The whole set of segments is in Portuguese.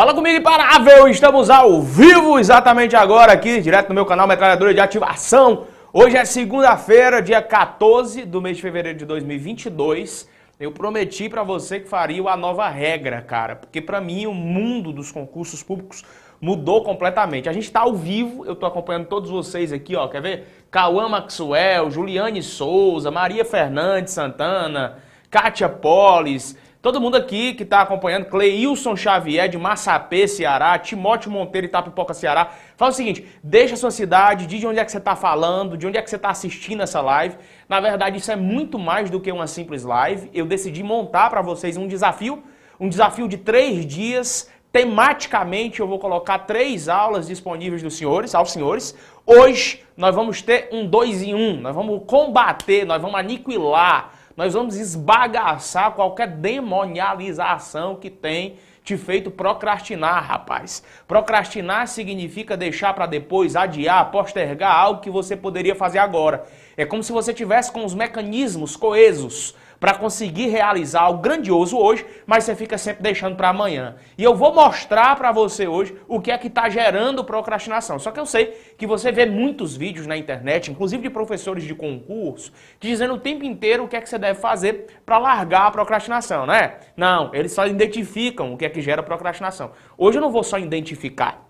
Fala comigo, imparável! Estamos ao vivo exatamente agora aqui, direto no meu canal Metralhadora de Ativação. Hoje é segunda-feira, dia 14 do mês de fevereiro de 2022. Eu prometi para você que faria a nova regra, cara, porque para mim o mundo dos concursos públicos mudou completamente. A gente está ao vivo, eu estou acompanhando todos vocês aqui, ó, quer ver? Cauã Maxwell, Juliane Souza, Maria Fernandes Santana, Kátia Polis, Todo mundo aqui que está acompanhando, Cleilson Xavier de Massapê, Ceará, Timóteo Monteiro Itapipoca, Ceará. Fala o seguinte, deixa a sua cidade, diz de onde é que você está falando, de onde é que você está assistindo essa live. Na verdade, isso é muito mais do que uma simples live. Eu decidi montar para vocês um desafio, um desafio de três dias. Tematicamente, eu vou colocar três aulas disponíveis dos senhores, aos senhores. Hoje, nós vamos ter um dois em um. Nós vamos combater, nós vamos aniquilar nós vamos esbagaçar qualquer demonialização que tem te feito procrastinar, rapaz. Procrastinar significa deixar para depois, adiar, postergar algo que você poderia fazer agora. É como se você tivesse com os mecanismos coesos para conseguir realizar algo grandioso hoje, mas você fica sempre deixando para amanhã. E eu vou mostrar para você hoje o que é que está gerando procrastinação. Só que eu sei que você vê muitos vídeos na internet, inclusive de professores de concurso, dizendo o tempo inteiro o que é que você deve fazer para largar a procrastinação, né? Não, eles só identificam o que é que gera procrastinação. Hoje eu não vou só identificar.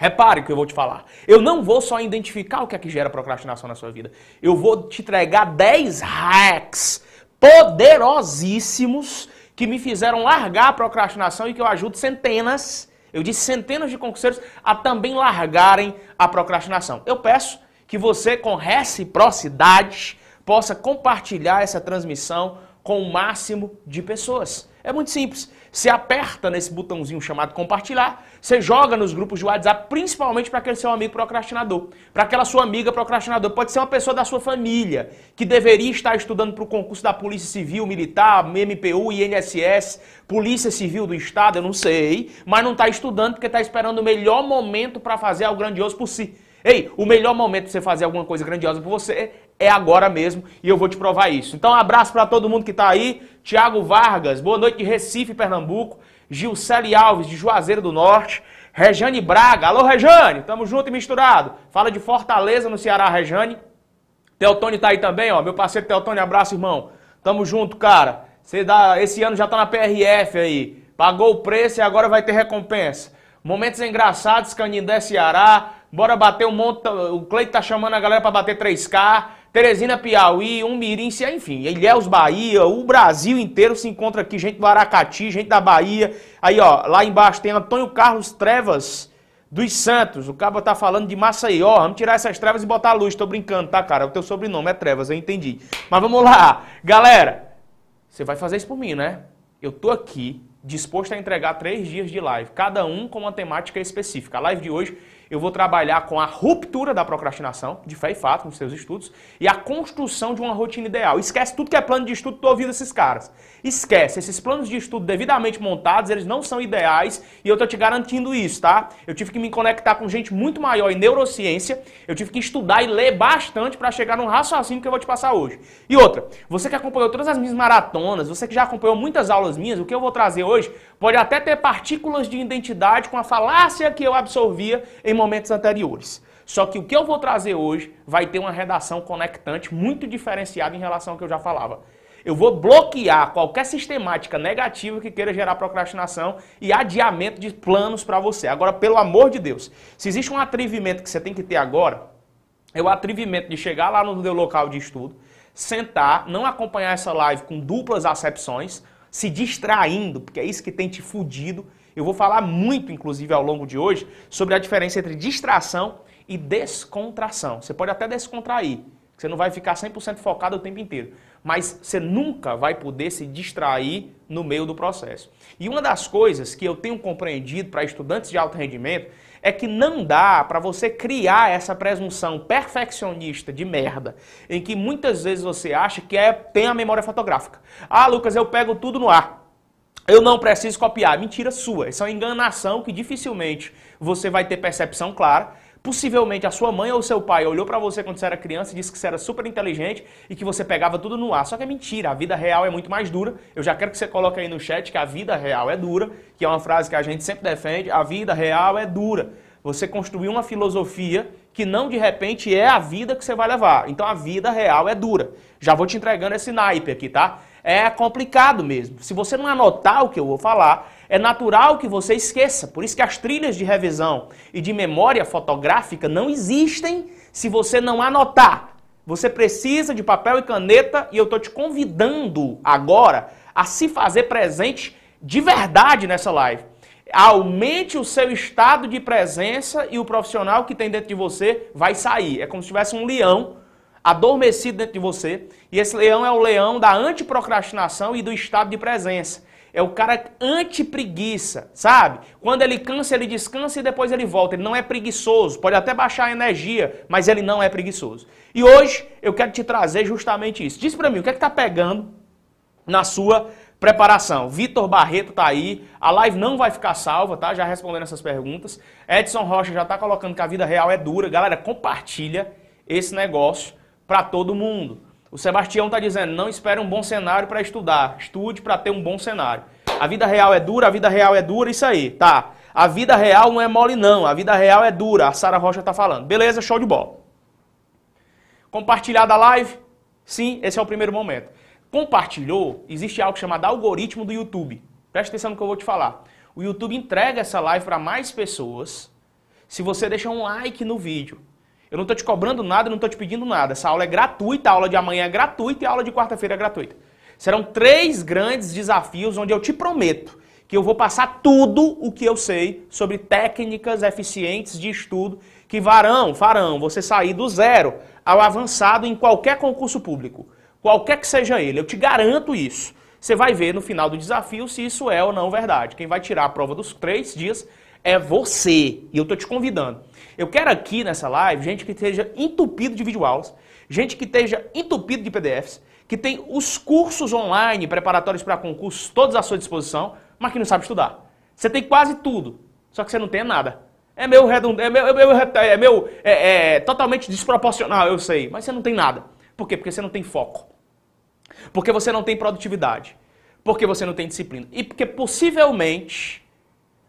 Repare o que eu vou te falar. Eu não vou só identificar o que é que gera procrastinação na sua vida. Eu vou te entregar 10 hacks poderosíssimos que me fizeram largar a procrastinação e que eu ajudo centenas, eu disse centenas de concurseiros a também largarem a procrastinação. Eu peço que você, com reciprocidade, possa compartilhar essa transmissão com o máximo de pessoas. É muito simples. Você aperta nesse botãozinho chamado compartilhar, você joga nos grupos de WhatsApp, principalmente para aquele seu amigo procrastinador, para aquela sua amiga procrastinador. Pode ser uma pessoa da sua família que deveria estar estudando para o concurso da Polícia Civil, Militar, MPU, INSS, Polícia Civil do Estado, eu não sei, mas não está estudando porque está esperando o melhor momento para fazer algo grandioso por si. Ei, o melhor momento para você fazer alguma coisa grandiosa por você é agora mesmo e eu vou te provar isso. Então, um abraço para todo mundo que está aí. Tiago Vargas, boa noite de Recife, Pernambuco. Gilcele Alves, de Juazeiro do Norte. Rejane Braga, alô Rejane, tamo junto e misturado. Fala de Fortaleza, no Ceará, Rejane. Teotônio tá aí também, ó. Meu parceiro Teotônio, abraço, irmão. Tamo junto, cara. Você dá, esse ano já tá na PRF aí. Pagou o preço e agora vai ter recompensa. Momentos engraçados, Canindé, Ceará. Bora bater um monte. O Cleito tá chamando a galera para bater 3K. Teresina, Piauí, um Mirim, enfim, Ilhéus, Bahia, o Brasil inteiro se encontra aqui, gente do Aracati, gente da Bahia. Aí, ó, lá embaixo tem Antônio Carlos Trevas dos Santos. O cabo tá falando de Maceió. Vamos tirar essas trevas e botar a luz. Tô brincando, tá, cara? O teu sobrenome é Trevas, eu entendi. Mas vamos lá. Galera, você vai fazer isso por mim, né? Eu tô aqui disposto a entregar três dias de live, cada um com uma temática específica. A live de hoje eu vou trabalhar com a ruptura da procrastinação, de fé e fato, nos seus estudos, e a construção de uma rotina ideal. Esquece tudo que é plano de estudo, tô ouvindo esses caras. Esquece, esses planos de estudo devidamente montados, eles não são ideais, e eu tô te garantindo isso, tá? Eu tive que me conectar com gente muito maior em neurociência, eu tive que estudar e ler bastante para chegar num raciocínio que eu vou te passar hoje. E outra, você que acompanhou todas as minhas maratonas, você que já acompanhou muitas aulas minhas, o que eu vou trazer hoje pode até ter partículas de identidade com a falácia que eu absorvia em momentos anteriores. Só que o que eu vou trazer hoje vai ter uma redação conectante muito diferenciada em relação ao que eu já falava. Eu vou bloquear qualquer sistemática negativa que queira gerar procrastinação e adiamento de planos para você. Agora, pelo amor de Deus, se existe um atrevimento que você tem que ter agora, é o atrevimento de chegar lá no seu local de estudo, sentar, não acompanhar essa live com duplas acepções, se distraindo, porque é isso que tem te fudido eu vou falar muito, inclusive, ao longo de hoje, sobre a diferença entre distração e descontração. Você pode até descontrair, você não vai ficar 100% focado o tempo inteiro, mas você nunca vai poder se distrair no meio do processo. E uma das coisas que eu tenho compreendido para estudantes de alto rendimento é que não dá para você criar essa presunção perfeccionista de merda, em que muitas vezes você acha que é, tem a memória fotográfica. Ah, Lucas, eu pego tudo no ar. Eu não preciso copiar. Mentira sua. Isso é uma enganação que dificilmente você vai ter percepção clara, Possivelmente a sua mãe ou seu pai olhou para você quando você era criança e disse que você era super inteligente e que você pegava tudo no ar. Só que é mentira, a vida real é muito mais dura. Eu já quero que você coloque aí no chat que a vida real é dura, que é uma frase que a gente sempre defende, a vida real é dura. Você construiu uma filosofia que não de repente é a vida que você vai levar. Então a vida real é dura. Já vou te entregando esse naipe aqui, tá? É complicado mesmo. Se você não anotar o que eu vou falar, é natural que você esqueça. Por isso que as trilhas de revisão e de memória fotográfica não existem se você não anotar. Você precisa de papel e caneta e eu estou te convidando agora a se fazer presente de verdade nessa live. Aumente o seu estado de presença e o profissional que tem dentro de você vai sair. É como se tivesse um leão adormecido dentro de você. E esse leão é o leão da antiprocrastinação e do estado de presença. É o cara anti-preguiça, sabe? Quando ele cansa, ele descansa e depois ele volta. Ele não é preguiçoso, pode até baixar a energia, mas ele não é preguiçoso. E hoje eu quero te trazer justamente isso. Diz para mim, o que é que tá pegando na sua preparação? Vitor Barreto tá aí, a live não vai ficar salva, tá? Já respondendo essas perguntas. Edson Rocha já tá colocando que a vida real é dura. Galera, compartilha esse negócio para todo mundo. O Sebastião está dizendo, não espere um bom cenário para estudar, estude para ter um bom cenário. A vida real é dura, a vida real é dura, isso aí, tá. A vida real não é mole não, a vida real é dura, a Sara Rocha está falando. Beleza, show de bola. Compartilhar da live? Sim, esse é o primeiro momento. Compartilhou, existe algo chamado algoritmo do YouTube. Presta atenção no que eu vou te falar. O YouTube entrega essa live para mais pessoas se você deixar um like no vídeo. Eu não estou te cobrando nada, não estou te pedindo nada. Essa aula é gratuita, a aula de amanhã é gratuita e a aula de quarta-feira é gratuita. Serão três grandes desafios onde eu te prometo que eu vou passar tudo o que eu sei sobre técnicas eficientes de estudo que farão, farão você sair do zero ao avançado em qualquer concurso público, qualquer que seja ele. Eu te garanto isso. Você vai ver no final do desafio se isso é ou não verdade. Quem vai tirar a prova dos três dias é você. E eu estou te convidando. Eu quero aqui nessa live gente que esteja entupido de videoaulas, gente que esteja entupido de PDFs, que tem os cursos online preparatórios para concursos todos à sua disposição, mas que não sabe estudar. Você tem quase tudo, só que você não tem nada. É meu redondo, é meu, é meu, é, meu é, é, totalmente desproporcional, eu sei, mas você não tem nada. Por quê? Porque você não tem foco. Porque você não tem produtividade. Porque você não tem disciplina. E porque possivelmente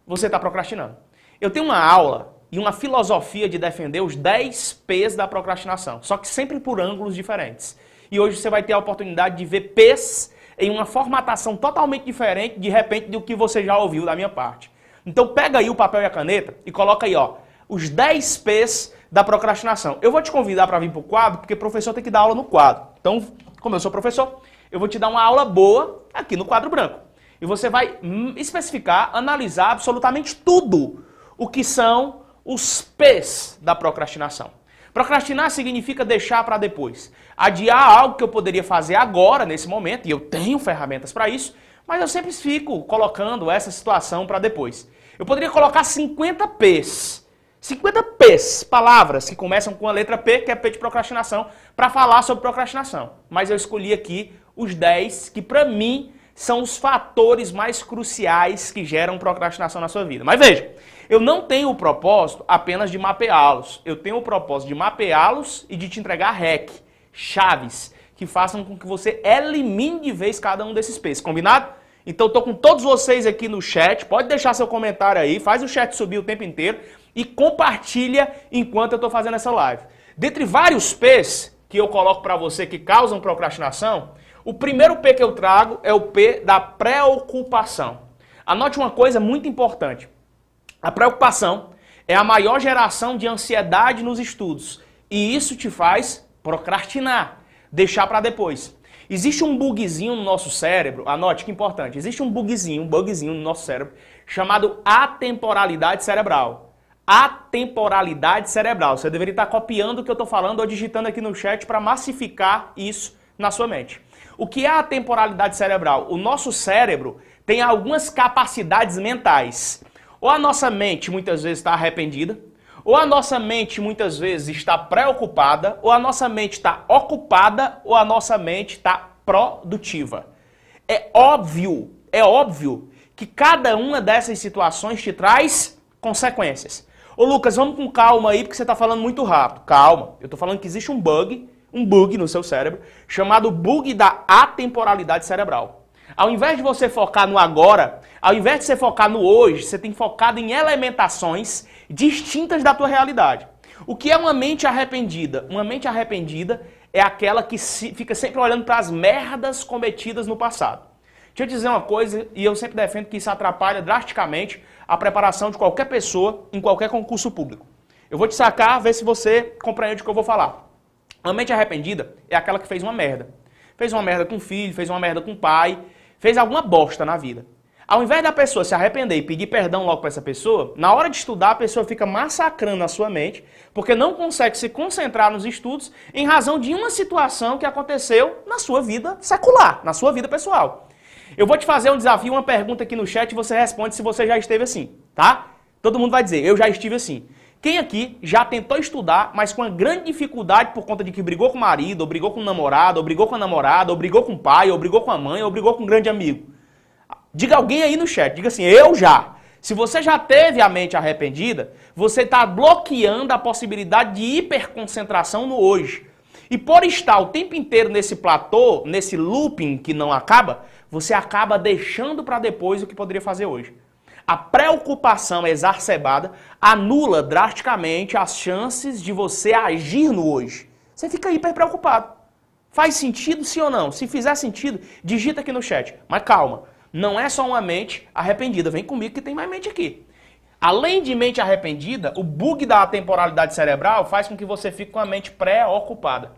você está procrastinando. Eu tenho uma aula e uma filosofia de defender os 10 P's da procrastinação, só que sempre por ângulos diferentes. E hoje você vai ter a oportunidade de ver P's em uma formatação totalmente diferente, de repente, do que você já ouviu da minha parte. Então pega aí o papel e a caneta e coloca aí, ó, os 10 P's da procrastinação. Eu vou te convidar para vir para o quadro, porque professor tem que dar aula no quadro. Então, como eu sou professor, eu vou te dar uma aula boa aqui no quadro branco. E você vai hum, especificar, analisar absolutamente tudo o que são os P's da procrastinação. Procrastinar significa deixar para depois. Adiar algo que eu poderia fazer agora, nesse momento, e eu tenho ferramentas para isso, mas eu sempre fico colocando essa situação para depois. Eu poderia colocar 50 P's. 50 P's, palavras que começam com a letra P, que é P de procrastinação, para falar sobre procrastinação. Mas eu escolhi aqui os 10 que, para mim, são os fatores mais cruciais que geram procrastinação na sua vida. Mas veja, eu não tenho o propósito apenas de mapeá-los. Eu tenho o propósito de mapeá-los e de te entregar hack, chaves, que façam com que você elimine de vez cada um desses P's. Combinado? Então estou com todos vocês aqui no chat. Pode deixar seu comentário aí, faz o chat subir o tempo inteiro e compartilha enquanto eu estou fazendo essa live. Dentre vários P's que eu coloco para você que causam procrastinação, o primeiro P que eu trago é o P da preocupação. Anote uma coisa muito importante. A preocupação é a maior geração de ansiedade nos estudos e isso te faz procrastinar, deixar para depois. Existe um bugzinho no nosso cérebro, anote que importante, existe um bugzinho, um bugzinho no nosso cérebro chamado atemporalidade cerebral. Atemporalidade cerebral. Você deveria estar copiando o que eu estou falando ou digitando aqui no chat para massificar isso na sua mente. O que é a temporalidade cerebral? O nosso cérebro tem algumas capacidades mentais. Ou a nossa mente muitas vezes está arrependida, ou a nossa mente muitas vezes está preocupada, ou a nossa mente está ocupada, ou a nossa mente está produtiva. É óbvio, é óbvio que cada uma dessas situações te traz consequências. Ô Lucas, vamos com calma aí, porque você está falando muito rápido. Calma, eu estou falando que existe um bug, um bug no seu cérebro, chamado bug da atemporalidade cerebral. Ao invés de você focar no agora, ao invés de você focar no hoje, você tem focado em elementações distintas da tua realidade. O que é uma mente arrependida? Uma mente arrependida é aquela que fica sempre olhando para as merdas cometidas no passado. Deixa eu dizer uma coisa, e eu sempre defendo que isso atrapalha drasticamente a preparação de qualquer pessoa em qualquer concurso público. Eu vou te sacar, ver se você compreende o que eu vou falar. Uma mente arrependida é aquela que fez uma merda. Fez uma merda com o filho, fez uma merda com o pai, fez alguma bosta na vida. Ao invés da pessoa se arrepender e pedir perdão logo para essa pessoa, na hora de estudar a pessoa fica massacrando a sua mente, porque não consegue se concentrar nos estudos em razão de uma situação que aconteceu na sua vida secular, na sua vida pessoal. Eu vou te fazer um desafio, uma pergunta aqui no chat e você responde se você já esteve assim, tá? Todo mundo vai dizer, eu já estive assim. Quem aqui já tentou estudar, mas com uma grande dificuldade por conta de que brigou com o marido, ou brigou com o namorado, ou brigou com a namorada, ou brigou com o pai, ou brigou com a mãe, ou brigou com um grande amigo? Diga alguém aí no chat, diga assim, eu já. Se você já teve a mente arrependida, você está bloqueando a possibilidade de hiperconcentração no hoje. E por estar o tempo inteiro nesse platô, nesse looping que não acaba, você acaba deixando para depois o que poderia fazer hoje. A preocupação exacerbada anula drasticamente as chances de você agir no hoje. Você fica hiper preocupado. Faz sentido sim ou não? Se fizer sentido, digita aqui no chat. Mas calma, não é só uma mente arrependida. Vem comigo que tem mais mente aqui. Além de mente arrependida, o bug da temporalidade cerebral faz com que você fique com a mente pré-ocupada.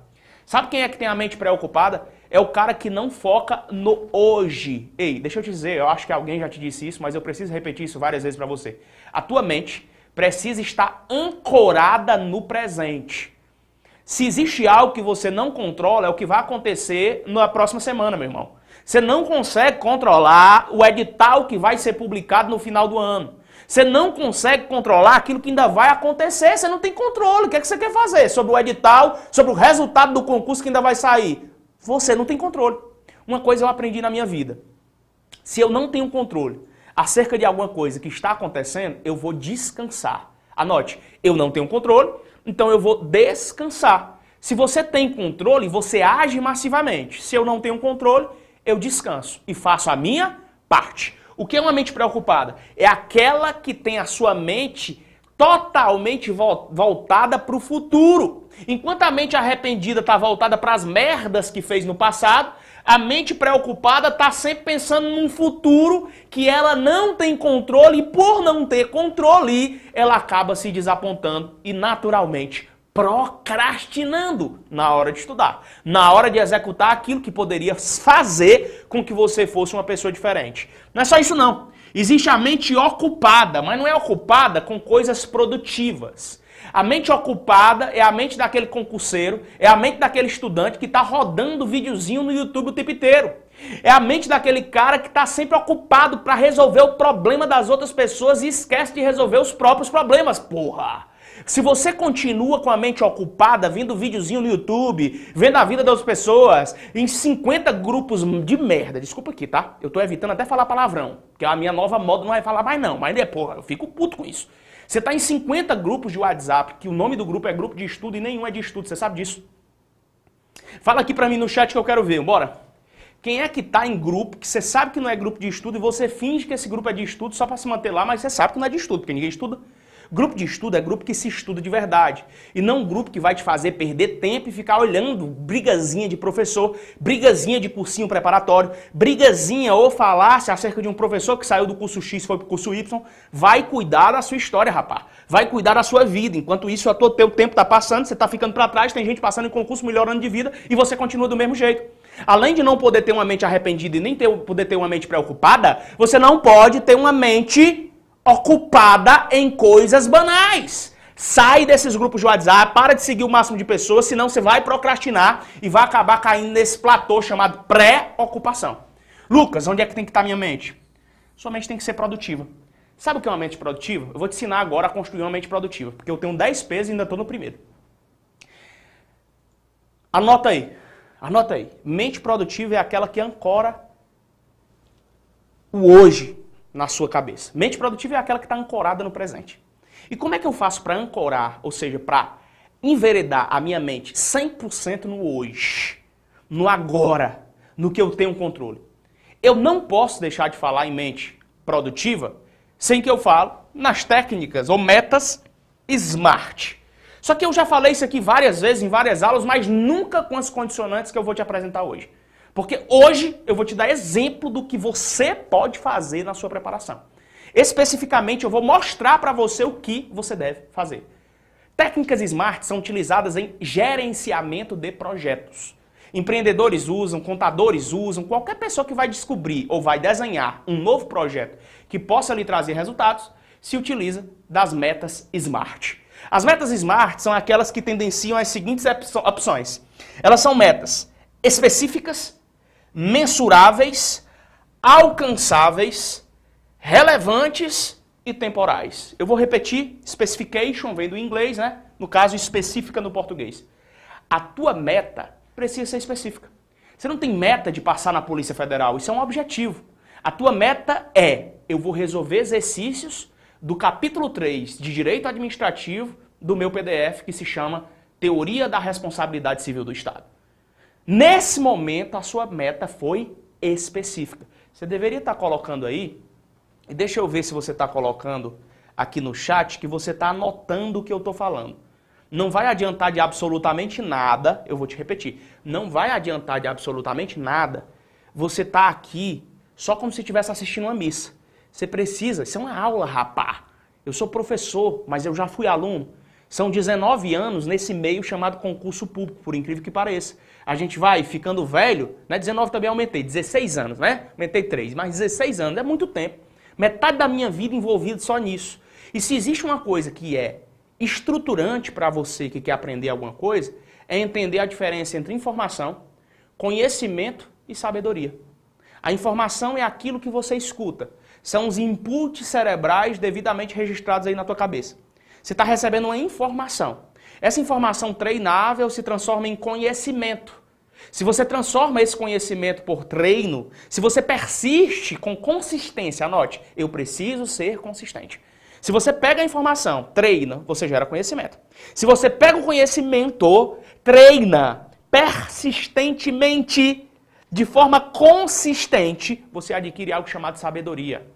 Sabe quem é que tem a mente preocupada? É o cara que não foca no hoje. Ei, deixa eu te dizer, eu acho que alguém já te disse isso, mas eu preciso repetir isso várias vezes para você. A tua mente precisa estar ancorada no presente. Se existe algo que você não controla, é o que vai acontecer na próxima semana, meu irmão. Você não consegue controlar o edital que vai ser publicado no final do ano. Você não consegue controlar aquilo que ainda vai acontecer. Você não tem controle. O que, é que você quer fazer sobre o edital, sobre o resultado do concurso que ainda vai sair? Você não tem controle. Uma coisa eu aprendi na minha vida. Se eu não tenho controle acerca de alguma coisa que está acontecendo, eu vou descansar. Anote, eu não tenho controle, então eu vou descansar. Se você tem controle, você age massivamente. Se eu não tenho controle, eu descanso e faço a minha parte. O que é uma mente preocupada? É aquela que tem a sua mente totalmente voltada para o futuro. Enquanto a mente arrependida está voltada para as merdas que fez no passado, a mente preocupada está sempre pensando num futuro que ela não tem controle e por não ter controle, ela acaba se desapontando e naturalmente procrastinando na hora de estudar, na hora de executar aquilo que poderia fazer com que você fosse uma pessoa diferente. Não é só isso não. Existe a mente ocupada, mas não é ocupada com coisas produtivas. A mente ocupada é a mente daquele concurseiro, é a mente daquele estudante que está rodando videozinho no YouTube o tempo inteiro. É a mente daquele cara que está sempre ocupado para resolver o problema das outras pessoas e esquece de resolver os próprios problemas, porra. Se você continua com a mente ocupada, vendo videozinho no YouTube, vendo a vida das pessoas, em 50 grupos de merda, desculpa aqui, tá? Eu tô evitando até falar palavrão, porque a minha nova moda não vai falar mais não, mas é porra, eu fico puto com isso. Você tá em 50 grupos de WhatsApp, que o nome do grupo é grupo de estudo e nenhum é de estudo, você sabe disso? Fala aqui pra mim no chat que eu quero ver, bora? Quem é que tá em grupo, que você sabe que não é grupo de estudo e você finge que esse grupo é de estudo só para se manter lá, mas você sabe que não é de estudo, porque ninguém estuda. Grupo de estudo é grupo que se estuda de verdade. E não um grupo que vai te fazer perder tempo e ficar olhando brigazinha de professor, brigazinha de cursinho preparatório, brigazinha ou falar-se acerca de um professor que saiu do curso X e foi pro curso Y. Vai cuidar da sua história, rapaz. Vai cuidar da sua vida. Enquanto isso, o teu tempo tá passando, você tá ficando para trás, tem gente passando em concurso melhorando de vida e você continua do mesmo jeito. Além de não poder ter uma mente arrependida e nem ter, poder ter uma mente preocupada, você não pode ter uma mente ocupada em coisas banais. Sai desses grupos de WhatsApp, para de seguir o máximo de pessoas, senão você vai procrastinar e vai acabar caindo nesse platô chamado pré-ocupação. Lucas, onde é que tem que estar minha mente? Sua mente tem que ser produtiva. Sabe o que é uma mente produtiva? Eu vou te ensinar agora a construir uma mente produtiva, porque eu tenho 10 pesos e ainda estou no primeiro. Anota aí. Anota aí. Mente produtiva é aquela que ancora o hoje na sua cabeça. Mente produtiva é aquela que está ancorada no presente. E como é que eu faço para ancorar, ou seja, para enveredar a minha mente 100% no hoje, no agora, no que eu tenho controle? Eu não posso deixar de falar em mente produtiva sem que eu fale nas técnicas ou metas SMART. Só que eu já falei isso aqui várias vezes em várias aulas, mas nunca com as condicionantes que eu vou te apresentar hoje. Porque hoje eu vou te dar exemplo do que você pode fazer na sua preparação. Especificamente, eu vou mostrar para você o que você deve fazer. Técnicas SMART são utilizadas em gerenciamento de projetos. Empreendedores usam, contadores usam, qualquer pessoa que vai descobrir ou vai desenhar um novo projeto que possa lhe trazer resultados, se utiliza das metas SMART. As metas SMART são aquelas que tendenciam as seguintes opções. Elas são metas específicas, mensuráveis, alcançáveis, relevantes e temporais. Eu vou repetir, specification vem do inglês, né? No caso, específica no português. A tua meta precisa ser específica. Você não tem meta de passar na Polícia Federal, isso é um objetivo. A tua meta é, eu vou resolver exercícios do capítulo 3 de Direito Administrativo do meu PDF que se chama Teoria da Responsabilidade Civil do Estado. Nesse momento, a sua meta foi específica. Você deveria estar colocando aí, e deixa eu ver se você está colocando aqui no chat, que você está anotando o que eu estou falando. Não vai adiantar de absolutamente nada, eu vou te repetir, não vai adiantar de absolutamente nada você estar tá aqui só como se estivesse assistindo uma missa. Você precisa, isso é uma aula, rapá. Eu sou professor, mas eu já fui aluno. São 19 anos nesse meio chamado concurso público, por incrível que pareça. A gente vai ficando velho, né? 19 também aumentei, 16 anos, né? Aumentei 3, mas 16 anos é muito tempo. Metade da minha vida envolvida só nisso. E se existe uma coisa que é estruturante para você que quer aprender alguma coisa, é entender a diferença entre informação, conhecimento e sabedoria. A informação é aquilo que você escuta. São os inputs cerebrais devidamente registrados aí na tua cabeça. Você está recebendo uma informação. Essa informação treinável se transforma em conhecimento. Se você transforma esse conhecimento por treino, se você persiste com consistência, anote, eu preciso ser consistente. Se você pega a informação, treina, você gera conhecimento. Se você pega o conhecimento, treina persistentemente, de forma consistente, você adquire algo chamado sabedoria.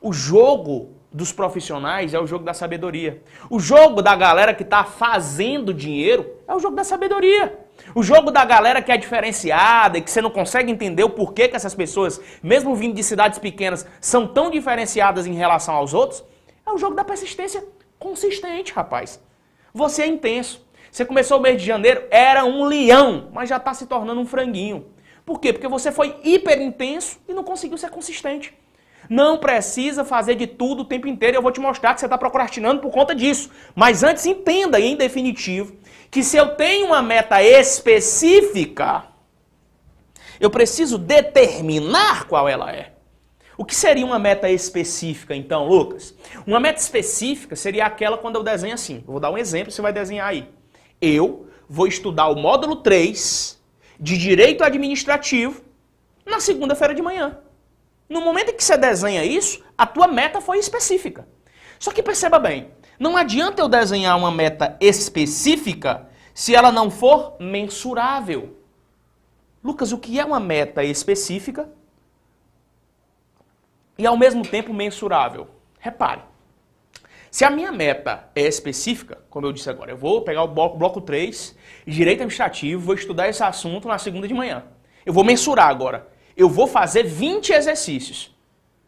O jogo dos profissionais é o jogo da sabedoria. O jogo da galera que está fazendo dinheiro é o jogo da sabedoria. O jogo da galera que é diferenciada e que você não consegue entender o porquê que essas pessoas, mesmo vindo de cidades pequenas, são tão diferenciadas em relação aos outros, é o jogo da persistência consistente, rapaz. Você é intenso. Você começou o mês de janeiro, era um leão, mas já está se tornando um franguinho. Por quê? Porque você foi hiper intenso e não conseguiu ser consistente. Não precisa fazer de tudo o tempo inteiro. Eu vou te mostrar que você está procrastinando por conta disso. Mas antes, entenda em definitivo que se eu tenho uma meta específica, eu preciso determinar qual ela é. O que seria uma meta específica, então, Lucas? Uma meta específica seria aquela quando eu desenho assim. Eu vou dar um exemplo, você vai desenhar aí. Eu vou estudar o módulo 3 de Direito Administrativo na segunda-feira de manhã. No momento em que você desenha isso, a tua meta foi específica. Só que perceba bem, não adianta eu desenhar uma meta específica se ela não for mensurável. Lucas, o que é uma meta específica e ao mesmo tempo mensurável. Repare, se a minha meta é específica, como eu disse agora, eu vou pegar o bloco, bloco 3, direito administrativo, vou estudar esse assunto na segunda de manhã. Eu vou mensurar agora. Eu vou fazer 20 exercícios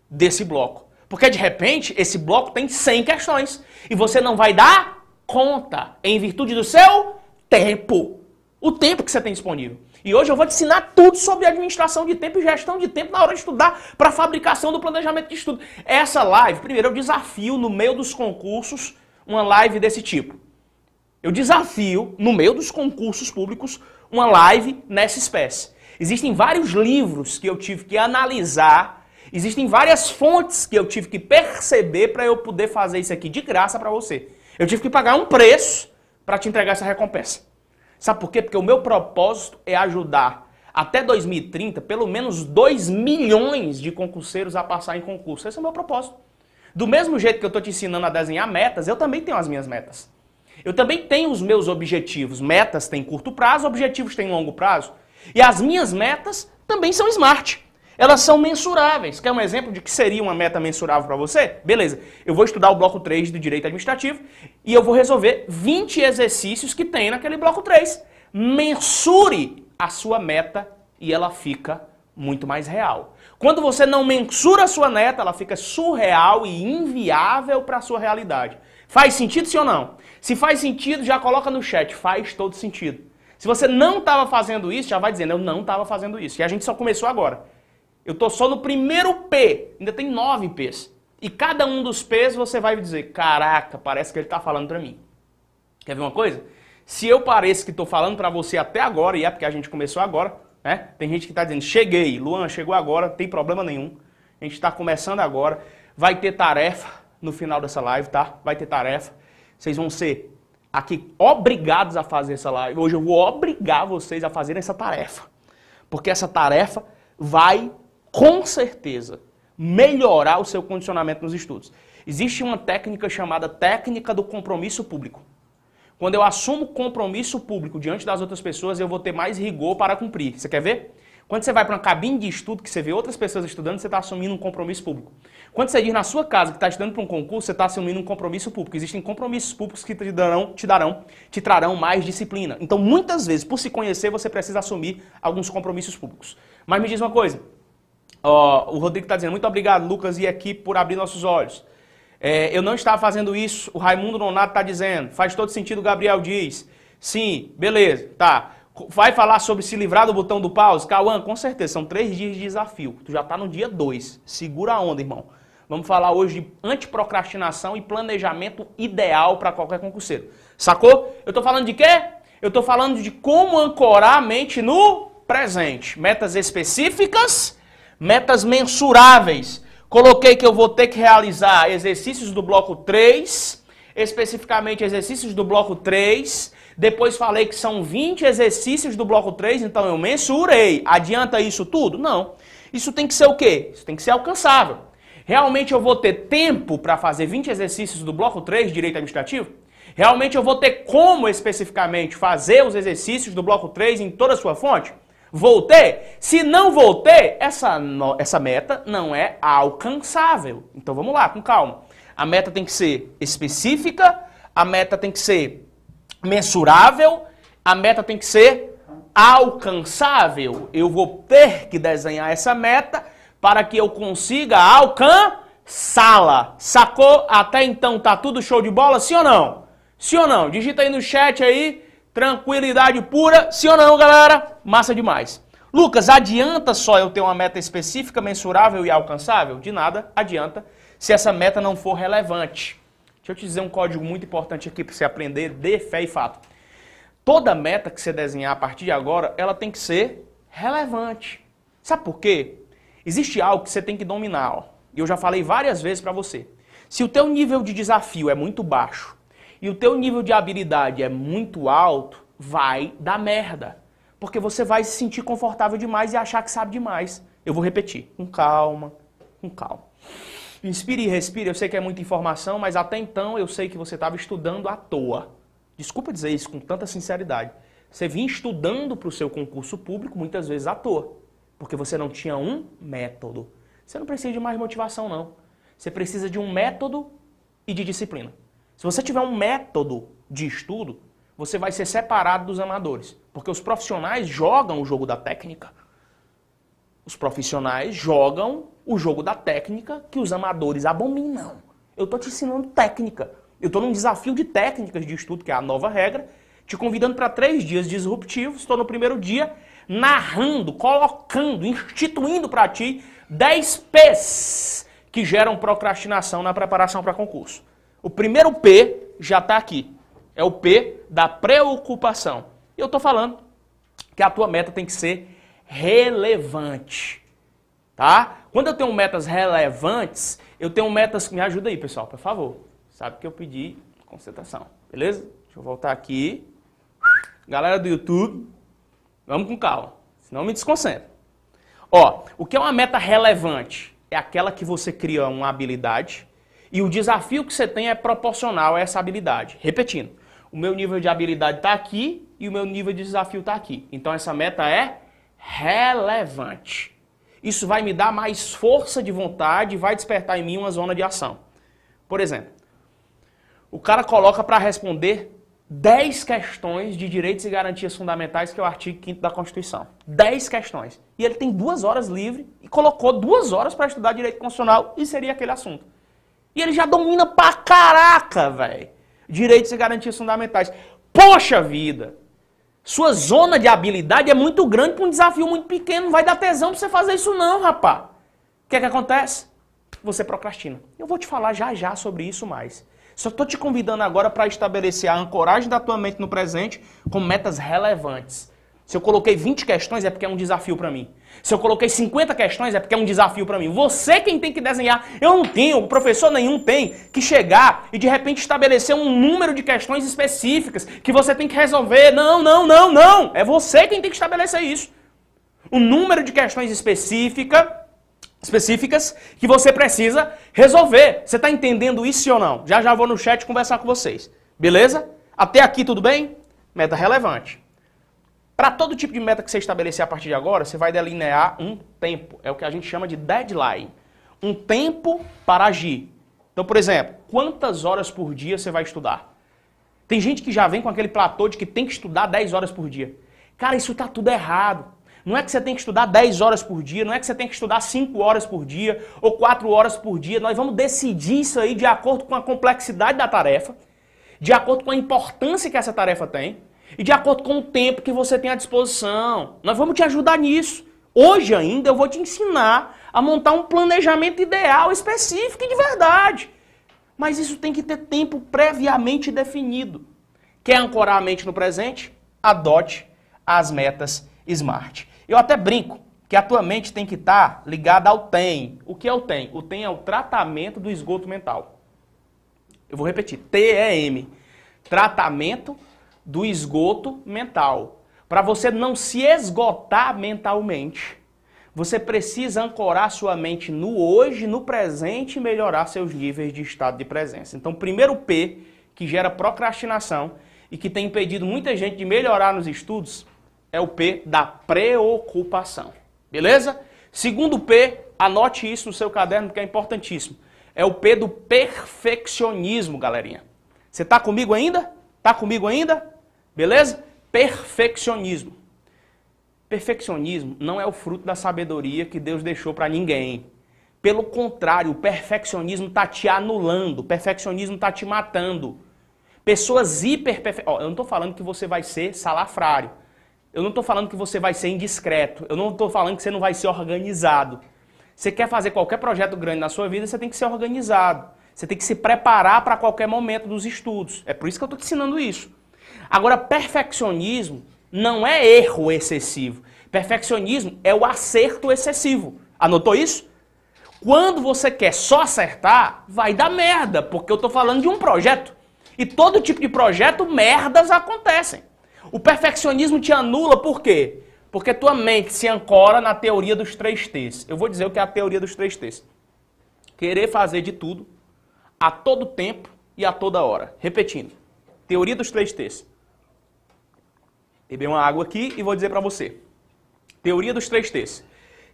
desse bloco. Porque de repente esse bloco tem 100 questões e você não vai dar conta em virtude do seu tempo. O tempo que você tem disponível. E hoje eu vou te ensinar tudo sobre administração de tempo e gestão de tempo na hora de estudar para fabricação do planejamento de estudo. Essa live, primeiro, eu desafio no meio dos concursos uma live desse tipo. Eu desafio, no meio dos concursos públicos, uma live nessa espécie. Existem vários livros que eu tive que analisar, existem várias fontes que eu tive que perceber para eu poder fazer isso aqui de graça para você. Eu tive que pagar um preço para te entregar essa recompensa. Sabe por quê? Porque o meu propósito é ajudar até 2030 pelo menos 2 milhões de concurseiros a passar em concurso. Esse é o meu propósito. Do mesmo jeito que eu estou te ensinando a desenhar metas, eu também tenho as minhas metas. Eu também tenho os meus objetivos. Metas têm curto prazo, objetivos têm longo prazo. E as minhas metas também são smart. Elas são mensuráveis. Quer um exemplo de que seria uma meta mensurável para você? Beleza. Eu vou estudar o bloco 3 do direito administrativo e eu vou resolver 20 exercícios que tem naquele bloco 3. Mensure a sua meta e ela fica muito mais real. Quando você não mensura a sua meta, ela fica surreal e inviável para a sua realidade. Faz sentido sim ou não? Se faz sentido, já coloca no chat. Faz todo sentido. Se você não estava fazendo isso, já vai dizendo, eu não estava fazendo isso. E a gente só começou agora. Eu estou só no primeiro P, ainda tem nove P's. E cada um dos P's você vai dizer, caraca, parece que ele está falando para mim. Quer ver uma coisa? Se eu pareço que estou falando para você até agora, e é porque a gente começou agora, né? Tem gente que está dizendo, cheguei, Luan, chegou agora, tem problema nenhum. A gente está começando agora. Vai ter tarefa no final dessa live, tá? Vai ter tarefa. Vocês vão ser aqui obrigados a fazer essa live. Hoje eu vou obrigar vocês a fazer essa tarefa. Porque essa tarefa vai com certeza, melhorar o seu condicionamento nos estudos. Existe uma técnica chamada técnica do compromisso público. Quando eu assumo compromisso público diante das outras pessoas, eu vou ter mais rigor para cumprir. Você quer ver? Quando você vai para uma cabine de estudo, que você vê outras pessoas estudando, você está assumindo um compromisso público. Quando você diz na sua casa que está estudando para um concurso, você está assumindo um compromisso público. Existem compromissos públicos que te darão, te darão, te trarão mais disciplina. Então, muitas vezes, por se conhecer, você precisa assumir alguns compromissos públicos. Mas me diz uma coisa, o Rodrigo está dizendo, muito obrigado, Lucas e equipe, por abrir nossos olhos. É, eu não estava fazendo isso, o Raimundo Nonato está dizendo, faz todo sentido, o Gabriel diz. Sim, beleza, tá. Vai falar sobre se livrar do botão do pause? Cauã, com certeza, são três dias de desafio. Tu já está no dia dois. Segura a onda, irmão. Vamos falar hoje de antiprocrastinação e planejamento ideal para qualquer concurseiro. Sacou? Eu estou falando de quê? Eu estou falando de como ancorar a mente no presente. Metas específicas metas mensuráveis. Coloquei que eu vou ter que realizar exercícios do bloco 3, especificamente exercícios do bloco 3. Depois falei que são 20 exercícios do bloco 3, então eu mensurei. Adianta isso tudo? Não. Isso tem que ser o quê? Isso tem que ser alcançável. Realmente eu vou ter tempo para fazer 20 exercícios do bloco 3, direito administrativo? Realmente eu vou ter como especificamente fazer os exercícios do bloco 3 em toda a sua fonte? Voltei? Se não voltei, essa, essa meta não é alcançável. Então vamos lá, com calma. A meta tem que ser específica, a meta tem que ser mensurável, a meta tem que ser alcançável. Eu vou ter que desenhar essa meta para que eu consiga alcançá-la. Sacou? Até então tá tudo show de bola, sim ou não? Sim ou não? Digita aí no chat aí Tranquilidade pura, sim ou não, galera? Massa demais. Lucas, adianta só eu ter uma meta específica, mensurável e alcançável? De nada adianta se essa meta não for relevante. Deixa eu te dizer um código muito importante aqui para você aprender de fé e fato. Toda meta que você desenhar a partir de agora, ela tem que ser relevante. Sabe por quê? Existe algo que você tem que dominar. E eu já falei várias vezes para você. Se o teu nível de desafio é muito baixo e o teu nível de habilidade é muito alto, vai dar merda. Porque você vai se sentir confortável demais e achar que sabe demais. Eu vou repetir, com calma, com calma. Inspire e respire, eu sei que é muita informação, mas até então eu sei que você estava estudando à toa. Desculpa dizer isso com tanta sinceridade. Você vinha estudando para o seu concurso público muitas vezes à toa, porque você não tinha um método. Você não precisa de mais motivação, não. Você precisa de um método e de disciplina. Se você tiver um método de estudo, você vai ser separado dos amadores. Porque os profissionais jogam o jogo da técnica. Os profissionais jogam o jogo da técnica que os amadores abominam. Eu estou te ensinando técnica. Eu estou num desafio de técnicas de estudo, que é a nova regra, te convidando para três dias disruptivos. Estou no primeiro dia narrando, colocando, instituindo para ti 10 P's que geram procrastinação na preparação para concurso. O primeiro P já está aqui. É o P da preocupação. E eu estou falando que a tua meta tem que ser relevante. Tá? Quando eu tenho metas relevantes, eu tenho metas. Me ajuda aí, pessoal, por favor. Sabe que eu pedi concentração. Beleza? Deixa eu voltar aqui. Galera do YouTube, vamos com calma. Senão me desconcentra. Ó, o que é uma meta relevante? É aquela que você cria uma habilidade E o desafio que você tem é proporcional a essa habilidade. Repetindo, o meu nível de habilidade está aqui e o meu nível de desafio está aqui. Então essa meta é relevante. Isso vai me dar mais força de vontade e vai despertar em mim uma zona de ação. Por exemplo, o cara coloca para responder 10 questões de direitos e garantias fundamentais, que é o artigo 5 da Constituição. 10 questões. E ele tem duas horas livre e colocou duas horas para estudar direito constitucional e seria aquele assunto. E ele já domina pra caraca, velho. Direitos e garantias fundamentais. Poxa vida! Sua zona de habilidade é muito grande para um desafio muito pequeno. Não vai dar tesão para você fazer isso não, rapá. O que é que acontece? Você procrastina. Eu vou te falar já já sobre isso mais. Só estou te convidando agora para estabelecer a ancoragem da tua mente no presente com metas relevantes. Se eu coloquei 20 questões é porque é um desafio para mim. Se eu coloquei 50 questões é porque é um desafio para mim. Você quem tem que desenhar. Eu não tenho, professor nenhum tem que chegar e de repente estabelecer um número de questões específicas que você tem que resolver. Não, não, não, não. É você quem tem que estabelecer isso. Um número de questões específica específicas que você precisa resolver. Você está entendendo isso ou não? Já já vou no chat conversar com vocês. Beleza? Até aqui tudo bem? Meta relevante. Para todo tipo de meta que você estabelecer a partir de agora, você vai delinear um tempo. É o que a gente chama de deadline. Um tempo para agir. Então, por exemplo, quantas horas por dia você vai estudar? Tem gente que já vem com aquele platô de que tem que estudar 10 horas por dia. Cara, isso está tudo errado. Não é que você tem que estudar 10 horas por dia, não é que você tem que estudar 5 horas por dia ou 4 horas por dia. Nós vamos decidir isso aí de acordo com a complexidade da tarefa, de acordo com a importância que essa tarefa tem e de acordo com o tempo que você tem à disposição. Nós vamos te ajudar nisso. Hoje ainda eu vou te ensinar a montar um planejamento ideal, específico e de verdade. Mas isso tem que ter tempo previamente definido. Quer ancorar a mente no presente? Adote as metas SMART. Eu até brinco que a tua mente tem que estar tá ligada ao TEM. O que é o TEM? O TEM é o tratamento do esgoto mental. Eu vou repetir, TEM. Tratamento do esgoto mental. Para você não se esgotar mentalmente, você precisa ancorar sua mente no hoje, no presente e melhorar seus níveis de estado de presença. Então, primeiro P, que gera procrastinação e que tem impedido muita gente de melhorar nos estudos, é o P da preocupação. Beleza? Segundo P, anote isso no seu caderno porque é importantíssimo. É o P do perfeccionismo, galerinha. Você tá comigo ainda? Tá comigo ainda? Beleza? Perfeccionismo. Perfeccionismo não é o fruto da sabedoria que Deus deixou para ninguém. Pelo contrário, o perfeccionismo está te anulando, o perfeccionismo está te matando. Pessoas hiper oh, Eu não estou falando que você vai ser salafrário. Eu não estou falando que você vai ser indiscreto. Eu não estou falando que você não vai ser organizado. Você quer fazer qualquer projeto grande na sua vida, você tem que ser organizado. Você tem que se preparar para qualquer momento dos estudos. É por isso que eu estou te ensinando isso. Agora, perfeccionismo não é erro excessivo. Perfeccionismo é o acerto excessivo. Anotou isso? Quando você quer só acertar, vai dar merda, porque eu estou falando de um projeto. E todo tipo de projeto, merdas acontecem. O perfeccionismo te anula por quê? Porque tua mente se ancora na teoria dos três T's. Eu vou dizer o que é a teoria dos três T's. Querer fazer de tudo, a todo tempo e a toda hora. Repetindo. Teoria dos três T's. Beber uma água aqui e vou dizer para você. Teoria dos três T's.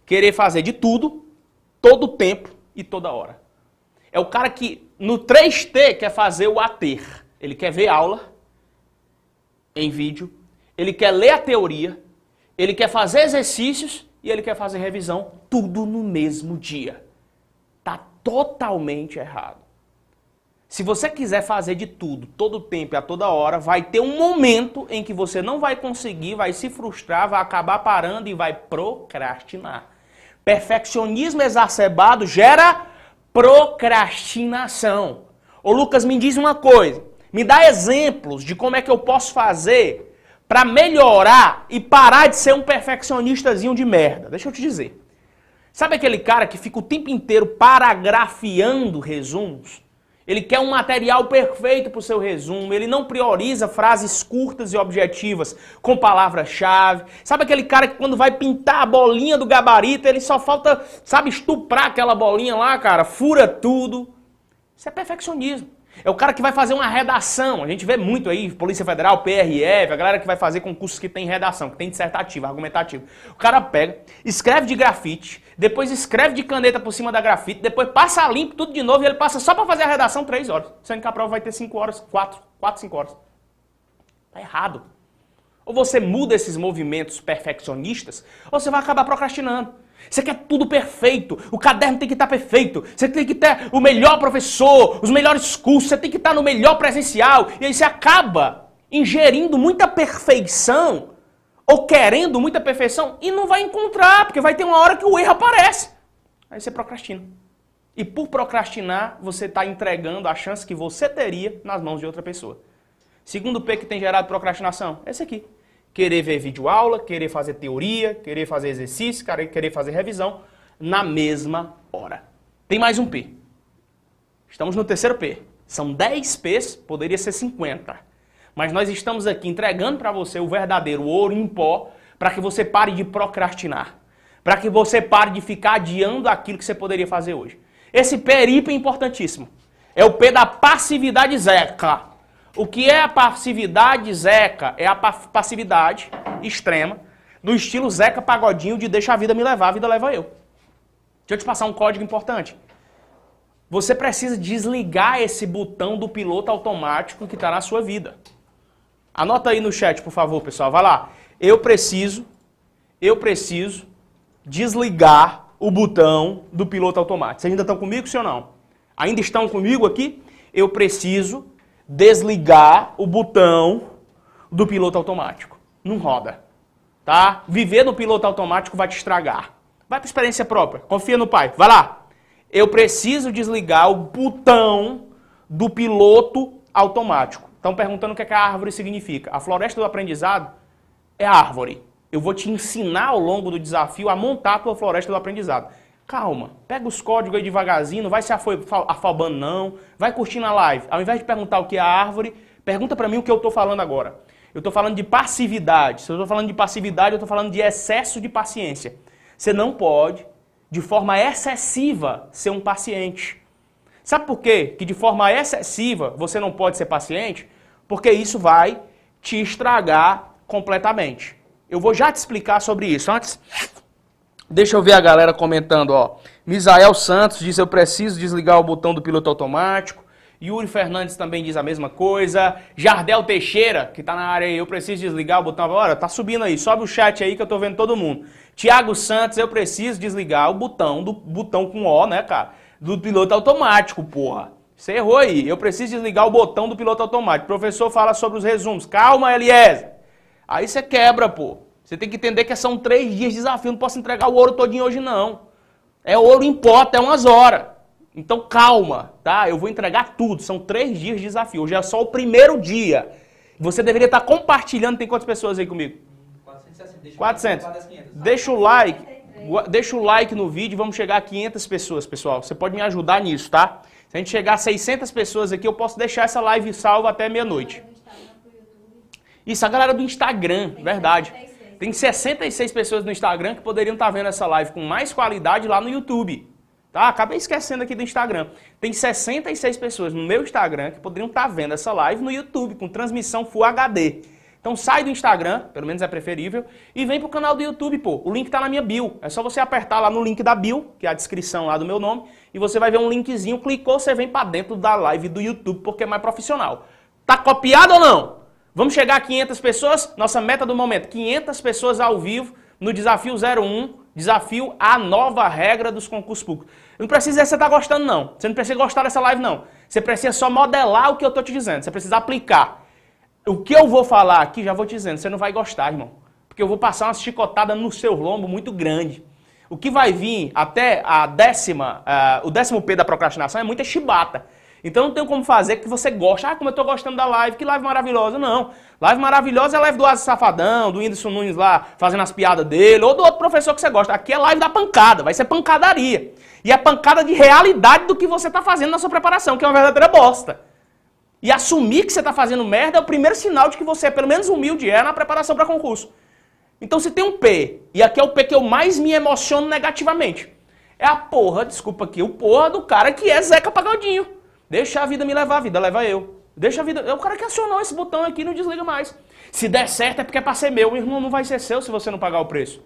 Querer fazer de tudo, todo tempo e toda hora. É o cara que no 3T quer fazer o ater. Ele quer ver aula, em vídeo, ele quer ler a teoria, ele quer fazer exercícios e ele quer fazer revisão, tudo no mesmo dia. Tá totalmente errado. Se você quiser fazer de tudo, todo tempo e a toda hora, vai ter um momento em que você não vai conseguir, vai se frustrar, vai acabar parando e vai procrastinar. Perfeccionismo exacerbado gera procrastinação. Ô Lucas, me diz uma coisa. Me dá exemplos de como é que eu posso fazer para melhorar e parar de ser um perfeccionistazinho de merda. Deixa eu te dizer. Sabe aquele cara que fica o tempo inteiro paragrafiando resumos? Ele quer um material perfeito para o seu resumo, ele não prioriza frases curtas e objetivas com palavra-chave. Sabe aquele cara que quando vai pintar a bolinha do gabarito, ele só falta, sabe, estuprar aquela bolinha lá, cara, fura tudo. Isso é perfeccionismo. É o cara que vai fazer uma redação. A gente vê muito aí, Polícia Federal, PRF, a galera que vai fazer concursos que tem redação, que tem dissertativa, argumentativa. O cara pega, escreve de grafite, depois escreve de caneta por cima da grafite, depois passa limpo tudo de novo e ele passa só para fazer a redação três horas. Sendo que a prova vai ter cinco horas, quatro, quatro, cinco horas. Tá errado. Ou você muda esses movimentos perfeccionistas, ou você vai acabar procrastinando. Você quer tudo perfeito, o caderno tem que estar perfeito, você tem que ter o melhor professor, os melhores cursos, você tem que estar no melhor presencial, e aí você acaba ingerindo muita perfeição, ou querendo muita perfeição, e não vai encontrar, porque vai ter uma hora que o erro aparece. Aí você procrastina. E por procrastinar, você está entregando a chance que você teria nas mãos de outra pessoa. Segundo P que tem gerado procrastinação, esse aqui querer ver vídeo aula, querer fazer teoria, querer fazer exercício, querer fazer revisão na mesma hora. Tem mais um P. Estamos no terceiro P. São 10 P's, poderia ser 50. Mas nós estamos aqui entregando para você o verdadeiro ouro em pó para que você pare de procrastinar. Para que você pare de ficar adiando aquilo que você poderia fazer hoje. Esse P é importantíssimo. É o P da passividade zeca. O que é a passividade Zeca? É a passividade extrema do estilo Zeca Pagodinho de deixa a vida me levar, a vida leva eu. Deixa eu te passar um código importante. Você precisa desligar esse botão do piloto automático que está na sua vida. Anota aí no chat, por favor, pessoal. Vai lá. Eu preciso, eu preciso desligar o botão do piloto automático. Vocês ainda estão comigo, sim ou não? Ainda estão comigo aqui? Eu preciso desligar o botão do piloto automático. Não roda. Tá? Viver no piloto automático vai te estragar. Vai para experiência própria. Confia no pai. Vai lá. Eu preciso desligar o botão do piloto automático. Estão perguntando o que, é que a árvore significa. A floresta do aprendizado é árvore. Eu vou te ensinar ao longo do desafio a montar a tua floresta do aprendizado. Calma, pega os códigos aí devagarzinho, não vai se afobando não, vai curtindo a live. Ao invés de perguntar o que é a árvore, pergunta para mim o que eu estou falando agora. Eu estou falando de passividade. Se eu estou falando de passividade, eu estou falando de excesso de paciência. Você não pode, de forma excessiva, ser um paciente. Sabe por quê? Que de forma excessiva você não pode ser paciente? Porque isso vai te estragar completamente. Eu vou já te explicar sobre isso. Antes, Deixa eu ver a galera comentando, ó. Misael Santos diz: Eu preciso desligar o botão do piloto automático. Yuri Fernandes também diz a mesma coisa. Jardel Teixeira, que tá na área aí, eu preciso desligar o botão. Olha, tá subindo aí, sobe o chat aí que eu tô vendo todo mundo. Tiago Santos, eu preciso desligar o botão do botão com O, né, cara? Do piloto automático, porra. Você errou aí. Eu preciso desligar o botão do piloto automático. O professor fala sobre os resumos. Calma, Eliezer. Aí você quebra, pô. Você tem que entender que são três dias de desafio. Não posso entregar o ouro todinho hoje, não. É ouro em pó até umas horas. Então calma, tá? Eu vou entregar tudo. São três dias de desafio. Hoje é só o primeiro dia. Você deveria estar compartilhando. Tem quantas pessoas aí comigo? 460. 400. 500. Deixa o like. Deixa o like no vídeo. Vamos chegar a 500 pessoas, pessoal. Você pode me ajudar nisso, tá? Se a gente chegar a 600 pessoas aqui, eu posso deixar essa live salva até meia-noite. Isso, a galera do Instagram, verdade. Tem 66 pessoas no Instagram que poderiam estar vendo essa live com mais qualidade lá no YouTube. Tá? Acabei esquecendo aqui do Instagram. Tem 66 pessoas no meu Instagram que poderiam estar vendo essa live no YouTube com transmissão Full HD. Então sai do Instagram, pelo menos é preferível, e vem pro canal do YouTube, pô. O link tá na minha bio. É só você apertar lá no link da bio, que é a descrição lá do meu nome, e você vai ver um linkzinho, clicou, você vem para dentro da live do YouTube, porque é mais profissional. Tá copiado ou não? Vamos chegar a 500 pessoas? Nossa meta do momento, 500 pessoas ao vivo no Desafio 01, Desafio a nova regra dos concursos públicos. Não precisa você estar tá gostando, não. Você não precisa gostar dessa live, não. Você precisa só modelar o que eu estou te dizendo. Você precisa aplicar. O que eu vou falar aqui, já vou te dizendo, você não vai gostar, irmão. Porque eu vou passar uma chicotada no seu lombo muito grande. O que vai vir até a décima, uh, o décimo P da procrastinação é muita chibata. Então não tem como fazer que você goste. Ah, como eu estou gostando da live, que live maravilhosa. Não. Live maravilhosa é a live do Asa Safadão, do Whindersson Nunes lá fazendo as piadas dele, ou do outro professor que você gosta. Aqui é live da pancada, vai ser pancadaria. E é pancada de realidade do que você está fazendo na sua preparação, que é uma verdadeira bosta. E assumir que você está fazendo merda é o primeiro sinal de que você é pelo menos humilde é na preparação para concurso. Então se tem um P, e aqui é o P que eu mais me emociono negativamente. É a porra, desculpa aqui, o porra do cara que é Zeca Pagodinho. Deixa a vida me levar, a vida leva eu. Deixa a vida. É o cara que acionou esse botão aqui não desliga mais. Se der certo é porque é para ser meu. Irmão, não vai ser seu se você não pagar o preço.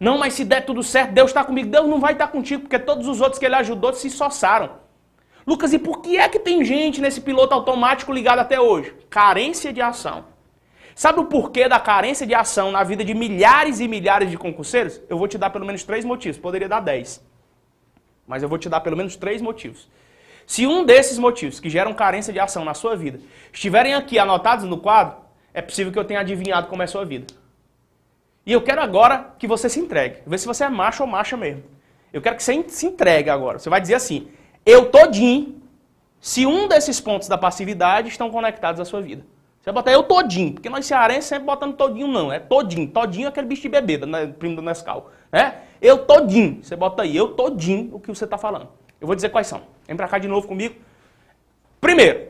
Não, mas se der tudo certo, Deus está comigo. Deus não vai estar tá contigo, porque todos os outros que ele ajudou se soçaram. Lucas, e por que é que tem gente nesse piloto automático ligado até hoje? Carência de ação. Sabe o porquê da carência de ação na vida de milhares e milhares de concurseiros? Eu vou te dar pelo menos três motivos. Poderia dar dez. Mas eu vou te dar pelo menos três motivos. Se um desses motivos que geram carência de ação na sua vida estiverem aqui anotados no quadro, é possível que eu tenha adivinhado como é a sua vida. E eu quero agora que você se entregue. Ver se você é macho ou macha mesmo. Eu quero que você se entregue agora. Você vai dizer assim: eu todinho, se um desses pontos da passividade estão conectados à sua vida. Você vai botar eu todinho, porque nós cearenses sempre botando todinho não, é todinho. Todinho é aquele bicho de bebida, né, primo do Nescau. Né? Eu todinho, você bota aí, eu todinho o que você está falando. Eu vou dizer quais são. Vem pra cá de novo comigo. Primeiro,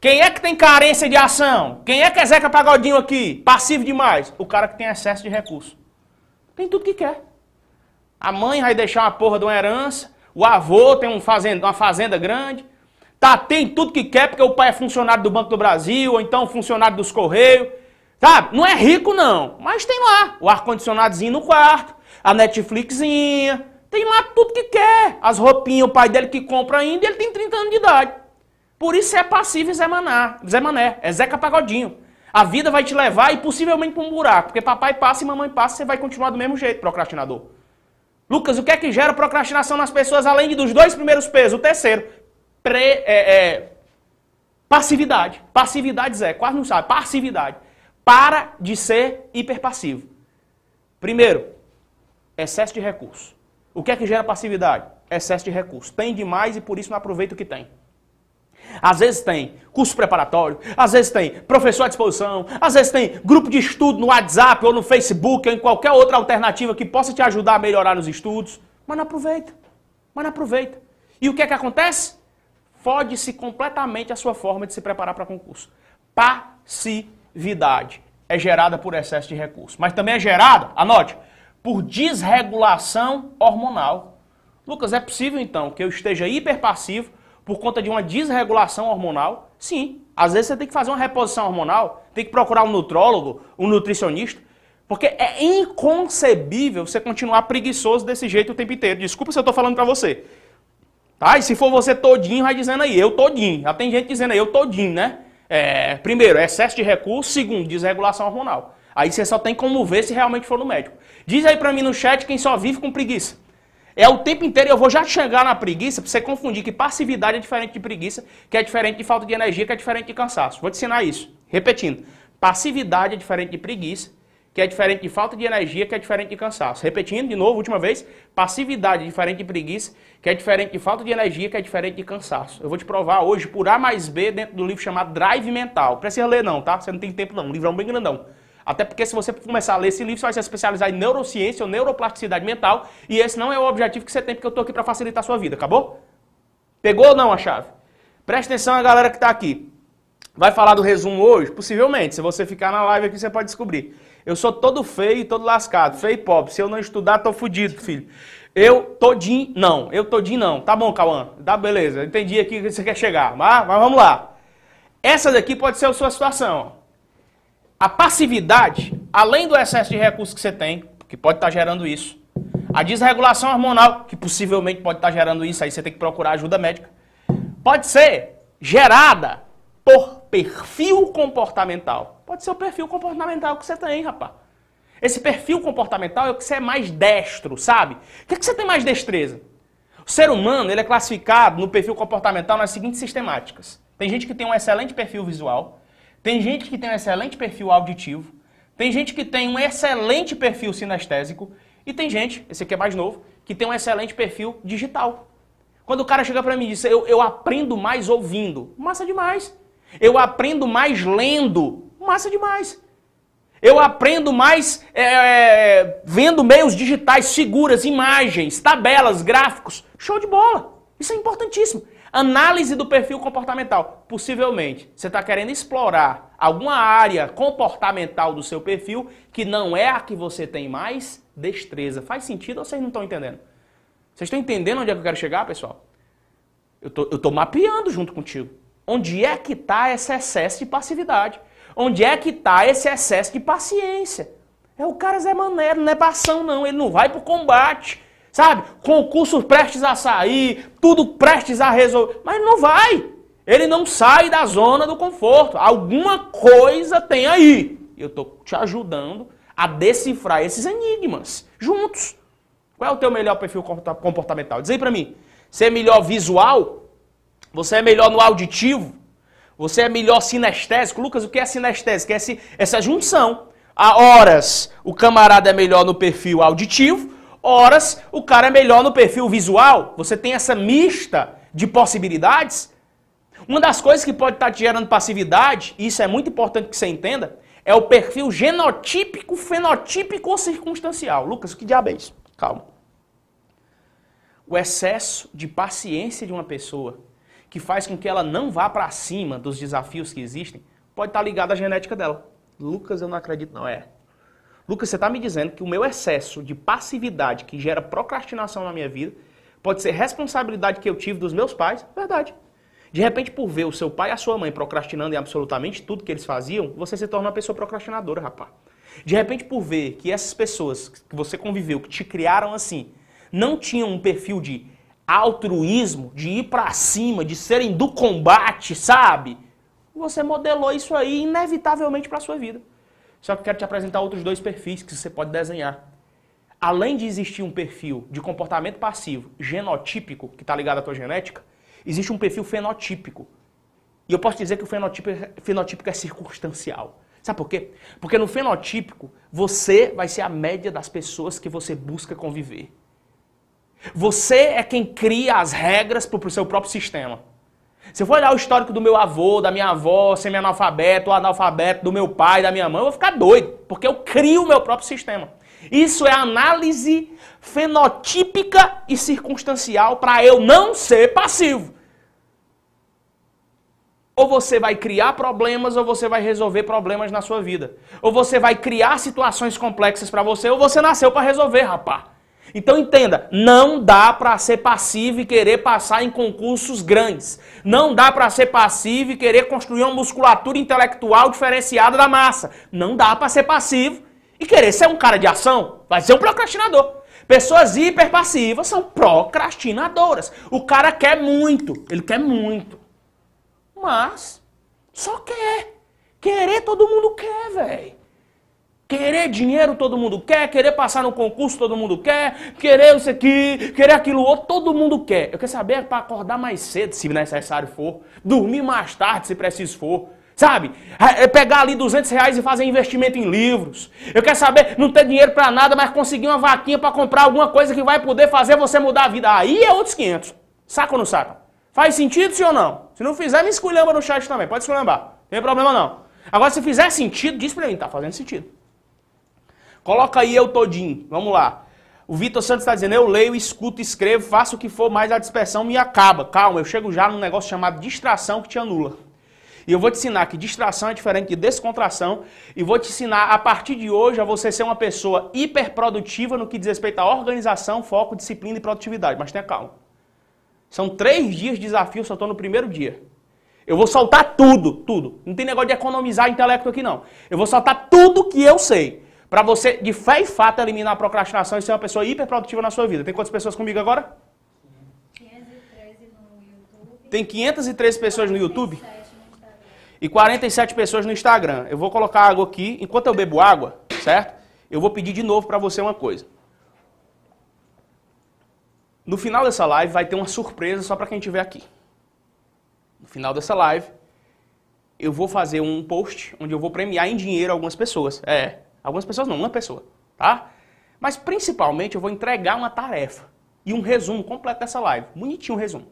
quem é que tem carência de ação? Quem é que é Zeca Pagodinho aqui? Passivo demais. O cara que tem excesso de recurso. Tem tudo que quer. A mãe vai deixar uma porra de uma herança. O avô tem um fazenda, uma fazenda grande. Tá, tem tudo que quer porque o pai é funcionário do Banco do Brasil, ou então funcionário dos Correios. Sabe? Não é rico não, mas tem lá o ar-condicionadozinho no quarto, a Netflixinha, tem lá tudo que quer. As roupinhas, o pai dele que compra ainda, ele tem 30 anos de idade. Por isso é passivo Zé Maná, Zé Mané, é Zeca Pagodinho. A vida vai te levar e possivelmente para um buraco, porque papai passa e mamãe passa, você vai continuar do mesmo jeito, procrastinador. Lucas, o que é que gera procrastinação nas pessoas, além dos dois primeiros pesos? O terceiro, é, é, passividade. Passividade, Zé, quase não sabe. Passividade. Para de ser hiperpassivo. Primeiro, excesso de recurso. O que é que gera passividade? Excesso de recurso. Tem demais e por isso não aproveita o que tem. Às vezes tem curso preparatório, às vezes tem professor à disposição, às vezes tem grupo de estudo no WhatsApp ou no Facebook ou em qualquer outra alternativa que possa te ajudar a melhorar nos estudos, mas não aproveita. Mas não aproveita. E o que é que acontece? fode-se completamente a sua forma de se preparar para concurso. Passividade é gerada por excesso de recurso, mas também é gerada, anote, por desregulação hormonal. Lucas, é possível então que eu esteja hiperpassivo por conta de uma desregulação hormonal? Sim. Às vezes você tem que fazer uma reposição hormonal, tem que procurar um nutrólogo, um nutricionista, porque é inconcebível você continuar preguiçoso desse jeito o tempo inteiro. Desculpa se eu estou falando para você. Tá? E se for você todinho, vai dizendo aí, eu todinho. Já tem gente dizendo aí, eu todinho, né? É, primeiro, excesso de recurso. Segundo, desregulação hormonal. Aí você só tem como ver se realmente for no médico. Diz aí pra mim no chat quem só vive com preguiça. É o tempo inteiro, eu vou já chegar na preguiça pra você confundir que passividade é diferente de preguiça, que é diferente de falta de energia, que é diferente de cansaço. Vou te ensinar isso. Repetindo. Passividade é diferente de preguiça, que é diferente de falta de energia, que é diferente de cansaço. Repetindo de novo, última vez, passividade é diferente de preguiça, que é diferente de falta de energia, que é diferente de cansaço. Eu vou te provar hoje por A mais B dentro do livro chamado Drive Mental. Precisa ler não, tá? Você não tem tempo não, um livrão bem grandão. Até porque se você começar a ler esse livro, você vai se especializar em neurociência ou neuroplasticidade mental, e esse não é o objetivo que você tem, porque eu estou aqui para facilitar a sua vida, acabou? Pegou ou não a chave? Presta atenção a galera que está aqui. Vai falar do resumo hoje? Possivelmente. Se você ficar na live aqui, você pode descobrir. Eu sou todo feio e todo lascado, feio e pobre. Se eu não estudar, tô fudido, filho. Eu todinho, não. Eu todinho, não. Tá bom, Cauã. Tá, beleza. Entendi aqui que você quer chegar. Mas, mas vamos lá. Essa daqui pode ser a sua situação. A passividade, além do excesso de recursos que você tem, que pode estar tá gerando isso. A desregulação hormonal, que possivelmente pode estar tá gerando isso, aí você tem que procurar ajuda médica. Pode ser gerada por perfil comportamental. Pode ser o perfil comportamental que você tem, rapaz. Esse perfil comportamental é o que você é mais destro, sabe? O que, é que você tem mais destreza? O ser humano ele é classificado no perfil comportamental nas seguintes sistemáticas. Tem gente que tem um excelente perfil visual, tem gente que tem um excelente perfil auditivo, tem gente que tem um excelente perfil sinestésico e tem gente, esse aqui é mais novo, que tem um excelente perfil digital. Quando o cara chega para mim e diz, eu, eu aprendo mais ouvindo, massa demais. Eu aprendo mais lendo. Massa demais. Eu aprendo mais é, é, vendo meios digitais seguras, imagens, tabelas, gráficos. Show de bola. Isso é importantíssimo. Análise do perfil comportamental. Possivelmente, você está querendo explorar alguma área comportamental do seu perfil que não é a que você tem mais destreza. Faz sentido ou vocês não estão entendendo? Vocês estão entendendo onde é que eu quero chegar, pessoal? Eu tô, tô mapeando junto contigo. Onde é que está esse excesso de passividade? Onde é que está esse excesso de paciência? É o cara Zé Maneiro, não é passão não, ele não vai pro combate, sabe? Concurso prestes a sair, tudo prestes a resolver, mas não vai. Ele não sai da zona do conforto. Alguma coisa tem aí. Eu tô te ajudando a decifrar esses enigmas juntos. Qual é o teu melhor perfil comportamental? Diz aí pra mim. Você é melhor visual? Você é melhor no auditivo? Você é melhor sinestésico? Lucas, o que é sinestésico? É essa junção. Há horas o camarada é melhor no perfil auditivo, horas o cara é melhor no perfil visual. Você tem essa mista de possibilidades. Uma das coisas que pode estar te gerando passividade, e isso é muito importante que você entenda, é o perfil genotípico, fenotípico ou circunstancial. Lucas, o que diabo é isso? Calma. O excesso de paciência de uma pessoa que faz com que ela não vá para cima dos desafios que existem, pode estar ligado à genética dela. Lucas, eu não acredito, não é. Lucas, você está me dizendo que o meu excesso de passividade que gera procrastinação na minha vida pode ser responsabilidade que eu tive dos meus pais? Verdade. De repente, por ver o seu pai e a sua mãe procrastinando em absolutamente tudo que eles faziam, você se torna uma pessoa procrastinadora, rapaz. De repente, por ver que essas pessoas que você conviveu, que te criaram assim, não tinham um perfil de altruísmo, de ir para cima, de serem do combate, sabe? Você modelou isso aí inevitavelmente para sua vida. Só que eu quero te apresentar outros dois perfis que você pode desenhar. Além de existir um perfil de comportamento passivo genotípico, que está ligado à tua genética, existe um perfil fenotípico. E eu posso dizer que o fenotípico, fenotípico é circunstancial. Sabe por quê? Porque no fenotípico, você vai ser a média das pessoas que você busca conviver. Você é quem cria as regras para o seu próprio sistema. Se eu for olhar o histórico do meu avô, da minha avó, semi-analfabeto analfabeto, do meu pai, da minha mãe, eu vou ficar doido, porque eu crio o meu próprio sistema. Isso é análise fenotípica e circunstancial para eu não ser passivo. Ou você vai criar problemas ou você vai resolver problemas na sua vida. Ou você vai criar situações complexas para você ou você nasceu para resolver, rapaz. Então entenda, não dá para ser passivo e querer passar em concursos grandes. Não dá para ser passivo e querer construir uma musculatura intelectual diferenciada da massa. Não dá para ser passivo e querer ser um cara de ação. Vai ser um procrastinador. Pessoas hiperpassivas são procrastinadoras. O cara quer muito, ele quer muito. Mas só quer. Querer todo mundo quer, velho. Querer dinheiro todo mundo quer, querer passar no concurso todo mundo quer, querer isso aqui, querer aquilo outro, todo mundo quer. Eu quero saber é para acordar mais cedo, se necessário for, dormir mais tarde, se preciso for. Sabe? É pegar ali 200 reais e fazer investimento em livros. Eu quero saber, não ter dinheiro para nada, mas conseguir uma vaquinha para comprar alguma coisa que vai poder fazer você mudar a vida. Aí é outros 500. Saca ou não saca? Faz sentido sim ou não? Se não fizer, me esculhamba no chat também. Pode esculhambar. Não tem problema não. Agora, se fizer sentido, diz pra mim, tá fazendo sentido. Coloca aí eu todinho. Vamos lá. O Vitor Santos está dizendo, eu leio, escuto, escrevo, faço o que for, mas a dispersão me acaba. Calma, eu chego já num negócio chamado distração que te anula. E eu vou te ensinar que distração é diferente de descontração. E vou te ensinar, a partir de hoje, a você ser uma pessoa hiperprodutiva no que diz respeito à organização, foco, disciplina e produtividade. Mas tenha calma. São três dias de desafio, só estou no primeiro dia. Eu vou soltar tudo, tudo. Não tem negócio de economizar intelecto aqui, não. Eu vou soltar tudo que eu sei. Para você, de fé e fato, eliminar a procrastinação e ser uma pessoa hiperprodutiva na sua vida. Tem quantas pessoas comigo agora? 513 no YouTube. Tem 513 pessoas no YouTube? E 47 pessoas no Instagram. Eu vou colocar água aqui. Enquanto eu bebo água, certo? Eu vou pedir de novo para você uma coisa. No final dessa live vai ter uma surpresa só para quem estiver aqui. No final dessa live, eu vou fazer um post onde eu vou premiar em dinheiro algumas pessoas. É, Algumas pessoas não, uma pessoa, tá? Mas principalmente eu vou entregar uma tarefa e um resumo completo dessa live. Bonitinho o resumo.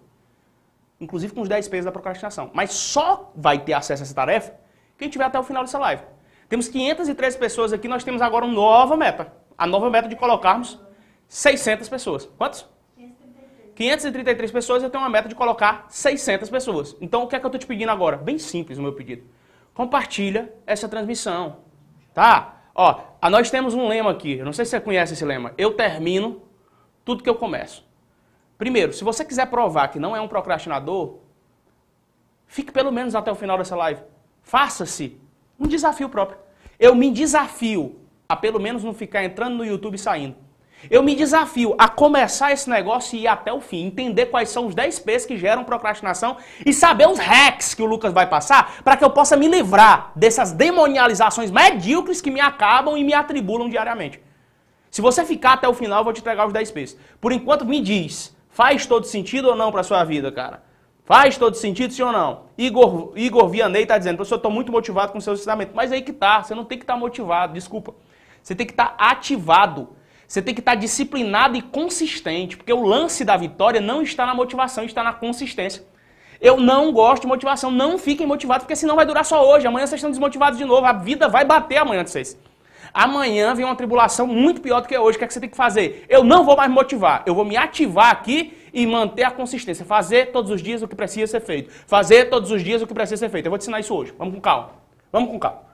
Inclusive com os 10 pesos da procrastinação. Mas só vai ter acesso a essa tarefa quem tiver até o final dessa live. Temos 513 pessoas aqui, nós temos agora uma nova meta. A nova meta de colocarmos 600 pessoas. Quantos? 533 pessoas, eu tenho uma meta de colocar 600 pessoas. Então, o que é que eu estou te pedindo agora? Bem simples o meu pedido. Compartilha essa transmissão, tá? Ó, nós temos um lema aqui, eu não sei se você conhece esse lema. Eu termino tudo que eu começo. Primeiro, se você quiser provar que não é um procrastinador, fique pelo menos até o final dessa live. Faça-se um desafio próprio. Eu me desafio a pelo menos não ficar entrando no YouTube e saindo. Eu me desafio a começar esse negócio e ir até o fim, entender quais são os 10 P's que geram procrastinação e saber os hacks que o Lucas vai passar para que eu possa me livrar dessas demonializações medíocres que me acabam e me atribulam diariamente. Se você ficar até o final, eu vou te entregar os 10 P's. Por enquanto, me diz, faz todo sentido ou não para sua vida, cara? Faz todo sentido, sim ou não? Igor, Igor Vianney está dizendo, professor, estou muito motivado com o seu ensinamento. Mas aí que tá, você não tem que estar tá motivado, desculpa. Você tem que estar tá ativado. Você tem que estar tá disciplinado e consistente, porque o lance da vitória não está na motivação, está na consistência. Eu não gosto de motivação, não fiquem motivados, porque senão vai durar só hoje. Amanhã vocês estão desmotivados de novo, a vida vai bater amanhã de vocês. Amanhã vem uma tribulação muito pior do que hoje. O que, é que você tem que fazer? Eu não vou mais motivar. Eu vou me ativar aqui e manter a consistência. Fazer todos os dias o que precisa ser feito. Fazer todos os dias o que precisa ser feito. Eu vou te ensinar isso hoje. Vamos com calma. Vamos com calma.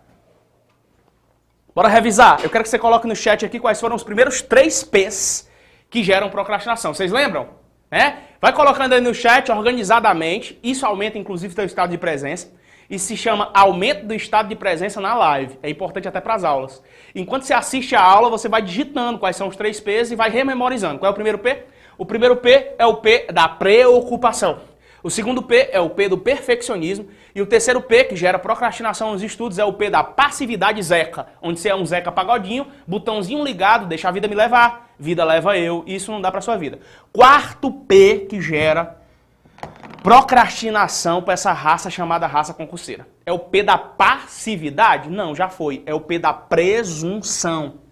Bora revisar. Eu quero que você coloque no chat aqui quais foram os primeiros três P's que geram procrastinação. Vocês lembram? É? Vai colocando aí no chat organizadamente. Isso aumenta inclusive o seu estado de presença e se chama aumento do estado de presença na live. É importante até para as aulas. Enquanto você assiste a aula, você vai digitando quais são os três P's e vai rememorizando. Qual é o primeiro P? O primeiro P é o P da preocupação. O segundo P é o P do perfeccionismo. E o terceiro P, que gera procrastinação nos estudos, é o P da passividade Zeca. Onde você é um Zeca pagodinho, botãozinho ligado, deixa a vida me levar, vida leva eu. Isso não dá para sua vida. Quarto P que gera procrastinação para essa raça chamada raça concurseira. É o P da passividade? Não, já foi. É o P da presunção.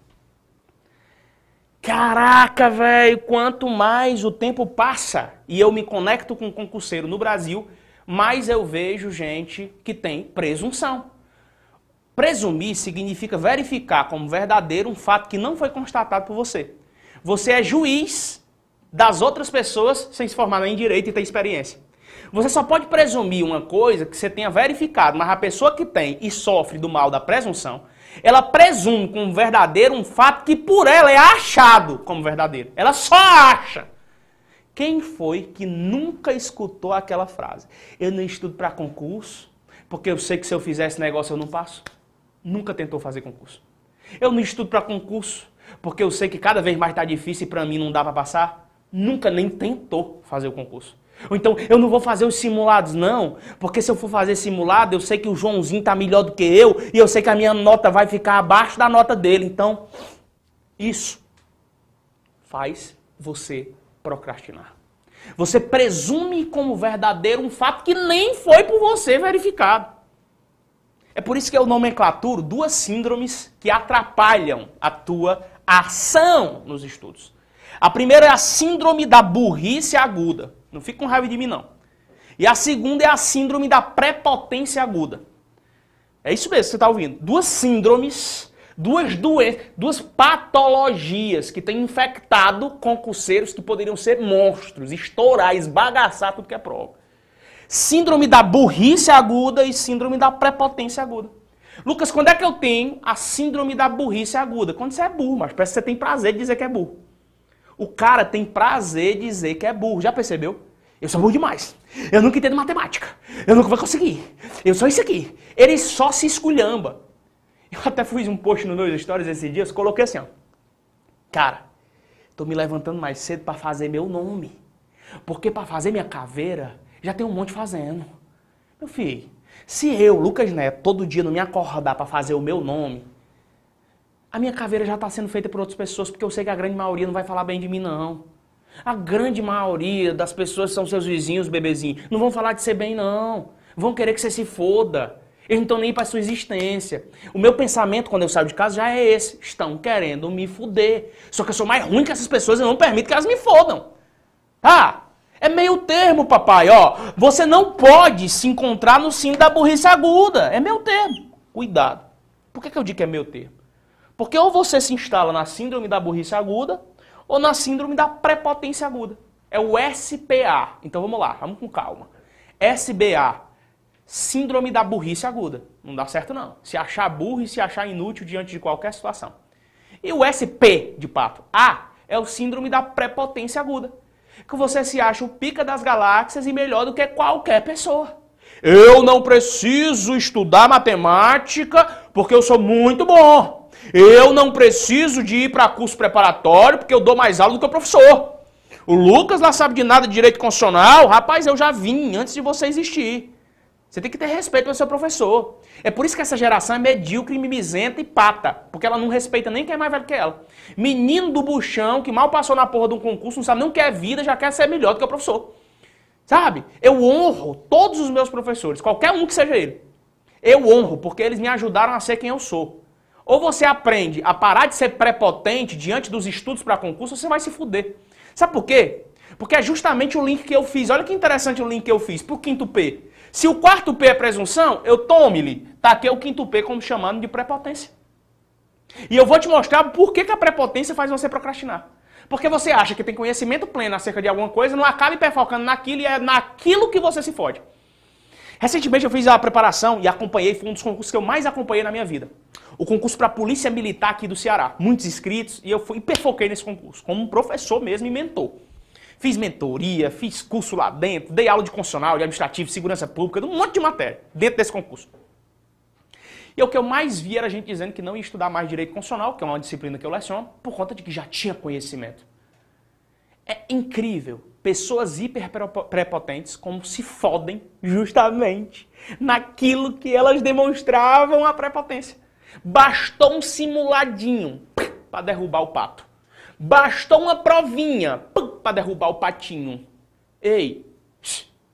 Caraca, velho, quanto mais o tempo passa e eu me conecto com um concurseiro no Brasil, mais eu vejo gente que tem presunção. Presumir significa verificar como verdadeiro um fato que não foi constatado por você. Você é juiz das outras pessoas sem se formar em direito e ter experiência. Você só pode presumir uma coisa que você tenha verificado, mas a pessoa que tem e sofre do mal da presunção, ela presume como verdadeiro um fato que por ela é achado como verdadeiro. Ela só acha. Quem foi que nunca escutou aquela frase? Eu não estudo para concurso, porque eu sei que se eu fizer esse negócio eu não passo. Nunca tentou fazer concurso. Eu não estudo para concurso, porque eu sei que cada vez mais está difícil e para mim não dá para passar. Nunca nem tentou fazer o concurso. Ou então, eu não vou fazer os simulados, não, porque se eu for fazer simulado, eu sei que o Joãozinho está melhor do que eu e eu sei que a minha nota vai ficar abaixo da nota dele. Então, isso faz você procrastinar. Você presume como verdadeiro um fato que nem foi por você verificado. É por isso que eu nomenclaturo duas síndromes que atrapalham a tua ação nos estudos. A primeira é a síndrome da burrice aguda. Não fica com raiva de mim, não. E a segunda é a síndrome da prepotência aguda. É isso mesmo que você está ouvindo. Duas síndromes, duas doenças, duas patologias que têm infectado concurseiros que poderiam ser monstros, estourar, esbagaçar tudo que é prova. Síndrome da burrice aguda e síndrome da prepotência aguda. Lucas, quando é que eu tenho a síndrome da burrice aguda? Quando você é burro, mas parece que você tem prazer de dizer que é burro. O cara tem prazer de dizer que é burro. Já percebeu? Eu sou burro demais. Eu nunca entendo matemática. Eu nunca vou conseguir. Eu sou isso aqui. Ele só se esculhamba. Eu até fiz um post no Dois Stories esses dias, coloquei assim, ó. Cara, tô me levantando mais cedo para fazer meu nome. Porque para fazer minha caveira, já tem um monte fazendo. Meu filho, se eu, Lucas Neto, todo dia não me acordar para fazer o meu nome, a minha caveira já está sendo feita por outras pessoas, porque eu sei que a grande maioria não vai falar bem de mim, não. A grande maioria das pessoas são seus vizinhos, bebezinhos, não vão falar de você bem, não. Vão querer que você se foda. Eles não estão nem para sua existência. O meu pensamento quando eu saio de casa já é esse. Estão querendo me fuder. Só que eu sou mais ruim que essas pessoas e não permito que elas me fodam. Tá? É meio termo, papai. Ó, você não pode se encontrar no sim da burrice aguda. É meu termo. Cuidado. Por que, que eu digo que é meu termo? Porque ou você se instala na síndrome da burrice aguda ou na síndrome da prepotência aguda. É o SPA. Então vamos lá, vamos com calma. SBA, síndrome da burrice aguda. Não dá certo não. Se achar burro e se achar inútil diante de qualquer situação. E o SP de pato, A, é o síndrome da prepotência aguda. que você se acha o pica das galáxias e melhor do que qualquer pessoa. Eu não preciso estudar matemática porque eu sou muito bom. Eu não preciso de ir para curso preparatório porque eu dou mais aula do que o professor. O Lucas lá sabe de nada de direito constitucional. Rapaz, eu já vim antes de você existir. Você tem que ter respeito pelo seu professor. É por isso que essa geração é medíocre, mimizenta e pata. Porque ela não respeita nem quem é mais velho que ela. Menino do buchão, que mal passou na porra de um concurso, não sabe nem o que é vida, já quer ser melhor do que o professor. Sabe? Eu honro todos os meus professores, qualquer um que seja ele. Eu honro, porque eles me ajudaram a ser quem eu sou. Ou você aprende a parar de ser prepotente diante dos estudos para concurso, ou você vai se fuder. Sabe por quê? Porque é justamente o link que eu fiz. Olha que interessante o link que eu fiz pro quinto P. Se o quarto P é presunção, eu tome-lhe. Tá aqui o quinto P como chamando de prepotência. E eu vou te mostrar por que, que a prepotência faz você procrastinar. Porque você acha que tem conhecimento pleno acerca de alguma coisa, não acabe focando naquilo e é naquilo que você se fode. Recentemente eu fiz a preparação e acompanhei, foi um dos concursos que eu mais acompanhei na minha vida. O concurso para Polícia Militar aqui do Ceará. Muitos inscritos e eu fui hiperfoquei nesse concurso, como um professor mesmo e mentor. Fiz mentoria, fiz curso lá dentro, dei aula de constitucional, de administrativo, segurança pública, um monte de matéria dentro desse concurso. E o que eu mais vi era gente dizendo que não ia estudar mais direito constitucional, que é uma disciplina que eu leciono, por conta de que já tinha conhecimento. É incrível. Pessoas hiper prepotentes como se fodem justamente naquilo que elas demonstravam a prepotência. Bastou um simuladinho para derrubar o pato. Bastou uma provinha para derrubar o patinho. Ei,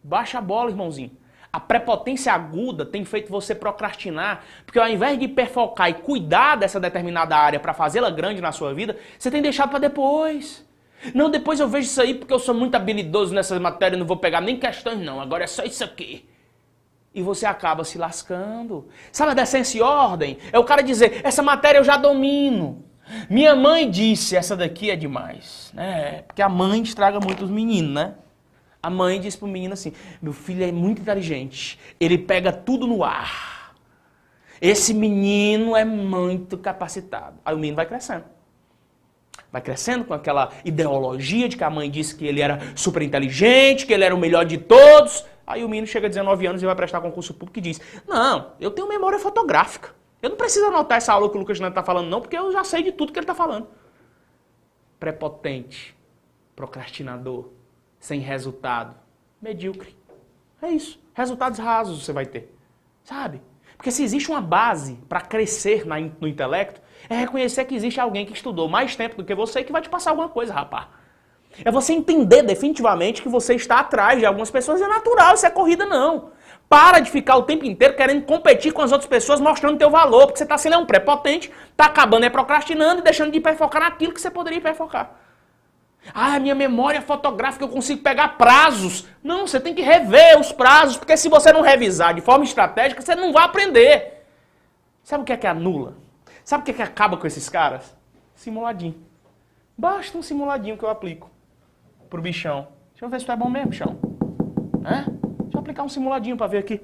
baixa a bola, irmãozinho. A prepotência aguda tem feito você procrastinar, porque ao invés de perfocar e cuidar dessa determinada área para fazê-la grande na sua vida, você tem deixado para depois. Não, depois eu vejo isso aí porque eu sou muito habilidoso nessas matérias, não vou pegar nem questões não, agora é só isso aqui. E você acaba se lascando. Sabe a decência e ordem? É o cara dizer, essa matéria eu já domino. Minha mãe disse, essa daqui é demais. É, porque a mãe estraga muito os meninos, né? A mãe diz pro menino assim: meu filho é muito inteligente, ele pega tudo no ar. Esse menino é muito capacitado. Aí o menino vai crescendo. Vai crescendo com aquela ideologia de que a mãe disse que ele era super inteligente, que ele era o melhor de todos. Aí o menino chega a 19 anos e vai prestar concurso público e diz: Não, eu tenho memória fotográfica. Eu não preciso anotar essa aula que o Lucas Neto está falando, não, porque eu já sei de tudo que ele está falando. Prepotente, procrastinador sem resultado, medíocre. É isso. Resultados rasos você vai ter. Sabe? Porque se existe uma base para crescer no intelecto, é reconhecer que existe alguém que estudou mais tempo do que você e que vai te passar alguma coisa, rapaz. É você entender definitivamente que você está atrás de algumas pessoas. É natural, isso é corrida, não. Para de ficar o tempo inteiro querendo competir com as outras pessoas, mostrando teu valor, porque você está sendo um prepotente, está acabando é procrastinando e deixando de hiperfocar naquilo que você poderia hiperfocar. Ah, minha memória fotográfica eu consigo pegar prazos. Não, você tem que rever os prazos, porque se você não revisar de forma estratégica, você não vai aprender. Sabe o que é que anula? Sabe o que é que acaba com esses caras? Simuladinho. Basta um simuladinho que eu aplico pro bichão. Deixa eu ver se tu é bom mesmo, bichão. É? Deixa eu aplicar um simuladinho para ver aqui.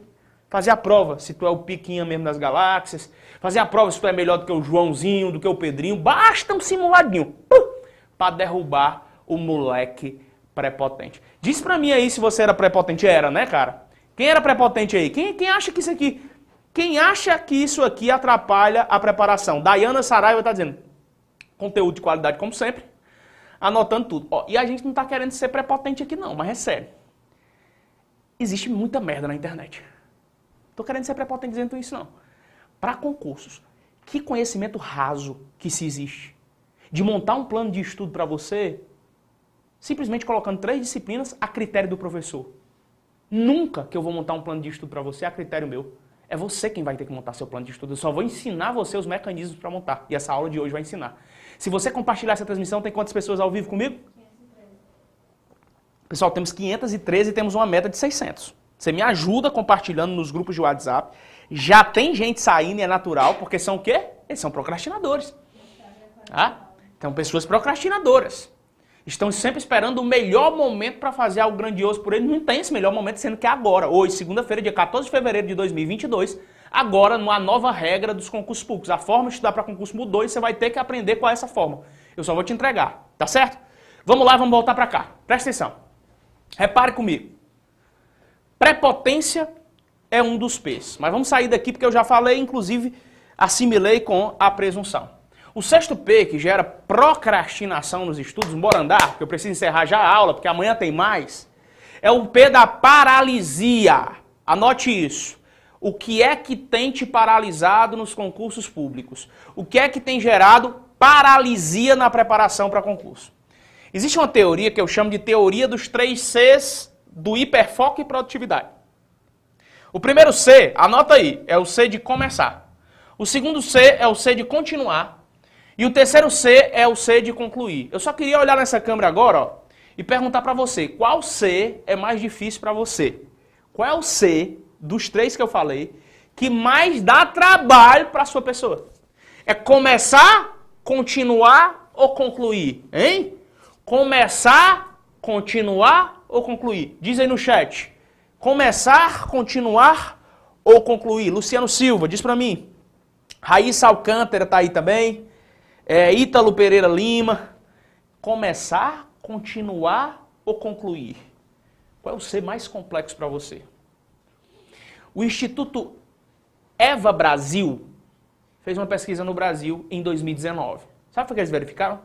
Fazer a prova se tu é o piquinha mesmo das galáxias. Fazer a prova se tu é melhor do que o Joãozinho, do que o Pedrinho. Basta um simuladinho. Uh! Para derrubar o moleque prepotente. Diz pra mim aí se você era prepotente. Era, né, cara? Quem era prepotente aí? Quem, quem acha que isso aqui... Quem acha que isso aqui atrapalha a preparação? Dayana Saraiva tá dizendo, conteúdo de qualidade como sempre, anotando tudo. Ó, e a gente não tá querendo ser prepotente aqui não, mas é sério. Existe muita merda na internet. Tô querendo ser prepotente dizendo isso não. Para concursos, que conhecimento raso que se existe. De montar um plano de estudo para você simplesmente colocando três disciplinas a critério do professor. Nunca que eu vou montar um plano de estudo para você a critério meu. É você quem vai ter que montar seu plano de estudo. Eu só vou ensinar você os mecanismos para montar. E essa aula de hoje vai ensinar. Se você compartilhar essa transmissão, tem quantas pessoas ao vivo comigo? 513. Pessoal, temos 513 e temos uma meta de 600. Você me ajuda compartilhando nos grupos de WhatsApp. Já tem gente saindo e é natural, porque são o quê? Eles são procrastinadores. Ah? Então, pessoas procrastinadoras estão sempre esperando o melhor momento para fazer algo grandioso por eles. Não tem esse melhor momento, sendo que é agora, hoje, segunda-feira, dia 14 de fevereiro de 2022, agora numa nova regra dos concursos públicos. A forma de estudar para concurso mudou e você vai ter que aprender qual é essa forma. Eu só vou te entregar, tá certo? Vamos lá, vamos voltar para cá. Presta atenção. Repare comigo. Prepotência é um dos P's. Mas vamos sair daqui porque eu já falei, inclusive assimilei com a presunção. O sexto P, que gera procrastinação nos estudos, bora andar, porque eu preciso encerrar já a aula, porque amanhã tem mais, é o P da paralisia. Anote isso. O que é que tem te paralisado nos concursos públicos? O que é que tem gerado paralisia na preparação para concurso? Existe uma teoria que eu chamo de teoria dos três Cs do hiperfoco e produtividade. O primeiro C, anota aí, é o C de começar. O segundo C é o C de continuar. E o terceiro C é o C de concluir. Eu só queria olhar nessa câmera agora ó, e perguntar para você, qual C é mais difícil para você? Qual é o C dos três que eu falei que mais dá trabalho para sua pessoa? É começar, continuar ou concluir? Hein? Começar, continuar ou concluir? Diz aí no chat. Começar, continuar ou concluir? Luciano Silva, diz para mim. Raíssa Alcântara tá aí também. É, Ítalo Pereira Lima. Começar, continuar ou concluir? Qual é o ser mais complexo para você? O Instituto Eva Brasil fez uma pesquisa no Brasil em 2019. Sabe o que eles verificaram?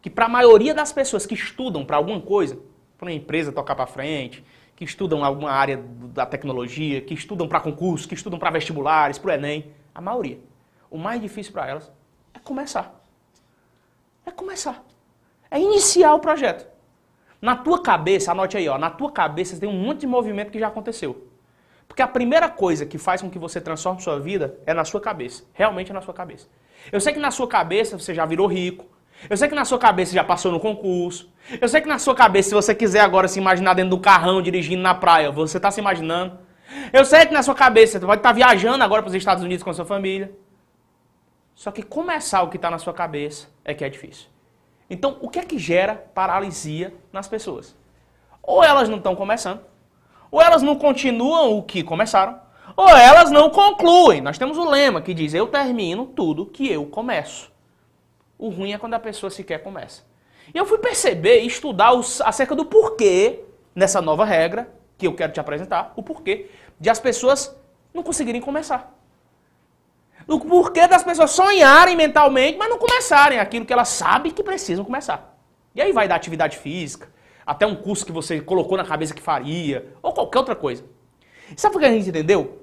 Que para a maioria das pessoas que estudam para alguma coisa, para uma empresa tocar para frente, que estudam alguma área da tecnologia, que estudam para concurso, que estudam para vestibulares, para o Enem, a maioria, o mais difícil para elas é começar. É começar. É iniciar o projeto. Na tua cabeça, anote aí, ó, na tua cabeça tem um monte de movimento que já aconteceu. Porque a primeira coisa que faz com que você transforme sua vida é na sua cabeça. Realmente é na sua cabeça. Eu sei que na sua cabeça você já virou rico. Eu sei que na sua cabeça já passou no concurso. Eu sei que na sua cabeça, se você quiser agora se imaginar dentro do carrão dirigindo na praia, você está se imaginando. Eu sei que na sua cabeça você pode estar tá viajando agora para os Estados Unidos com a sua família. Só que começar o que está na sua cabeça é que é difícil. Então, o que é que gera paralisia nas pessoas? Ou elas não estão começando, ou elas não continuam o que começaram, ou elas não concluem. Nós temos o lema que diz: Eu termino tudo que eu começo. O ruim é quando a pessoa sequer começa. E eu fui perceber e estudar os, acerca do porquê, nessa nova regra, que eu quero te apresentar, o porquê de as pessoas não conseguirem começar. O porquê das pessoas sonharem mentalmente, mas não começarem aquilo que elas sabem que precisam começar. E aí vai da atividade física, até um curso que você colocou na cabeça que faria, ou qualquer outra coisa. Sabe o que a gente entendeu?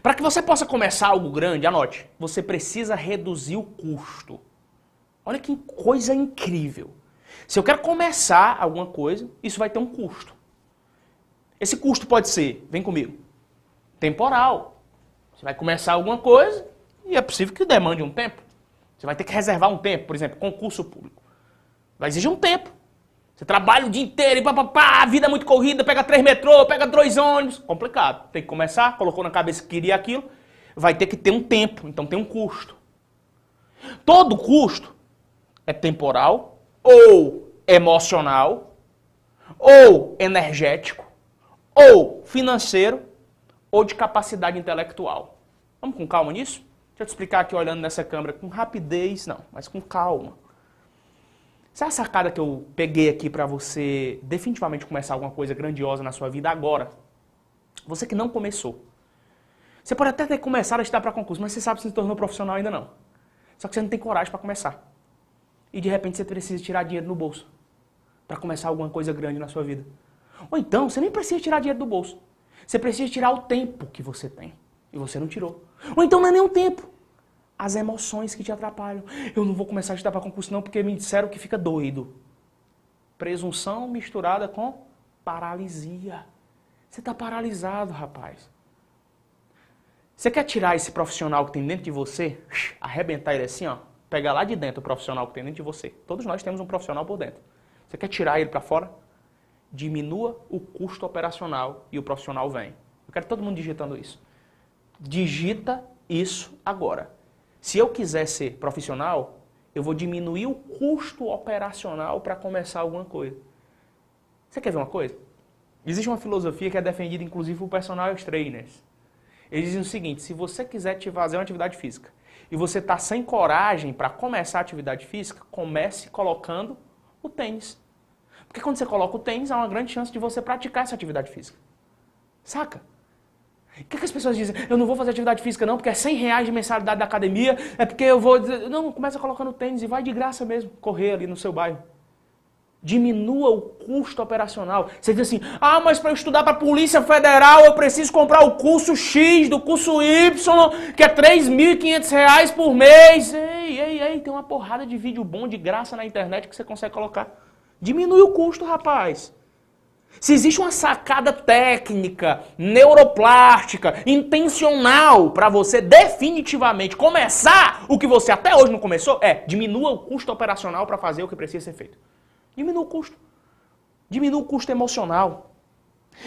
Para que você possa começar algo grande, anote, você precisa reduzir o custo. Olha que coisa incrível. Se eu quero começar alguma coisa, isso vai ter um custo. Esse custo pode ser, vem comigo, temporal. Você vai começar alguma coisa e é possível que demande um tempo. Você vai ter que reservar um tempo, por exemplo, concurso público. Vai exigir um tempo. Você trabalha o dia inteiro e a vida é muito corrida, pega três metrô, pega dois ônibus. Complicado. Tem que começar, colocou na cabeça que queria aquilo, vai ter que ter um tempo, então tem um custo. Todo custo é temporal, ou emocional, ou energético, ou financeiro, ou de capacidade intelectual. Vamos com calma nisso? Deixa eu te explicar aqui olhando nessa câmera com rapidez, não, mas com calma. É a sacada que eu peguei aqui para você definitivamente começar alguma coisa grandiosa na sua vida agora? Você que não começou. Você pode até ter começado a estudar para concurso, mas você sabe que se tornou profissional ainda não. Só que você não tem coragem para começar. E de repente você precisa tirar dinheiro no bolso para começar alguma coisa grande na sua vida. Ou então, você nem precisa tirar dinheiro do bolso. Você precisa tirar o tempo que você tem. E você não tirou. Ou então não é nem o tempo as emoções que te atrapalham. Eu não vou começar a estudar para concurso não porque me disseram que fica doido. Presunção misturada com paralisia. Você está paralisado, rapaz. Você quer tirar esse profissional que tem dentro de você, arrebentar ele assim, ó, pegar lá de dentro o profissional que tem dentro de você. Todos nós temos um profissional por dentro. Você quer tirar ele para fora? Diminua o custo operacional e o profissional vem. Eu quero todo mundo digitando isso. Digita isso agora. Se eu quiser ser profissional, eu vou diminuir o custo operacional para começar alguma coisa. Você quer ver uma coisa? Existe uma filosofia que é defendida inclusive por personal trainers. Eles dizem o seguinte: se você quiser te fazer uma atividade física e você está sem coragem para começar a atividade física, comece colocando O tênis. Porque quando você coloca o tênis, há uma grande chance de você praticar essa atividade física. Saca? O que, que, as pessoas dizem? Eu não vou fazer atividade física não, porque é 100 reais de mensalidade da academia, é porque eu vou... Não, começa colocando tênis e vai de graça mesmo, correr ali no seu bairro. Diminua o custo operacional. Você diz assim, ah, mas para estudar para a Polícia Federal eu preciso comprar o curso X do curso Y, que é 3.500 reais por mês. Ei, ei, ei, tem uma porrada de vídeo bom de graça na internet que você consegue colocar. Diminui o custo, rapaz. Se existe uma sacada técnica, neuroplástica, intencional para você definitivamente começar o que você até hoje não começou, é diminua o custo operacional para fazer o que precisa ser feito. Diminua o custo. Diminua o custo emocional.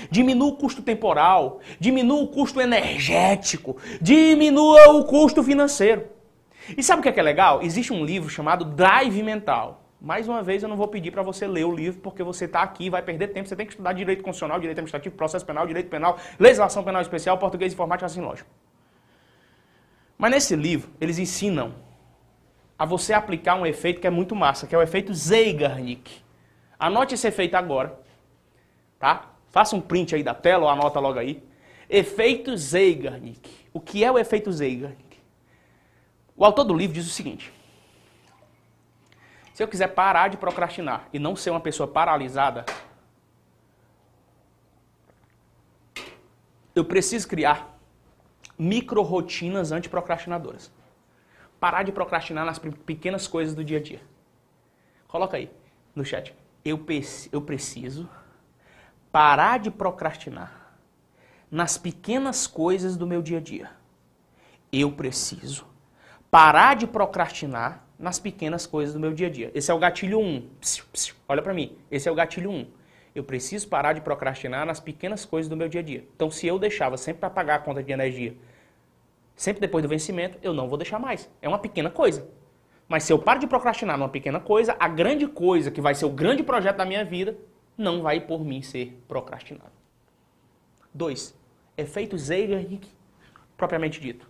Diminua o custo temporal. Diminua o custo energético. Diminua o custo financeiro. E sabe o que é, que é legal? Existe um livro chamado Drive Mental. Mais uma vez, eu não vou pedir para você ler o livro, porque você está aqui, vai perder tempo. Você tem que estudar direito constitucional, direito administrativo, processo penal, direito penal, legislação penal especial, português, informática, assim, lógico. Mas nesse livro, eles ensinam a você aplicar um efeito que é muito massa, que é o efeito Zeigarnik. Anote esse efeito agora, tá? Faça um print aí da tela ou anota logo aí. Efeito Zeigarnik. O que é o efeito Zeigarnik? O autor do livro diz o seguinte: Se eu quiser parar de procrastinar e não ser uma pessoa paralisada, eu preciso criar micro rotinas antiprocrastinadoras parar de procrastinar nas pequenas coisas do dia a dia. Coloca aí no chat. Eu, eu preciso parar de procrastinar nas pequenas coisas do meu dia a dia. Eu preciso parar de procrastinar nas pequenas coisas do meu dia a dia. Esse é o gatilho 1. olha para mim. Esse é o gatilho 1. Eu preciso parar de procrastinar nas pequenas coisas do meu dia a dia. Então, se eu deixava sempre para pagar a conta de energia sempre depois do vencimento, eu não vou deixar mais. É uma pequena coisa. Mas se eu paro de procrastinar numa pequena coisa, a grande coisa, que vai ser o grande projeto da minha vida, não vai por mim ser procrastinado. Dois, efeito Zeigarnik, propriamente dito.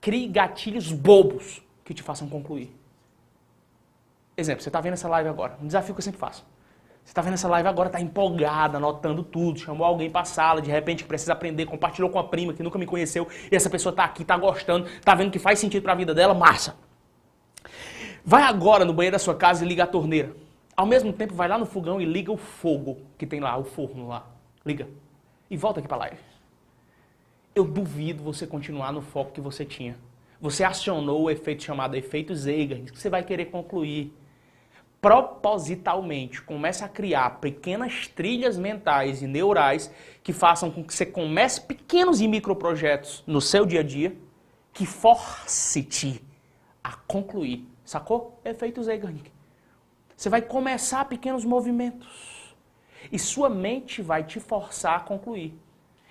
Crie gatilhos bobos que te façam concluir. Exemplo, você está vendo essa live agora, um desafio que eu sempre faço. Você está vendo essa live agora, está empolgada, anotando tudo, chamou alguém para a sala, de repente precisa aprender, compartilhou com a prima que nunca me conheceu, e essa pessoa está aqui, está gostando, está vendo que faz sentido para a vida dela, massa. Vai agora no banheiro da sua casa e liga a torneira. Ao mesmo tempo, vai lá no fogão e liga o fogo que tem lá, o forno lá. Liga. E volta aqui para a live. Eu duvido você continuar no foco que você tinha. Você acionou o efeito chamado efeito Zeigarnik, que você vai querer concluir propositalmente começa a criar pequenas trilhas mentais e neurais que façam com que você comece pequenos e microprojetos no seu dia a dia que force-te a concluir. Sacou? Efeito Zeigarnik. Você vai começar pequenos movimentos e sua mente vai te forçar a concluir.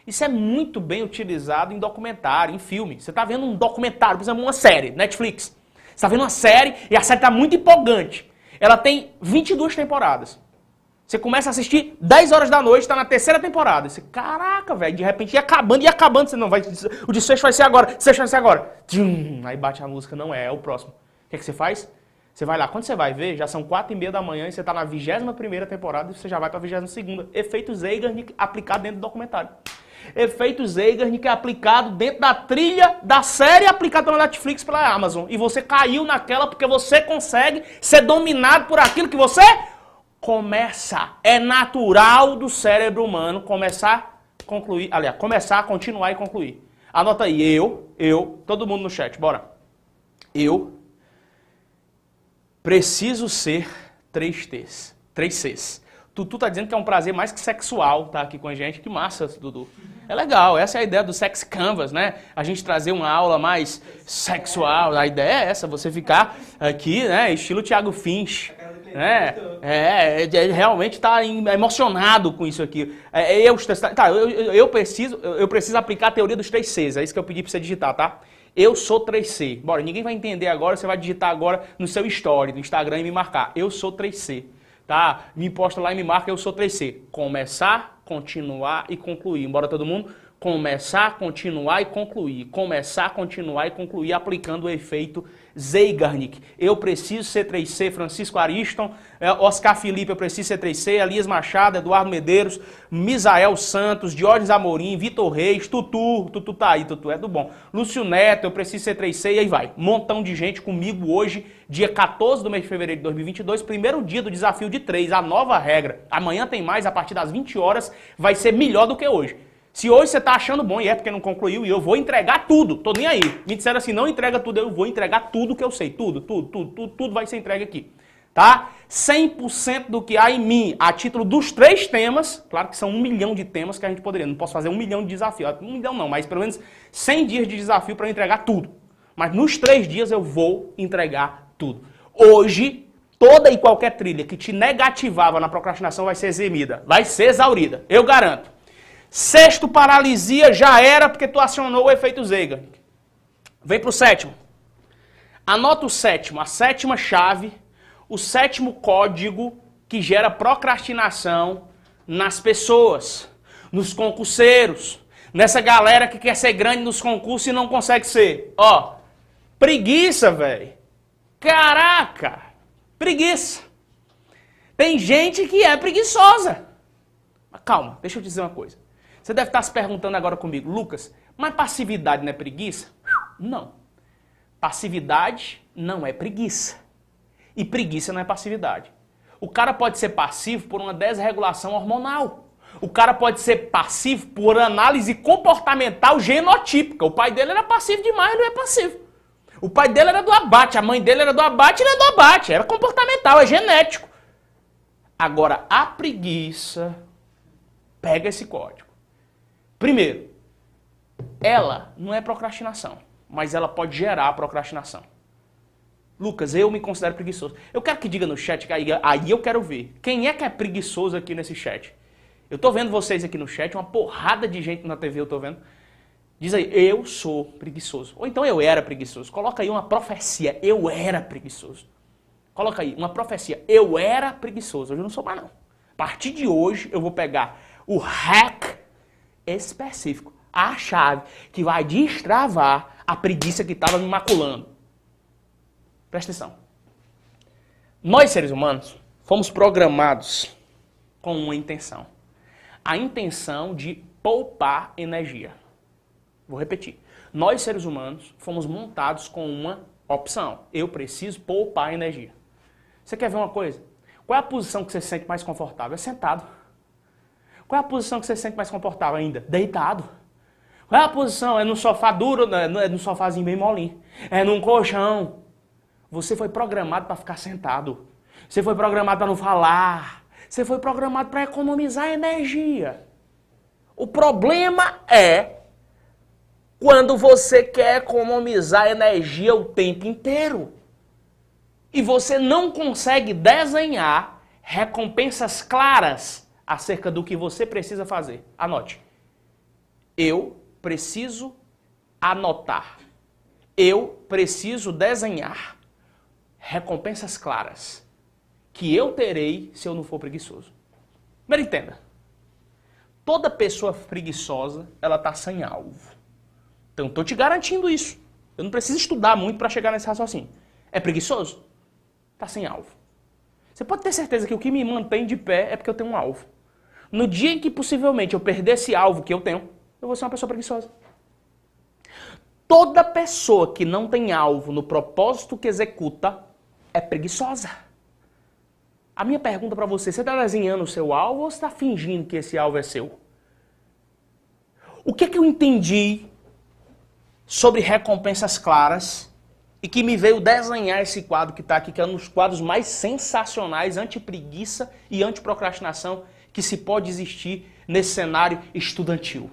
Isso é muito bem utilizado em documentário, em filme. Você está vendo um documentário, por exemplo, uma série, Netflix. Você está vendo uma série e a série está muito empolgante. Ela tem 22 temporadas. Você começa a assistir 10 horas da noite, está na terceira temporada. Você, caraca, velho, de repente ia acabando, ia acabando. Você não vai, o desfecho vai ser agora, o desfecho vai ser agora. Tchum, aí bate a música, não é, é o próximo. O que, é que você faz? Você vai lá, quando você vai ver, já são 4 e meia da manhã e você está na 21 primeira temporada e você já vai para a 22 segunda. Efeito Zeigarnik aplicado dentro do documentário efeito Zeigarnik é aplicado dentro da trilha da série aplicada pela Netflix pela Amazon. E você caiu naquela porque você consegue ser dominado por aquilo que você começa. É natural do cérebro humano começar, concluir, aliás, começar, continuar e concluir. Anota aí, eu, eu, todo mundo no chat, bora. Eu preciso ser três T's, três C's. Tutu tá dizendo que é um prazer mais que sexual estar tá aqui com a gente. Que massa, Dudu. É legal, essa é a ideia do Sex Canvas, né? A gente trazer uma aula mais sexual. A ideia é essa, você ficar aqui, né? Estilo Thiago Finch. Né? É, é, é, realmente está emocionado com isso aqui. É, é eu, tá, eu, eu, preciso, eu preciso aplicar a teoria dos três Cs. É isso que eu pedi para você digitar, tá? Eu sou 3C. Bora, ninguém vai entender agora, você vai digitar agora no seu story, no Instagram e me marcar. Eu sou 3C. Tá? Me posta lá e me marca, eu sou 3C. Começar, continuar e concluir. Embora todo mundo Começar, continuar e concluir. Começar, continuar e concluir aplicando o efeito Zeigarnik. Eu preciso ser 3C, Francisco Ariston, é, Oscar Felipe, eu preciso ser 3C, Elias Machado, Eduardo Medeiros, Misael Santos, Diógenes Amorim, Vitor Reis, Tutu, Tutu tá aí, Tutu é do bom. Lúcio Neto, eu preciso ser 3C e aí vai. Montão de gente comigo hoje, dia 14 do mês de fevereiro de 2022, primeiro dia do desafio de 3, a nova regra. Amanhã tem mais, a partir das 20 horas, vai ser melhor do que hoje. Se hoje você tá achando bom e é porque não concluiu, e eu vou entregar tudo, tô nem aí. Me disseram assim, não entrega tudo, eu vou entregar tudo que eu sei, tudo, tudo, tudo, tudo, tudo vai ser entregue aqui. Tá? 100% do que há em mim, a título dos três temas, claro que são um milhão de temas que a gente poderia, não posso fazer um milhão de desafios, um milhão não, mas pelo menos 100 dias de desafio para entregar tudo. Mas nos três dias eu vou entregar tudo. Hoje, toda e qualquer trilha que te negativava na procrastinação vai ser eximida, vai ser exaurida, eu garanto. Sexto, paralisia já era porque tu acionou o efeito Zeigarnik. Vem para o sétimo. Anota o sétimo, a sétima chave, o sétimo código que gera procrastinação nas pessoas, nos concurseiros, nessa galera que quer ser grande nos concursos e não consegue ser. Ó, preguiça, velho. Caraca, preguiça. Tem gente que é preguiçosa. Mas calma, deixa eu dizer uma coisa. Você deve estar se perguntando agora comigo, Lucas, mas passividade não é preguiça? Não. Passividade não é preguiça. E preguiça não é passividade. O cara pode ser passivo por uma desregulação hormonal. O cara pode ser passivo por análise comportamental genotípica. O pai dele era passivo demais, ele não é passivo. O pai dele era do abate, a mãe dele era do abate, ele é do abate. Era comportamental, é genético. Agora, a preguiça pega esse código. Primeiro, ela não é procrastinação, mas ela pode gerar procrastinação. Lucas, eu me considero preguiçoso. Eu quero que diga no chat, aí, aí eu quero ver. Quem é que é preguiçoso aqui nesse chat? Eu tô vendo vocês aqui no chat, uma porrada de gente na TV eu tô vendo. Diz aí, eu sou preguiçoso. Ou então eu era preguiçoso. Coloca aí uma profecia, eu era preguiçoso. Coloca aí uma profecia, eu era preguiçoso. Hoje eu não sou mais não. A partir de hoje eu vou pegar o hack específico, a chave que vai destravar a preguiça que estava me maculando. Presta atenção. Nós, seres humanos, fomos programados com uma intenção. A intenção de poupar energia. Vou repetir. Nós, seres humanos, fomos montados com uma opção. Eu preciso poupar energia. Você quer ver uma coisa? Qual é a posição que você se sente mais confortável? É sentado. Qual é a posição que você se sente mais confortável ainda? Deitado. Qual é a posição? É no sofá duro, né? é no sofazinho bem molinho. É num colchão. Você foi programado para ficar sentado. Você foi programado para não falar. Você foi programado para economizar energia. O problema é quando você quer economizar energia o tempo inteiro. E você não consegue desenhar recompensas claras acerca do que você precisa fazer. Anote. Eu preciso anotar. Eu preciso desenhar recompensas claras que eu terei se eu não for preguiçoso. Primeiro entenda. Toda pessoa preguiçosa, ela está sem alvo. Então, estou te garantindo isso. Eu não preciso estudar muito para chegar nesse raciocínio. É preguiçoso? Está sem alvo. Você pode ter certeza que o que me mantém de pé é porque eu tenho um alvo. No dia em que possivelmente eu perder esse alvo que eu tenho, eu vou ser uma pessoa preguiçosa. Toda pessoa que não tem alvo no propósito que executa é preguiçosa. A minha pergunta para você, você está desenhando o seu alvo ou está fingindo que esse alvo é seu? O que é que eu entendi sobre recompensas claras e que me veio desenhar esse quadro que está aqui, que é um dos quadros mais sensacionais anti-preguiça e anti-procrastinação que se pode existir nesse cenário estudantil.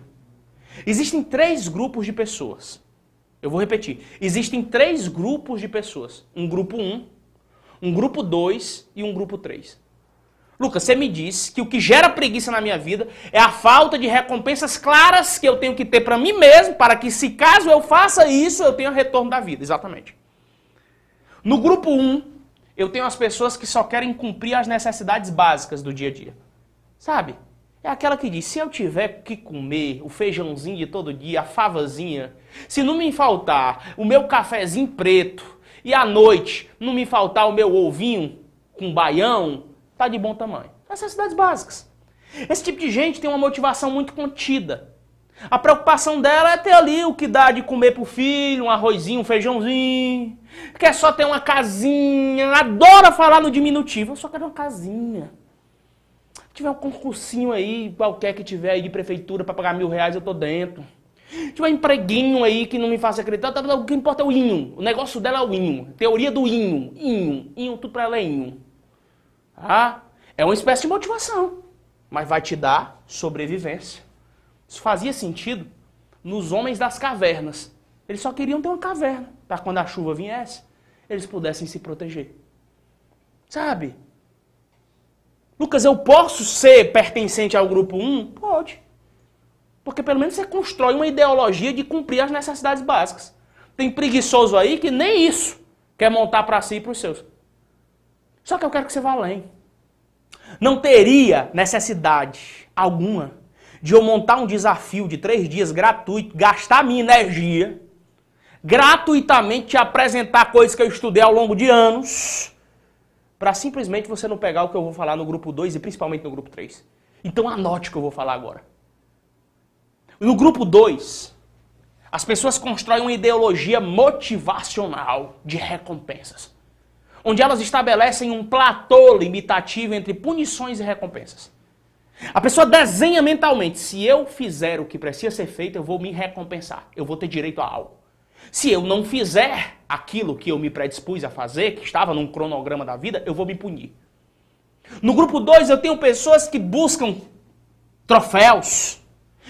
Existem três grupos de pessoas. Eu vou repetir. Existem três grupos de pessoas. Um grupo 1, um, um grupo 2 e um grupo 3. Lucas, você me disse que o que gera preguiça na minha vida é a falta de recompensas claras que eu tenho que ter para mim mesmo, para que se caso eu faça isso, eu tenha retorno da vida. Exatamente. No grupo 1, um, eu tenho as pessoas que só querem cumprir as necessidades básicas do dia a dia. Sabe? é aquela que diz: se eu tiver que comer o feijãozinho de todo dia, a favazinha, se não me faltar o meu cafezinho preto e à noite não me faltar o meu ovinho com baião, tá de bom tamanho. Necessidades básicas. Esse tipo de gente tem uma motivação muito contida. A preocupação dela é ter ali o que dá de comer pro filho, um arrozinho, um feijãozinho. Quer só ter uma casinha. Adora falar no diminutivo. Eu só quero uma casinha. Tiver um concursinho aí, qualquer que tiver aí de prefeitura para pagar mil reais, eu tô dentro. Tiver um empreguinho aí que não me faça acreditar, tá, o que importa é o inho. O negócio dela é o inho. Teoria do inho. Inho. Inho, tudo pra ela é inho. Ah, é uma espécie de motivação. Mas vai te dar sobrevivência. Isso fazia sentido nos homens das cavernas. Eles só queriam ter uma caverna para quando a chuva viesse, eles pudessem se proteger. Sabe? Lucas, eu posso ser pertencente ao grupo 1? Pode. Porque pelo menos você constrói uma ideologia de cumprir as necessidades básicas. Tem preguiçoso aí que nem isso quer montar para si e para os seus. Só que eu quero que você vá além. Não teria necessidade alguma de eu montar um desafio de três dias gratuito, gastar minha energia, gratuitamente te apresentar coisas que eu estudei ao longo de anos, para simplesmente você não pegar o que eu vou falar no grupo 2 e principalmente no grupo 3. Então anote o que eu vou falar agora. No grupo 2, as pessoas constroem uma ideologia motivacional de recompensas, onde elas estabelecem um platô limitativo entre punições e recompensas. A pessoa desenha mentalmente: se eu fizer o que precisa ser feito, eu vou me recompensar, eu vou ter direito a algo. Se eu não fizer aquilo que eu me predispus a fazer, que estava num cronograma da vida, eu vou me punir. No grupo 2, eu tenho pessoas que buscam troféus,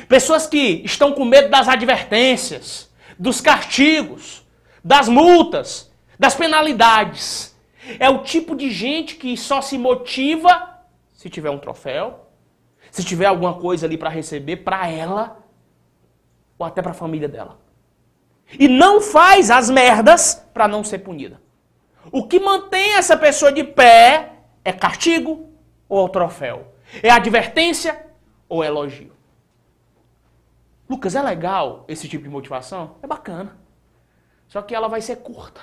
pessoas que estão com medo das advertências, dos castigos, das multas, das penalidades. É o tipo de gente que só se motiva se tiver um troféu, se tiver alguma coisa ali para receber para ela ou até para a família dela. E não faz as merdas para não ser punida. O que mantém essa pessoa de pé é castigo ou é troféu? É advertência ou é elogio? Lucas, é legal esse tipo de motivação? É bacana. Só que ela vai ser curta.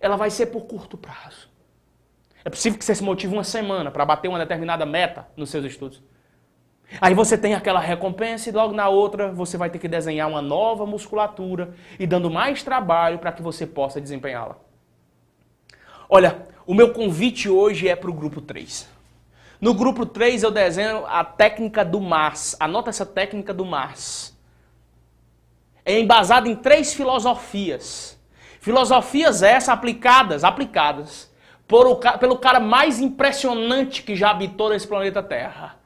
Ela vai ser por curto prazo. É possível que você se motive uma semana para bater uma determinada meta nos seus estudos. Aí você tem aquela recompensa e logo na outra você vai ter que desenhar uma nova musculatura e dando mais trabalho para que você possa desempenhá-la. Olha, o meu convite hoje é para o grupo 3. No grupo 3 eu desenho a técnica do Mars. Anota essa técnica do Mars. É embasada em três filosofias. Filosofias essas aplicadas, aplicadas o, pelo cara mais impressionante que já habitou nesse planeta Terra.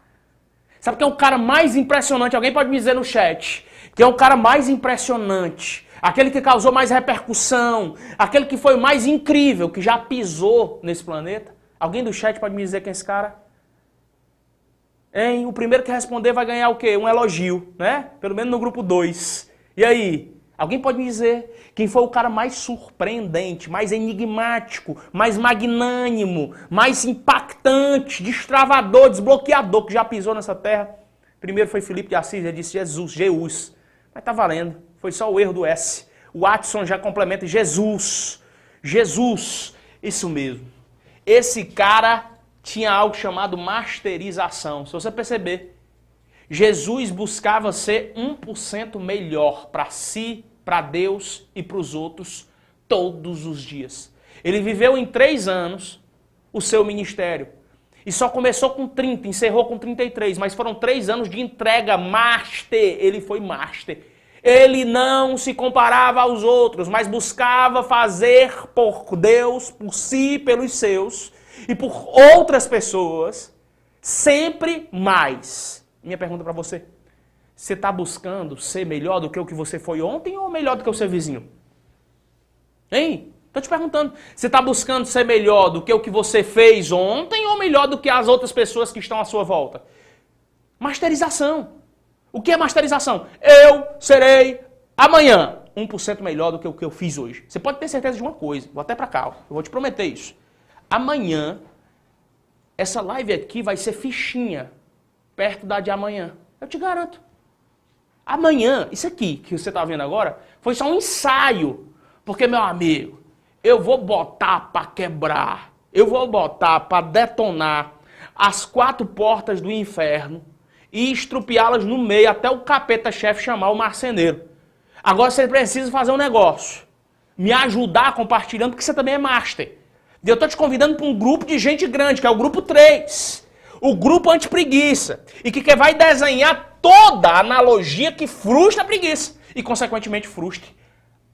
Sabe quem é o cara mais impressionante? Alguém pode me dizer no chat. Quem é o cara mais impressionante? Aquele que causou mais repercussão? Aquele que foi mais incrível, que já pisou nesse planeta? Alguém do chat pode me dizer quem é esse cara? Hein? O primeiro que responder vai ganhar o quê? Um elogio, né? Pelo menos no grupo 2. E aí? Alguém pode me dizer quem foi o cara mais surpreendente, mais enigmático, mais magnânimo, mais impactante, destravador, desbloqueador que já pisou nessa terra? Primeiro foi Felipe de Assis, ele disse Jesus, Jesus. Mas tá valendo, foi só o erro do S. O Watson já complementa Jesus. Jesus, isso mesmo. Esse cara tinha algo chamado masterização. Se você perceber, Jesus buscava ser 1% melhor para si para Deus e para os outros todos os dias. Ele viveu em três anos o seu ministério. E só começou com 30, encerrou com 33, mas foram três anos de entrega master. Ele foi master. Ele não se comparava aos outros, mas buscava fazer por Deus, por si, pelos seus e por outras pessoas, sempre mais. Minha pergunta para você: você está buscando ser melhor do que o que você foi ontem ou melhor do que o seu vizinho? Hein? Estou te perguntando. Você está buscando ser melhor do que o que você fez ontem ou melhor do que as outras pessoas que estão à sua volta? Masterização. O que é masterização? Eu serei amanhã 1% melhor do que o que eu fiz hoje. Você pode ter certeza de uma coisa. Vou até para cá. Eu vou te prometer isso. Amanhã, essa live aqui vai ser fichinha perto da de amanhã. Eu te garanto. Amanhã, isso aqui que você está vendo agora, foi só um ensaio. Porque, meu amigo, eu vou botar para quebrar, eu vou botar para detonar as quatro portas do inferno e estrupiá-las no meio até o capeta-chefe chamar o marceneiro. Agora você precisa fazer um negócio. Me ajudar compartilhando, porque você também é master. E eu estou te convidando para um grupo de gente grande, que é o grupo 3. O grupo anti-preguiça. E que vai desenhar toda a analogia que frustra a preguiça. E, consequentemente, frustre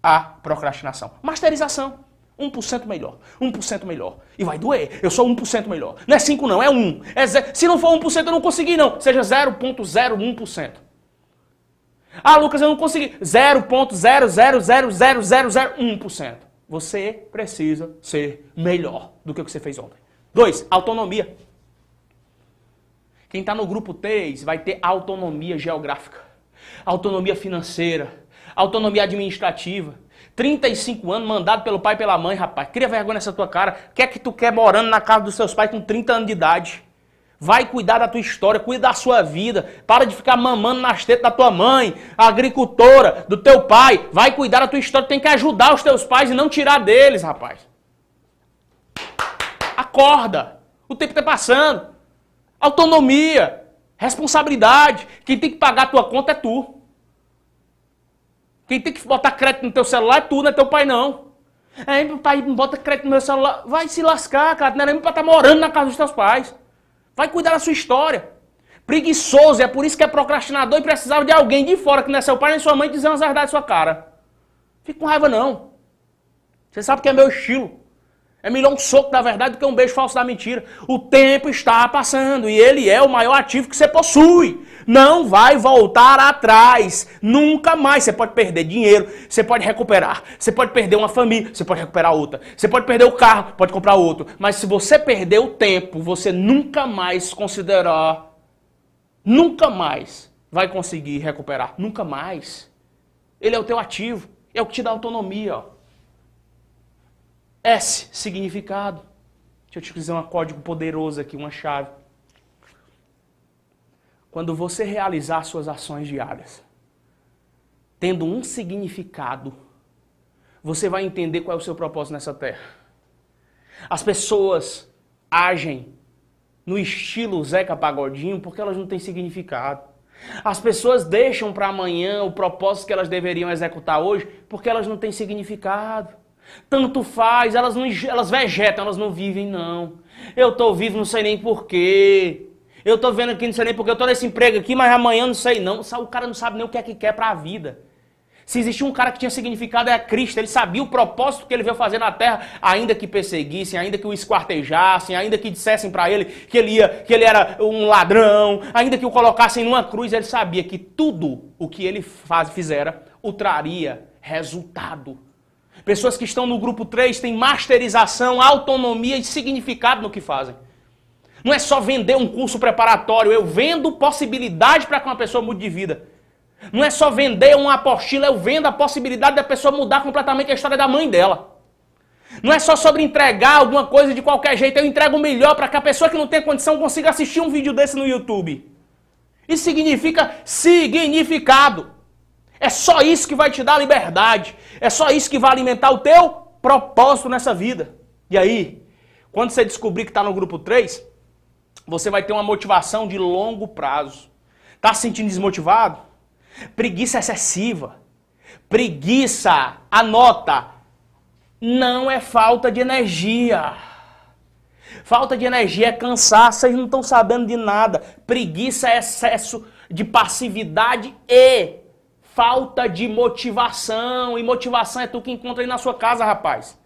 a procrastinação. Masterização. 1% melhor. 1% melhor. E vai doer. Eu sou 1% melhor. Não é 5 não, é 1. É. Se não for 1% eu não consegui não. Seja 0.01%. Ah, Lucas, eu não consegui. 0.0000001%. Você precisa ser melhor do que o que você fez ontem. 2. Autonomia. Quem está no grupo 3 vai ter autonomia geográfica, autonomia financeira, autonomia administrativa. 35 anos, mandado pelo pai e pela mãe, rapaz. Cria vergonha nessa tua cara. O que é que tu quer morando na casa dos seus pais com 30 anos de idade? Vai cuidar da tua história, cuida da sua vida. Para de ficar mamando nas tetas da tua mãe, agricultora, do teu pai. Vai cuidar da tua história. Tem que ajudar os teus pais e não tirar deles, rapaz. Acorda. O tempo está passando. Autonomia. Responsabilidade. Quem tem que pagar a tua conta é tu. Quem tem que botar crédito no teu celular é tu, não é teu pai não. É, meu pai bota crédito no meu celular. Vai se lascar, cara. Não é nem pra estar tá morando na casa dos teus pais. Vai cuidar da sua história. Preguiçoso, é por isso que é procrastinador e precisava de alguém de fora, que não é seu pai nem sua mãe, dizer umas verdades sua cara. Fica com raiva não. Você sabe que é meu estilo. É melhor um soco da verdade do que um beijo falso da mentira. O tempo está passando e ele é o maior ativo que você possui. Não vai voltar atrás. Nunca mais. Você pode perder dinheiro, você pode recuperar. Você pode perder uma família, você pode recuperar outra. Você pode perder o carro, pode comprar outro. Mas se você perder o tempo, você nunca mais considerar, nunca mais vai conseguir recuperar. Nunca mais. Ele é o teu ativo. É o que te dá autonomia. Ó. S, significado. Deixa eu te dizer um código poderoso aqui, uma chave. Quando você realizar suas ações diárias, tendo um significado, você vai entender qual é o seu propósito nessa terra. As pessoas agem no estilo Zeca Pagodinho porque elas não têm significado. As pessoas deixam para amanhã o propósito que elas deveriam executar hoje porque elas não têm significado. Tanto faz, elas, não, elas vegetam, elas não vivem, não. Eu tô vivo, não sei nem porquê. Eu tô vendo aqui, não sei nem porquê. Eu tô nesse emprego aqui, mas amanhã não sei não. O cara não sabe nem o que é que quer pra vida. Se existia um cara que tinha significado, era Cristo. Ele sabia o propósito que ele veio fazer na terra, ainda que perseguissem, ainda que o esquartejassem, ainda que dissessem para ele que ele, ia, que ele era um ladrão, ainda que o colocassem numa cruz, ele sabia que tudo o que ele faz, fizera o traria resultado. Pessoas que estão no grupo 3 têm masterização, autonomia e significado no que fazem. Não é só vender um curso preparatório, eu vendo possibilidade para que uma pessoa mude de vida. Não é só vender uma apostila, eu vendo a possibilidade da pessoa mudar completamente a história da mãe dela. Não é só sobre entregar alguma coisa de qualquer jeito, eu entrego o melhor para que a pessoa que não tem condição consiga assistir um vídeo desse no YouTube. Isso significa significado. É só isso que vai te dar liberdade. É só isso que vai alimentar o teu propósito nessa vida. E aí, quando você descobrir que está no grupo 3, você vai ter uma motivação de longo prazo. Está se sentindo desmotivado? Preguiça excessiva. Preguiça, anota, não é falta de energia. Falta de energia é cansaço, vocês não estão sabendo de nada. Preguiça é excesso de passividade e falta de motivação. E motivação é tu que encontra aí na sua casa, rapaz.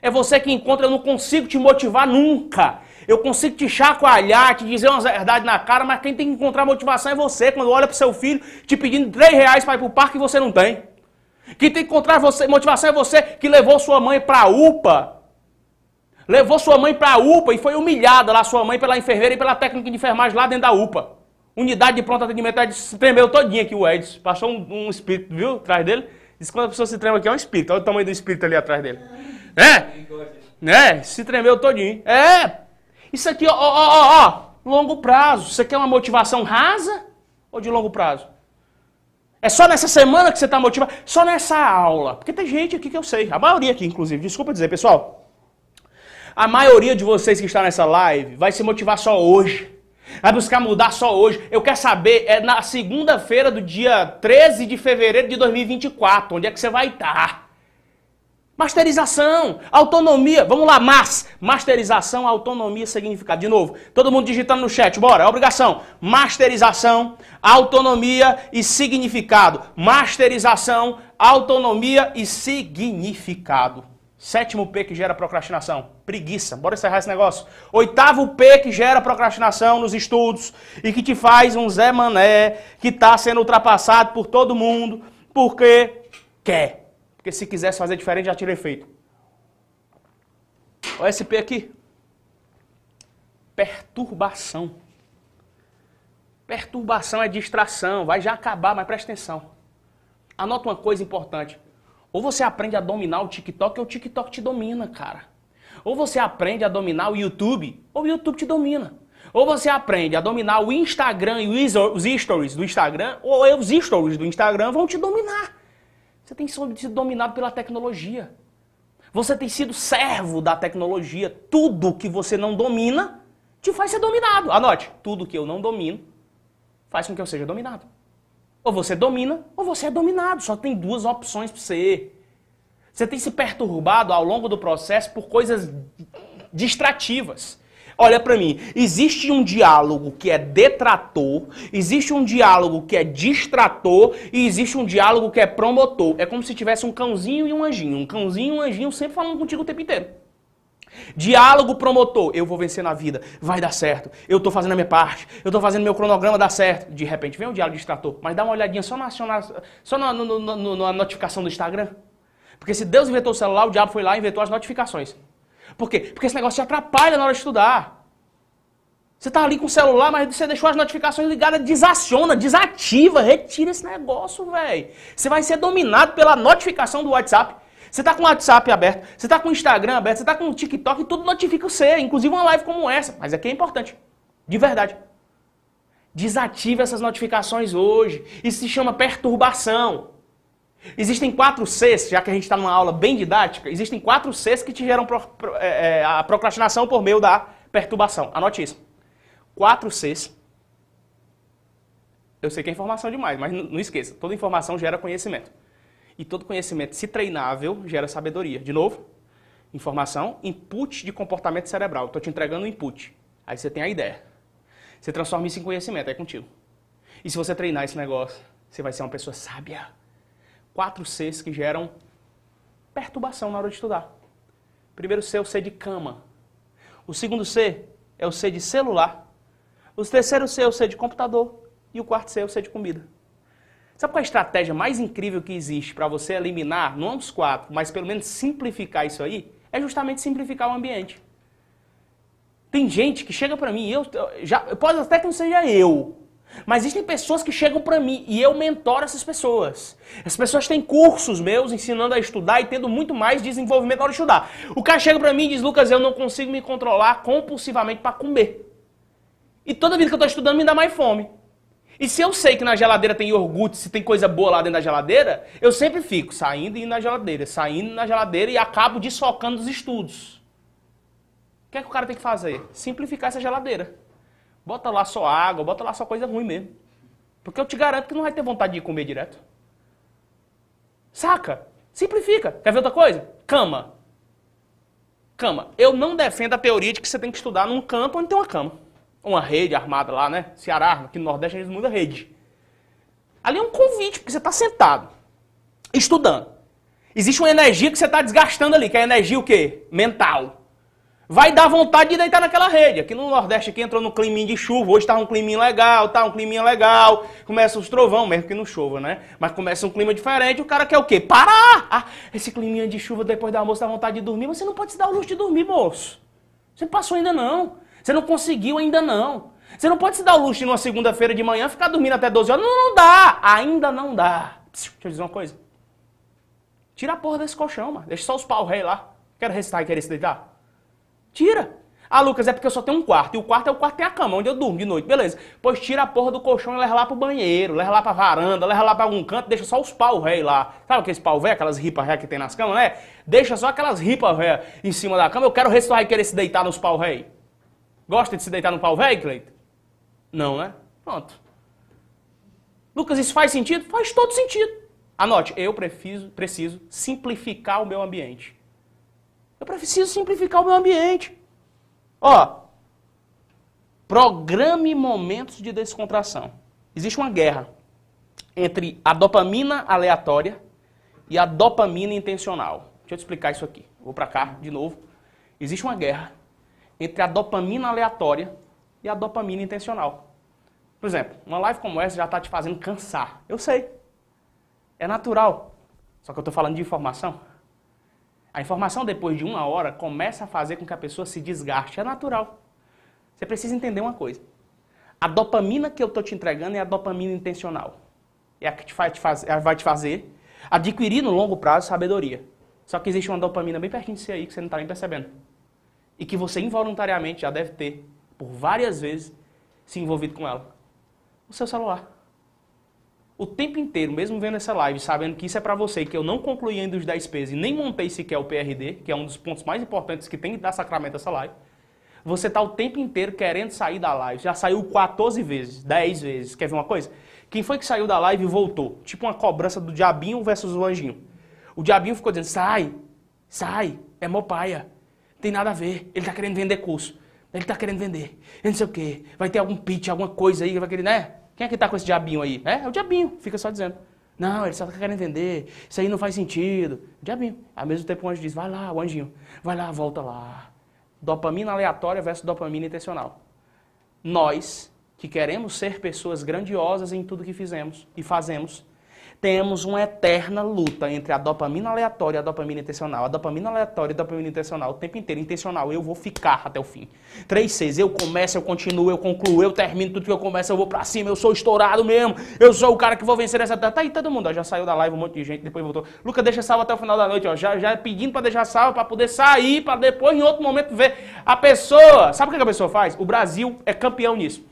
É você que encontra, eu não consigo te motivar nunca. Eu consigo te chacoalhar, te dizer umas verdades na cara, mas quem tem que encontrar motivação é você. Quando olha pro seu filho te pedindo 3 reais para ir pro parque e você não tem. Quem tem que encontrar você, motivação é você que levou sua mãe pra UPA. Levou sua mãe pra UPA e foi humilhada lá, sua mãe, pela enfermeira e pela técnica de enfermagem lá dentro da UPA. Unidade de pronto atendimento, Edson se tremeu todinho aqui o Edson. Passou um, um, espírito, viu, atrás dele. Diz que quando a pessoa se trema aqui é um espírito. Olha o tamanho do espírito ali atrás dele. É? É, se tremeu todinho. É. Isso aqui, ó, ó, ó, ó. Longo prazo. Você quer uma motivação rasa ou de longo prazo? É só nessa semana que você está motivado? Só nessa aula. Porque tem gente aqui que eu sei. A maioria aqui, inclusive. Desculpa dizer, pessoal. A maioria de vocês que está nessa live vai se motivar só hoje. Vai buscar mudar só hoje. Eu quero saber, é na segunda-feira do dia 13 de fevereiro de 2024. Onde é que você vai estar? Masterização, autonomia, vamos lá, mas, masterização, autonomia, significado. De novo, todo mundo digitando no chat, bora, é obrigação. Masterização, autonomia e significado. Masterização, autonomia e significado. Sétimo P que gera procrastinação, preguiça. Bora encerrar esse negócio. Oitavo P que gera procrastinação nos estudos e que te faz um Zé Mané que está sendo ultrapassado por todo mundo porque quer. Porque se quisesse fazer diferente, já teria feito. O SP aqui. Perturbação. Perturbação é distração, vai já acabar, mas presta atenção. Anota uma coisa importante. Ou você aprende a dominar o TikTok, ou o TikTok te domina, cara. Ou você aprende a dominar o YouTube, ou o YouTube te domina. Ou você aprende a dominar o Instagram e os stories do Instagram, ou os stories do Instagram vão te dominar. Você tem sido dominado pela tecnologia. Você tem sido servo da tecnologia. Tudo que você não domina te faz ser dominado. Anote, tudo que eu não domino faz com que eu seja dominado. Ou você domina, ou você é dominado. Só tem duas opções para você. Você tem se perturbado ao longo do processo por coisas distrativas. Olha para mim, existe um diálogo que é detrator, existe um diálogo que é distrator e existe um diálogo que é promotor. É como se tivesse um cãozinho e um anjinho. Um cãozinho e um anjinho sempre falando contigo o tempo inteiro. Diálogo promotor, eu vou vencer na vida, vai dar certo, eu estou fazendo a minha parte, eu estou fazendo meu cronograma dar certo. De repente vem um diálogo distrator, mas dá uma olhadinha só na, só na, no, no, na notificação do Instagram. Porque se Deus inventou o celular, o diabo foi lá e inventou as notificações. Por quê? Porque esse negócio te atrapalha na hora de estudar. Você está ali com o celular, mas você deixou as notificações ligadas, desaciona, desativa, retira esse negócio, velho. Você vai ser dominado pela notificação do WhatsApp. Você está com o WhatsApp aberto, você está com o Instagram aberto, você está com o TikTok, tudo notifica você, inclusive uma live como essa. Mas aqui é importante, de verdade. Desative essas notificações hoje. Isso se chama perturbação. Existem quatro Cs, já que a gente está numa aula bem didática, existem quatro Cs que te geram pro, pro, é, é, a procrastinação por meio da perturbação. Anote isso. Quatro Cs. Eu sei que é informação demais, mas não esqueça, toda informação gera conhecimento. E todo conhecimento, se treinável, gera sabedoria. De novo, informação, input de comportamento cerebral. Estou te entregando um input. Aí você tem a ideia. Você transforma isso em conhecimento, é contigo. E se você treinar esse negócio, você vai ser uma pessoa sábia quatro Cs que geram perturbação na hora de estudar. Primeiro C é o C de cama. O segundo C é o C de celular. O terceiro C é o C de computador. E o quarto C é o C de comida. Sabe qual é a estratégia mais incrível que existe para você eliminar, não os quatro, mas pelo menos simplificar isso aí? É justamente simplificar o ambiente. Tem gente que chega para mim, eu já pode até que não seja eu, mas existem pessoas que chegam para mim e eu mentoro essas pessoas. As pessoas têm cursos meus ensinando a estudar e tendo muito mais desenvolvimento na hora de estudar. O cara chega para mim e diz: Lucas, eu não consigo me controlar compulsivamente para comer. E toda vida que eu estou estudando me dá mais fome. E se eu sei que na geladeira tem iogurte, se tem coisa boa lá dentro da geladeira, eu sempre fico saindo e indo na geladeira, saindo na geladeira e acabo desfocando os estudos. O que é que o cara tem que fazer? Simplificar essa geladeira. Bota lá só água, bota lá só coisa ruim mesmo. Porque eu te garanto que não vai ter vontade de comer direto. Saca? Simplifica. Quer ver outra coisa? Cama. Cama. Eu não defendo a teoria de que você tem que estudar num canto onde tem uma cama. Uma rede armada lá, né? Ceará, aqui no Nordeste a gente muda rede. Ali é um convite, porque você está sentado, estudando. Existe uma energia que você está desgastando ali, que é a energia o quê? Mental vai dar vontade de deitar naquela rede. Aqui no Nordeste aqui entrou no climinho de chuva, hoje tá um climinho legal, tá um climinho legal. Começa os trovão, mesmo que não chova, né? Mas começa um clima diferente, o cara quer o quê? Parar! Ah, esse climinho de chuva depois da almoço dá vontade de dormir. Você não pode se dar o luxo de dormir, moço. Você passou ainda não. Você não conseguiu ainda não. Você não pode se dar o luxo de numa segunda-feira de manhã ficar dormindo até 12 horas. Não, não dá. Ainda não dá. Deixa eu dizer uma coisa. Tira a porra desse colchão, mano. Deixa só os pau rei lá. Quero restar e querer se deitar. Tira. Ah, Lucas, é porque eu só tenho um quarto. E o quarto é o quarto tem a cama, onde eu durmo de noite. Beleza. Pois tira a porra do colchão e leva lá pro banheiro, leva lá pra varanda, leva lá pra algum canto, deixa só os pau rei lá. Sabe aqueles pau velho, aquelas ripas ré que tem nas camas, né? Deixa só aquelas ripas ré em cima da cama. Eu quero tu vai querer se deitar nos pau rei. Gosta de se deitar no pau velho, Cleito? Não, né? Pronto. Lucas, isso faz sentido? Faz todo sentido. Anote, eu preciso, preciso simplificar o meu ambiente. Eu preciso simplificar o meu ambiente. Ó, programe momentos de descontração. Existe uma guerra entre a dopamina aleatória e a dopamina intencional. Deixa eu te explicar isso aqui. Vou para cá de novo. Existe uma guerra entre a dopamina aleatória e a dopamina intencional. Por exemplo, uma live como essa já está te fazendo cansar. Eu sei. É natural. Só que eu estou falando de informação. A informação, depois de uma hora, começa a fazer com que a pessoa se desgaste. É natural. Você precisa entender uma coisa. A dopamina que eu estou te entregando é a dopamina intencional. É a que te vai, te fazer, vai te fazer adquirir no longo prazo sabedoria. Só que existe uma dopamina bem pertinho de você aí que você não está nem percebendo. E que você involuntariamente já deve ter, por várias vezes, se envolvido com ela. O seu celular o tempo inteiro, mesmo vendo essa live, sabendo que isso é para você, que eu não concluí ainda os 10 P's e nem montei sequer o PRD, que é um dos pontos mais importantes que tem que dar sacramento essa live, você tá o tempo inteiro querendo sair da live. Já saiu 14 vezes, 10 vezes. Quer ver uma coisa? Quem foi que saiu da live e voltou? Tipo uma cobrança do diabinho versus o anjinho. O diabinho ficou dizendo, sai, sai, é meu paia. Tem nada a ver, ele tá querendo vender curso. Ele tá querendo vender. Eu não sei o quê. Vai ter algum pitch, alguma coisa aí, vai querer, né? Quem é que está com esse diabinho aí? É, é o diabinho, fica só dizendo. Não, ele só está querendo vender, isso aí não faz sentido. Diabinho. Ao mesmo tempo o anjo diz, vai lá, o anjinho, vai lá, volta lá. Dopamina aleatória versus dopamina intencional. Nós, que queremos ser pessoas grandiosas em tudo que fizemos e fazemos, temos uma eterna luta entre a dopamina aleatória e a dopamina intencional. A dopamina aleatória e a dopamina intencional o tempo inteiro. Intencional, eu vou ficar até o fim. 3 6 eu começo, eu continuo, eu concluo, eu termino tudo que eu começo, eu vou pra cima, eu sou estourado mesmo. Eu sou o cara que vou vencer essa... Tá aí todo mundo, ó, já saiu da live um monte de gente, depois voltou. Lucas, deixa salvo até o final da noite, ó. Já, já pedindo pra deixar salvo, pra poder sair, pra depois em outro momento ver a pessoa. Sabe o que a pessoa faz? O Brasil é campeão nisso.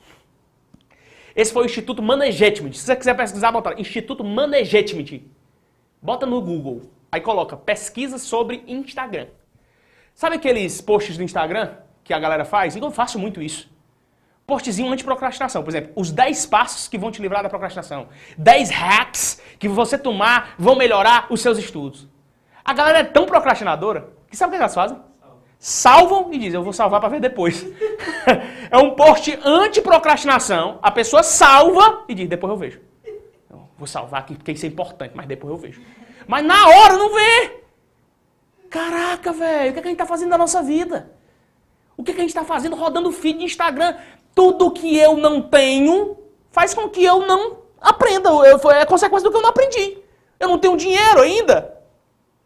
Esse foi o Instituto Management. Se você quiser pesquisar, bota Instituto Management. Bota no Google. Aí coloca pesquisa sobre Instagram. Sabe aqueles posts do Instagram que a galera faz? Eu faço muito isso. Postzinho anti-procrastinação. Por exemplo, os 10 passos que vão te livrar da procrastinação. 10 hacks que você tomar vão melhorar os seus estudos. A galera é tão procrastinadora que sabe o que elas fazem? Salvam e dizem, eu vou salvar para ver depois. é um post anti-procrastinação. A pessoa salva e diz, depois eu vejo. Eu vou salvar aqui porque isso é importante, mas depois eu vejo. Mas na hora não vê. Caraca, velho, o que, é que a gente está fazendo da nossa vida? O que, é que a gente está fazendo rodando feed de Instagram? Tudo que eu não tenho faz com que eu não aprenda. Eu, é consequência do que eu não aprendi. Eu não tenho dinheiro ainda.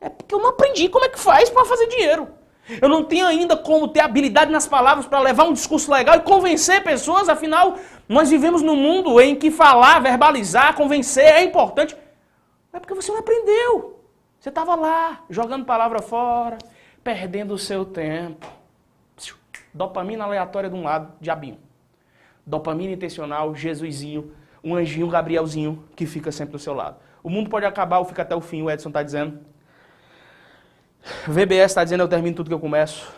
É porque eu não aprendi como é que faz para fazer dinheiro. Eu não tenho ainda como ter habilidade nas palavras para levar um discurso legal e convencer pessoas, afinal, nós vivemos num mundo em que falar, verbalizar, convencer é importante. É porque você não aprendeu. Você estava lá, jogando palavra fora, perdendo o seu tempo. Dopamina aleatória de um lado, diabinho. Dopamina intencional, Jesusinho, um anjinho Gabrielzinho que fica sempre do seu lado. O mundo pode acabar ou fica até o fim, o Edson está dizendo. VBS está dizendo eu termino tudo que eu começo.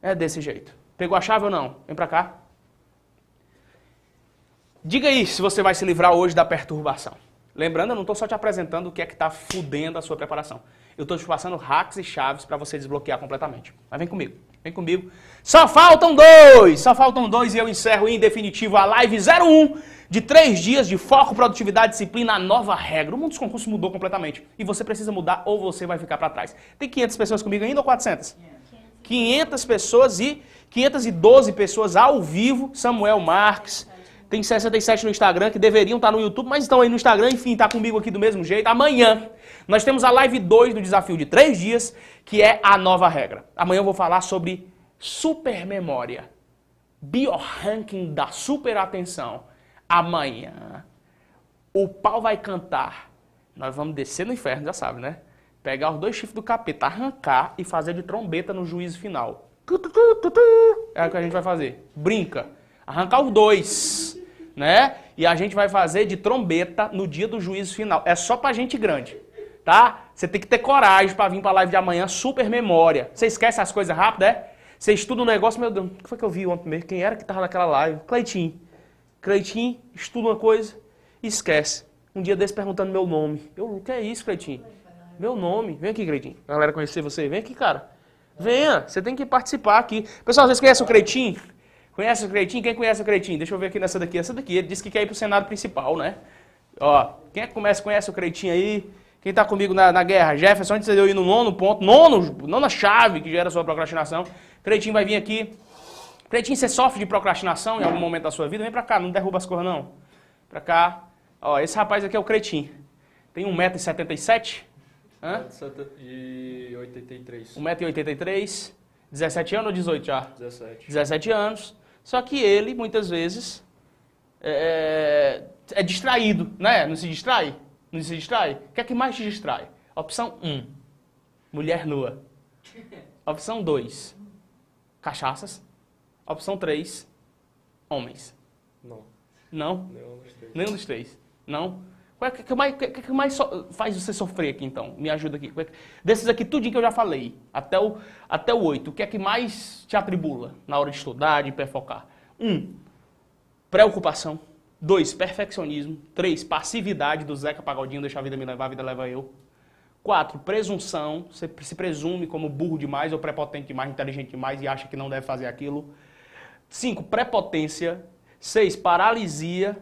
É desse jeito. Pegou a chave ou não? Vem para cá. Diga aí se você vai se livrar hoje da perturbação. Lembrando, eu não estou só te apresentando o que é que está fudendo a sua preparação. Eu estou te passando hacks e chaves para você desbloquear completamente. Mas vem comigo, vem comigo. Só faltam dois! Só faltam dois e eu encerro em definitivo a live 01 de três dias de foco, produtividade, disciplina, a nova regra. O mundo dos concursos mudou completamente. E você precisa mudar ou você vai ficar para trás. Tem 500 pessoas comigo ainda ou 400? 500 pessoas e 512 pessoas ao vivo. Samuel Marques. Tem 67 no Instagram que deveriam estar no YouTube, mas estão aí no Instagram. Enfim, tá comigo aqui do mesmo jeito. Amanhã nós temos a live 2 do desafio de três dias, que é a nova regra. Amanhã eu vou falar sobre supermemória. Bioranking da superatenção amanhã o pau vai cantar. Nós vamos descer no inferno, já sabe, né? Pegar os dois chifres do capeta, arrancar e fazer de trombeta no juízo final. É o que a gente vai fazer. Brinca. Arrancar os dois, né? E a gente vai fazer de trombeta no dia do juízo final. É só pra gente grande, tá? Você tem que ter coragem pra vir pra live de amanhã, super memória. Você esquece as coisas rápido, é? Você estuda um negócio, meu Deus, o que foi que eu vi ontem mesmo? Quem era que tava naquela live? Cleitinho. Cleitinho, estuda uma coisa esquece. Um dia desse perguntando meu nome. Eu, o que é isso, Cleitinho? Meu nome. Vem aqui, Cleitinho. A galera conhecer você. Vem aqui, cara. Venha, você tem que participar aqui. Pessoal, vocês conhecem o Creitinho? Conhece o Creitinho? Quem conhece o Creitinho? Deixa eu ver aqui nessa daqui. Essa daqui, ele disse que quer ir pro Senado principal, né? Ó, quem é que começa, conhece o Creitinho aí? Quem tá comigo na, na guerra? Jefferson, antes de eu ir no nono ponto, nono, nona chave que gera a sua procrastinação. Creitinho vai vir aqui. Creitinho, você sofre de procrastinação em algum momento da sua vida? Vem pra cá, não derruba as coisas não. Pra cá. Ó, esse rapaz aqui é o Creitinho. Tem 1,77m. Hã? E 83. 1,83m. 17 anos ou 18 já? 17. 17 anos. Só que ele, muitas vezes, é, é distraído, né? Não se distrai? Não se distrai? O que é que mais te distrai? Opção 1, mulher nua. Opção 2, cachaças. Opção 3, homens. Não. Não? Nenhum dos três. Nenhum dos três. Não? O que, que mais, que, que mais so- faz você sofrer aqui, então? Me ajuda aqui. É que- Desses aqui, tudinho que eu já falei, até o, até o 8, o que é que mais te atribula na hora de estudar, de hiperfocar? Um, preocupação. Dois, perfeccionismo. Três, passividade do Zeca Pagodinho, deixa a vida me levar, a vida leva eu. Quatro, presunção. Você se presume como burro demais ou prepotente demais, inteligente demais e acha que não deve fazer aquilo. Cinco, prepotência. Seis, paralisia.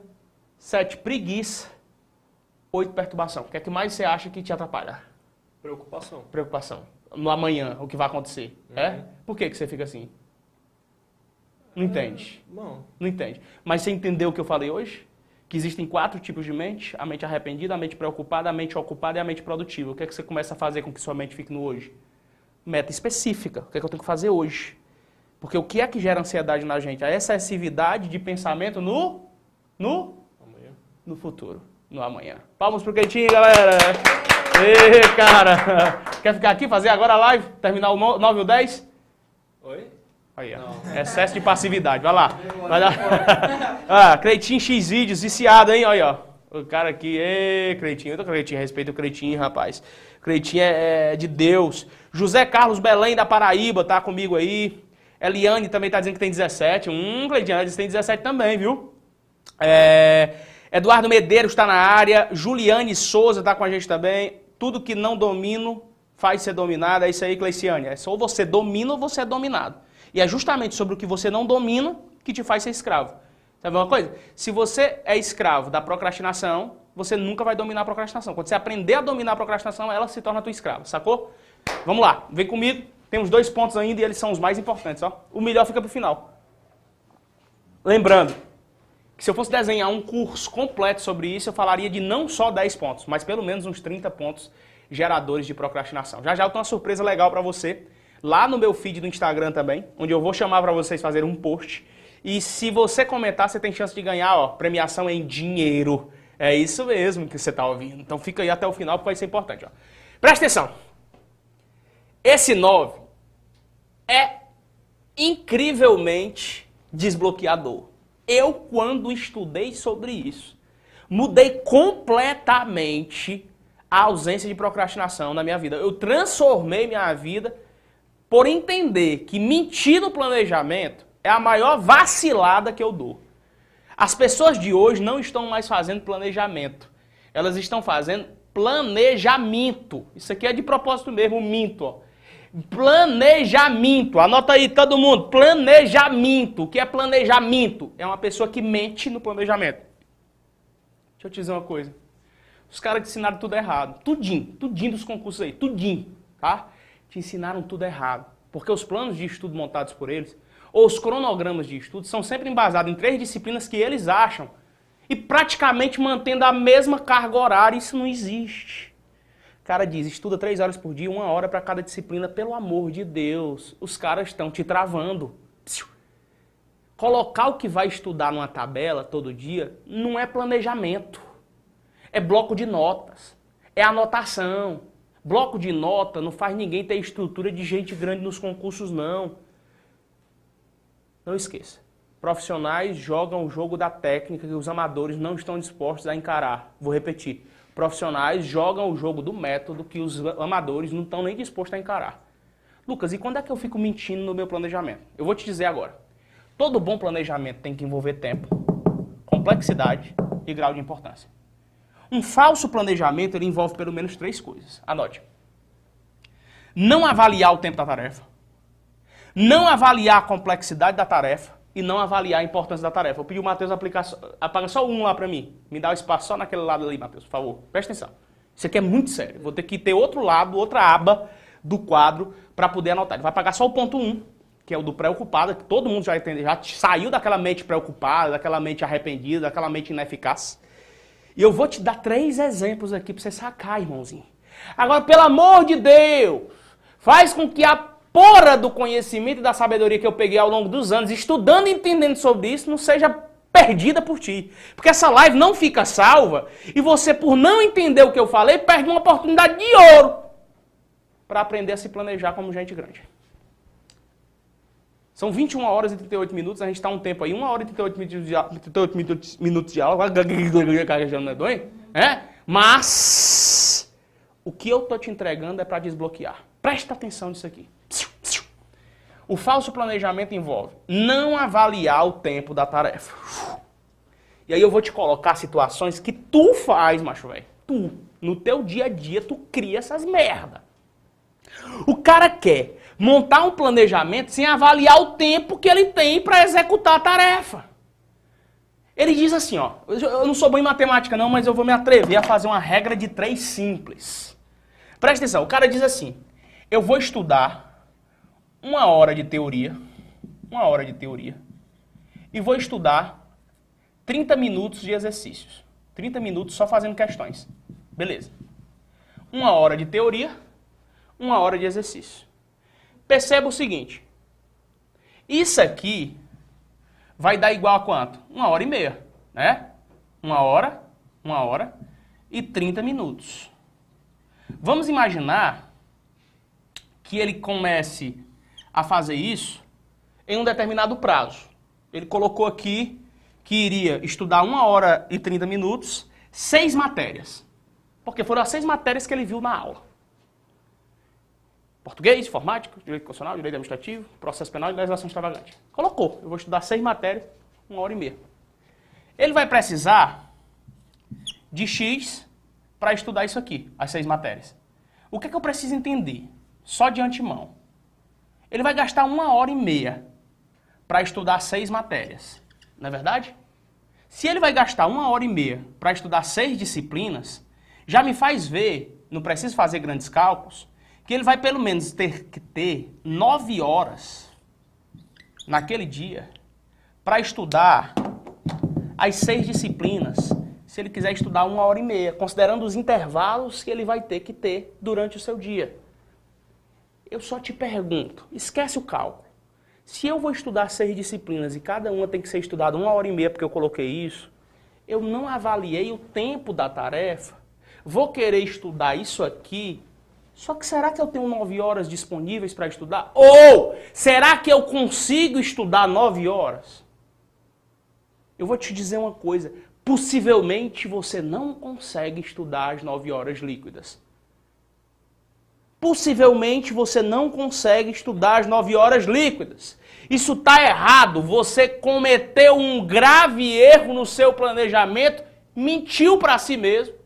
Sete, preguiça. Oito, perturbação. O que é que mais você acha que te atrapalha? Preocupação. Preocupação. No amanhã, o que vai acontecer. É? Por que, que você fica assim? Não entende. Não. Não entende. Mas você entendeu o que eu falei hoje? Que existem quatro tipos de mente: a mente arrependida, a mente preocupada, a mente ocupada e a mente produtiva. O que é que você começa a fazer com que sua mente fique no hoje? Meta específica. O que é que eu tenho que fazer hoje? Porque o que é que gera ansiedade na gente? A excessividade de pensamento no, no, Amanhã. no futuro, no amanhã. Palmas pro Quentinho, galera! Ê, cara! Quer ficar aqui, fazer agora a live? Terminar o no- 9 ou 10? Oi? Aí, ó. Excesso de passividade. Vai lá. Vai lá. ah, Cleitinho X vídeos, viciado, hein? Olha, ó. O cara aqui, ê, Cleitinho. Eu tô com Cleitinho, respeito o Cleitinho, rapaz. Cleitinho é, é de Deus. José Carlos Belém da Paraíba tá comigo aí. Eliane também tá dizendo que tem 17. Hum, disse que tem 17 também, viu? É, Eduardo Medeiros está na área. Juliane Souza está com a gente também. Tudo que não domino faz ser dominado. É isso aí, Cleiciane. É só você domina ou você é dominado. E é justamente sobre o que você não domina que te faz ser escravo. Sabe uma coisa? Se você é escravo da procrastinação, você nunca vai dominar a procrastinação. Quando você aprender a dominar a procrastinação, ela se torna tua escrava, sacou? Vamos lá, vem comigo. Temos dois pontos ainda e eles são os mais importantes. Ó. O melhor fica pro final. Lembrando, que se eu fosse desenhar um curso completo sobre isso, eu falaria de não só 10 pontos, mas pelo menos uns 30 pontos geradores de procrastinação. Já já eu tenho uma surpresa legal para você, lá no meu feed do Instagram também, onde eu vou chamar para vocês fazerem um post. E se você comentar, você tem chance de ganhar, ó, premiação em dinheiro. É isso mesmo que você está ouvindo. Então fica aí até o final, porque vai ser importante. Ó. Presta atenção. Esse 9 é incrivelmente desbloqueador. Eu, quando estudei sobre isso, mudei completamente a ausência de procrastinação na minha vida. Eu transformei minha vida por entender que mentir no planejamento é a maior vacilada que eu dou. As pessoas de hoje não estão mais fazendo planejamento. Elas estão fazendo planejamento. Isso aqui é de propósito mesmo, minto. Ó. Planejamento. Anota aí todo mundo. Planejamento. O que é planejamento? É uma pessoa que mente no planejamento. Deixa eu te dizer uma coisa. Os caras te ensinaram tudo errado. Tudinho. Tudinho dos concursos aí. Tudinho. Tá? Te ensinaram tudo errado. Porque os planos de estudo montados por eles, ou os cronogramas de estudo, são sempre embasados em três disciplinas que eles acham. E praticamente mantendo a mesma carga horária. Isso não existe. Cara diz, estuda três horas por dia, uma hora para cada disciplina. Pelo amor de Deus, os caras estão te travando. Psiu. Colocar o que vai estudar numa tabela todo dia não é planejamento. É bloco de notas. É anotação. Bloco de nota não faz ninguém ter estrutura de gente grande nos concursos, não. Não esqueça. Profissionais jogam o jogo da técnica que os amadores não estão dispostos a encarar. Vou repetir. Profissionais jogam o jogo do método que os amadores não estão nem dispostos a encarar. Lucas, e quando é que eu fico mentindo no meu planejamento? Eu vou te dizer agora. Todo bom planejamento tem que envolver tempo, complexidade e grau de importância. Um falso planejamento ele envolve pelo menos três coisas. Anote. Não avaliar o tempo da tarefa, não avaliar a complexidade da tarefa e não avaliar a importância da tarefa. Eu pedi o Matheus aplicar, apaga só um lá para mim. Me dá o espaço só naquele lado ali, Matheus, por favor. Presta atenção. Isso aqui é muito sério. Vou ter que ter outro lado, outra aba do quadro para poder anotar. Ele vai apagar só o ponto 1, um, que é o do preocupado, que todo mundo já entende, já saiu daquela mente preocupada, daquela mente arrependida, daquela mente ineficaz. E eu vou te dar três exemplos aqui para você sacar, irmãozinho. Agora, pelo amor de Deus, faz com que a porra do conhecimento e da sabedoria que eu peguei ao longo dos anos, estudando e entendendo sobre isso, não seja perdida por ti. Porque essa live não fica salva e você, por não entender o que eu falei, perde uma oportunidade de ouro para aprender a se planejar como gente grande. São 21 horas e 38 minutos, a gente está um tempo aí, 1 hora e 38 minutos de, 38 minutos, de aula, é? Mas o que eu tô te entregando é para desbloquear. Presta atenção nisso aqui. O falso planejamento envolve não avaliar o tempo da tarefa. E aí eu vou te colocar situações que tu faz, macho velho. Tu, no teu dia a dia, tu cria essas merda. O cara quer montar um planejamento sem avaliar o tempo que ele tem para executar a tarefa. Ele diz assim, ó, eu não sou bom em matemática não, mas eu vou me atrever a fazer uma regra de três simples. Presta atenção, o cara diz assim, eu vou estudar uma hora de teoria, uma hora de teoria, e vou estudar 30 minutos de exercícios. 30 minutos só fazendo questões. Beleza. Uma hora de teoria, uma hora de exercício. Perceba o seguinte. Isso aqui vai dar igual a quanto? Uma hora e meia, né? Uma hora, uma hora e 30 minutos. Vamos imaginar que ele comece a fazer isso em um determinado prazo. Ele colocou aqui que iria estudar uma hora e 30 minutos, seis matérias. Porque foram as seis matérias que ele viu na aula. Português, informática, direito constitucional, direito administrativo, processo penal e legislação extravagante. Colocou. Eu vou estudar seis matérias, uma hora e meia. Ele vai precisar de X para estudar isso aqui, as seis matérias. O que, é que eu preciso entender? Só de antemão. Ele vai gastar uma hora e meia para estudar seis matérias. Não é verdade? Se ele vai gastar uma hora e meia para estudar seis disciplinas, já me faz ver, não preciso fazer grandes cálculos, que ele vai pelo menos ter que ter nove horas naquele dia para estudar as seis disciplinas, se ele quiser estudar uma hora e meia, considerando os intervalos que ele vai ter que ter durante o seu dia. Eu só te pergunto, esquece o cálculo. Se eu vou estudar seis disciplinas e cada uma tem que ser estudada uma hora e meia porque eu coloquei isso, eu não avaliei o tempo da tarefa, vou querer estudar isso aqui só que será que eu tenho nove horas disponíveis para estudar? Ou será que eu consigo estudar nove horas? Eu vou te dizer uma coisa: possivelmente você não consegue estudar as nove horas líquidas. Possivelmente você não consegue estudar as nove horas líquidas. Isso está errado. Você cometeu um grave erro no seu planejamento, mentiu para si mesmo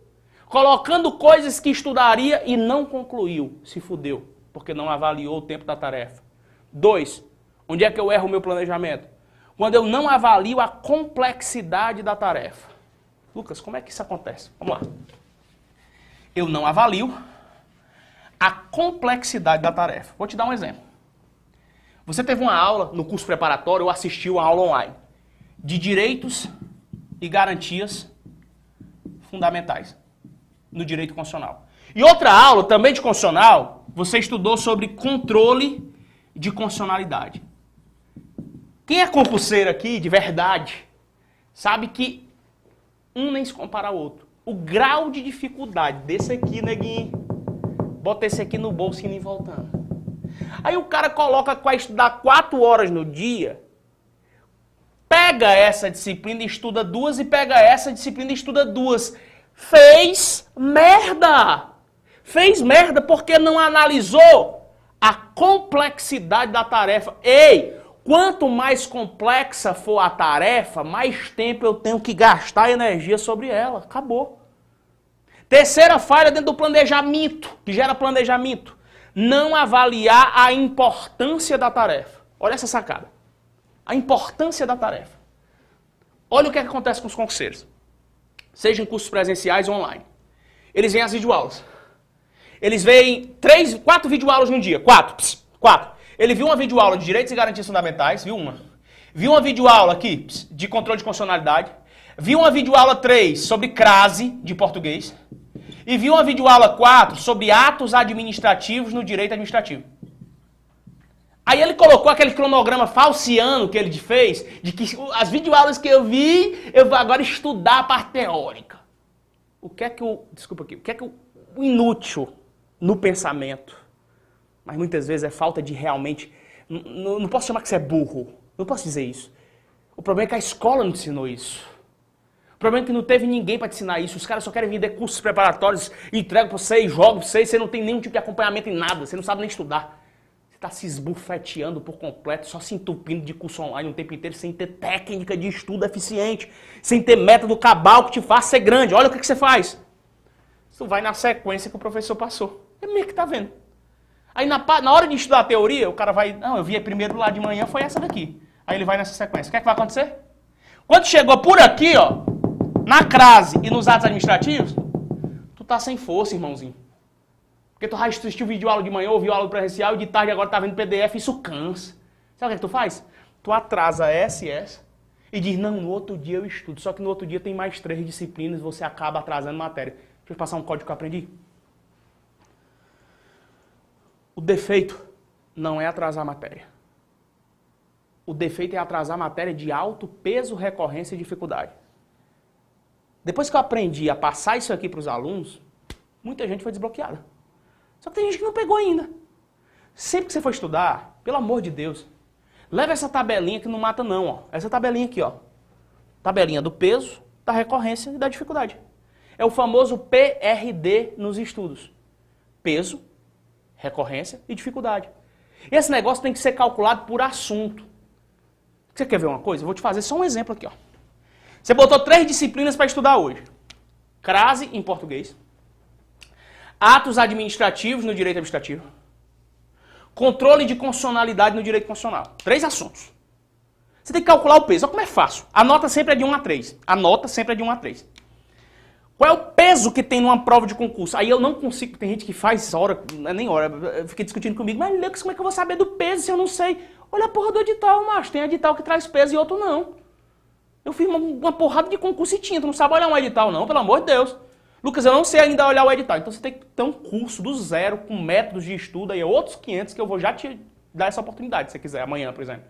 colocando coisas que estudaria e não concluiu. Se fudeu, porque não avaliou o tempo da tarefa. Dois, onde é que eu erro o meu planejamento? Quando eu não avalio a complexidade da tarefa. Lucas, como é que isso acontece? Vamos lá. Eu não avalio a complexidade da tarefa. Vou te dar um exemplo. Você teve uma aula no curso preparatório ou assistiu a aula online de direitos e garantias fundamentais no direito constitucional. E outra aula, também de constitucional, você estudou sobre controle de constitucionalidade. Quem é concurseiro aqui, de verdade, sabe que um nem se compara ao outro. O grau de dificuldade desse aqui, neguinho, bota esse aqui no bolso e nem voltando. Aí o cara coloca vai estudar quatro horas no dia Pega essa disciplina e estuda duas e pega essa disciplina e estuda duas. Fez merda! Fez merda porque não analisou a complexidade da tarefa. Ei, quanto mais complexa for a tarefa, mais tempo eu tenho que gastar energia sobre ela. Acabou. Terceira falha dentro do planejamento, que gera planejamento. Não avaliar a importância da tarefa. Olha essa sacada. A importância da tarefa. Olha o que, é que acontece com os concurseiros. Seja em cursos presenciais ou online. Eles veem as videoaulas. Eles veem três, quatro videoaulas no dia. Quatro. Quatro. Ele viu uma videoaula de direitos e garantias fundamentais, viu uma. Viu uma videoaula aqui de controle de constitucionalidade. Viu uma videoaula 3 sobre crase de português. E viu uma videoaula 4 sobre atos administrativos no direito administrativo. Aí ele colocou aquele cronograma falciano que ele fez, de que as videoaulas que eu vi, eu vou agora estudar a parte teórica. O que é que o. Desculpa aqui. O que é que o inútil no pensamento, mas muitas vezes é falta de realmente. Não posso chamar que você é burro. Não posso dizer isso. O problema é que a escola não ensinou isso. O problema é que não teve ninguém para te ensinar isso. Os caras só querem vender cursos preparatórios, entregam para você jogam para você você não tem nenhum tipo de acompanhamento em nada. Você não sabe nem estudar. Você está se esbufeteando por completo, só se entupindo de curso online o tempo inteiro, sem ter técnica de estudo eficiente, sem ter método cabal que te faça ser grande. Olha o que, que você faz. Você vai na sequência que o professor passou. É meio que tá vendo. Aí na, na hora de estudar a teoria, o cara vai. Não, eu vi primeiro lá de manhã, foi essa daqui. Aí ele vai nessa sequência. O que é que vai acontecer? Quando chegou por aqui, ó, na crase e nos atos administrativos, tu tá sem força, irmãozinho. Porque tu assistiu vídeo aula de manhã, ouviu aula presencial e de tarde agora tá vendo PDF, isso cansa. Sabe o que, é que tu faz? Tu atrasa essa e essa e diz, não, no outro dia eu estudo. Só que no outro dia tem mais três disciplinas, você acaba atrasando matéria. Deixa eu passar um código que eu aprendi. O defeito não é atrasar a matéria. O defeito é atrasar a matéria de alto peso, recorrência e dificuldade. Depois que eu aprendi a passar isso aqui para os alunos, muita gente foi desbloqueada. Só que tem gente que não pegou ainda. Sempre que você for estudar, pelo amor de Deus, leva essa tabelinha que não mata não, ó. Essa tabelinha aqui, ó. Tabelinha do peso, da recorrência e da dificuldade. É o famoso PRD nos estudos. Peso, recorrência e dificuldade. E esse negócio tem que ser calculado por assunto. Você quer ver uma coisa? Eu vou te fazer só um exemplo aqui. Ó. Você botou três disciplinas para estudar hoje. Crase em português. Atos administrativos no direito administrativo. Controle de constitucionalidade no direito constitucional. Três assuntos. Você tem que calcular o peso. Olha como é fácil. A nota sempre é de 1 a 3. A nota sempre é de 1 a 3. Qual é o peso que tem numa prova de concurso? Aí eu não consigo, tem gente que faz hora, é nem hora, fica discutindo comigo, mas Lucas, como é que eu vou saber do peso se eu não sei? Olha a porra do edital, macho, tem edital que traz peso e outro não. Eu fiz uma, uma porrada de concurso e tinha, tu não sabe olhar um edital não, pelo amor de Deus. Lucas, eu não sei ainda olhar o edital, então você tem que ter um curso do zero, com métodos de estudo, aí outros 500 que eu vou já te dar essa oportunidade, se você quiser, amanhã, por exemplo.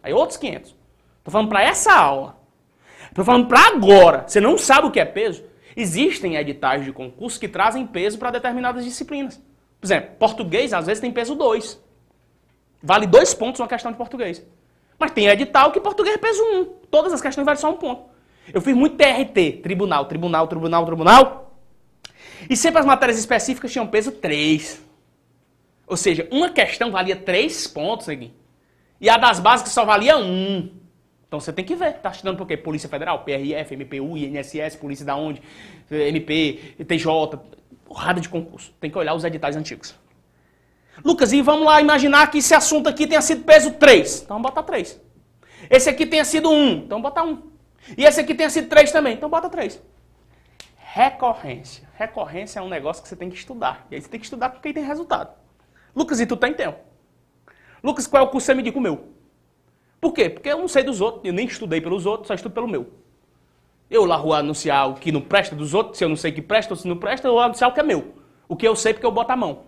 Aí outros 500. Tô falando para essa aula. Tô falando para agora. Você não sabe o que é peso? Existem editais de concurso que trazem peso para determinadas disciplinas. Por exemplo, português às vezes tem peso 2. Vale dois pontos uma questão de português. Mas tem edital que português é peso 1. Um. Todas as questões valem só um ponto. Eu fiz muito TRT, tribunal, tribunal, tribunal, tribunal. E sempre as matérias específicas tinham peso 3. Ou seja, uma questão valia 3 pontos aqui. E a das básicas só valia 1. Então você tem que ver, tá estudando por quê? Polícia Federal, PRF, MPU, INSS, Polícia da onde, MP, TJ, porrada de concurso. Tem que olhar os editais antigos. Lucas, e vamos lá imaginar que esse assunto aqui tenha sido peso 3. Então bota 3. Esse aqui tenha sido 1. Então bota 1. E esse aqui tenha sido 3 também. Então bota 3. Recorrência. Recorrência é um negócio que você tem que estudar. E aí você tem que estudar com quem tem resultado. Lucas, e tu tem tempo? Lucas, qual é o curso que você me diga o meu? Por quê? Porque eu não sei dos outros, eu nem estudei pelos outros, só estudo pelo meu. Eu lá vou anunciar o que não presta dos outros, se eu não sei que presta ou se não presta, eu vou anunciar o que é meu. O que eu sei porque eu boto a mão.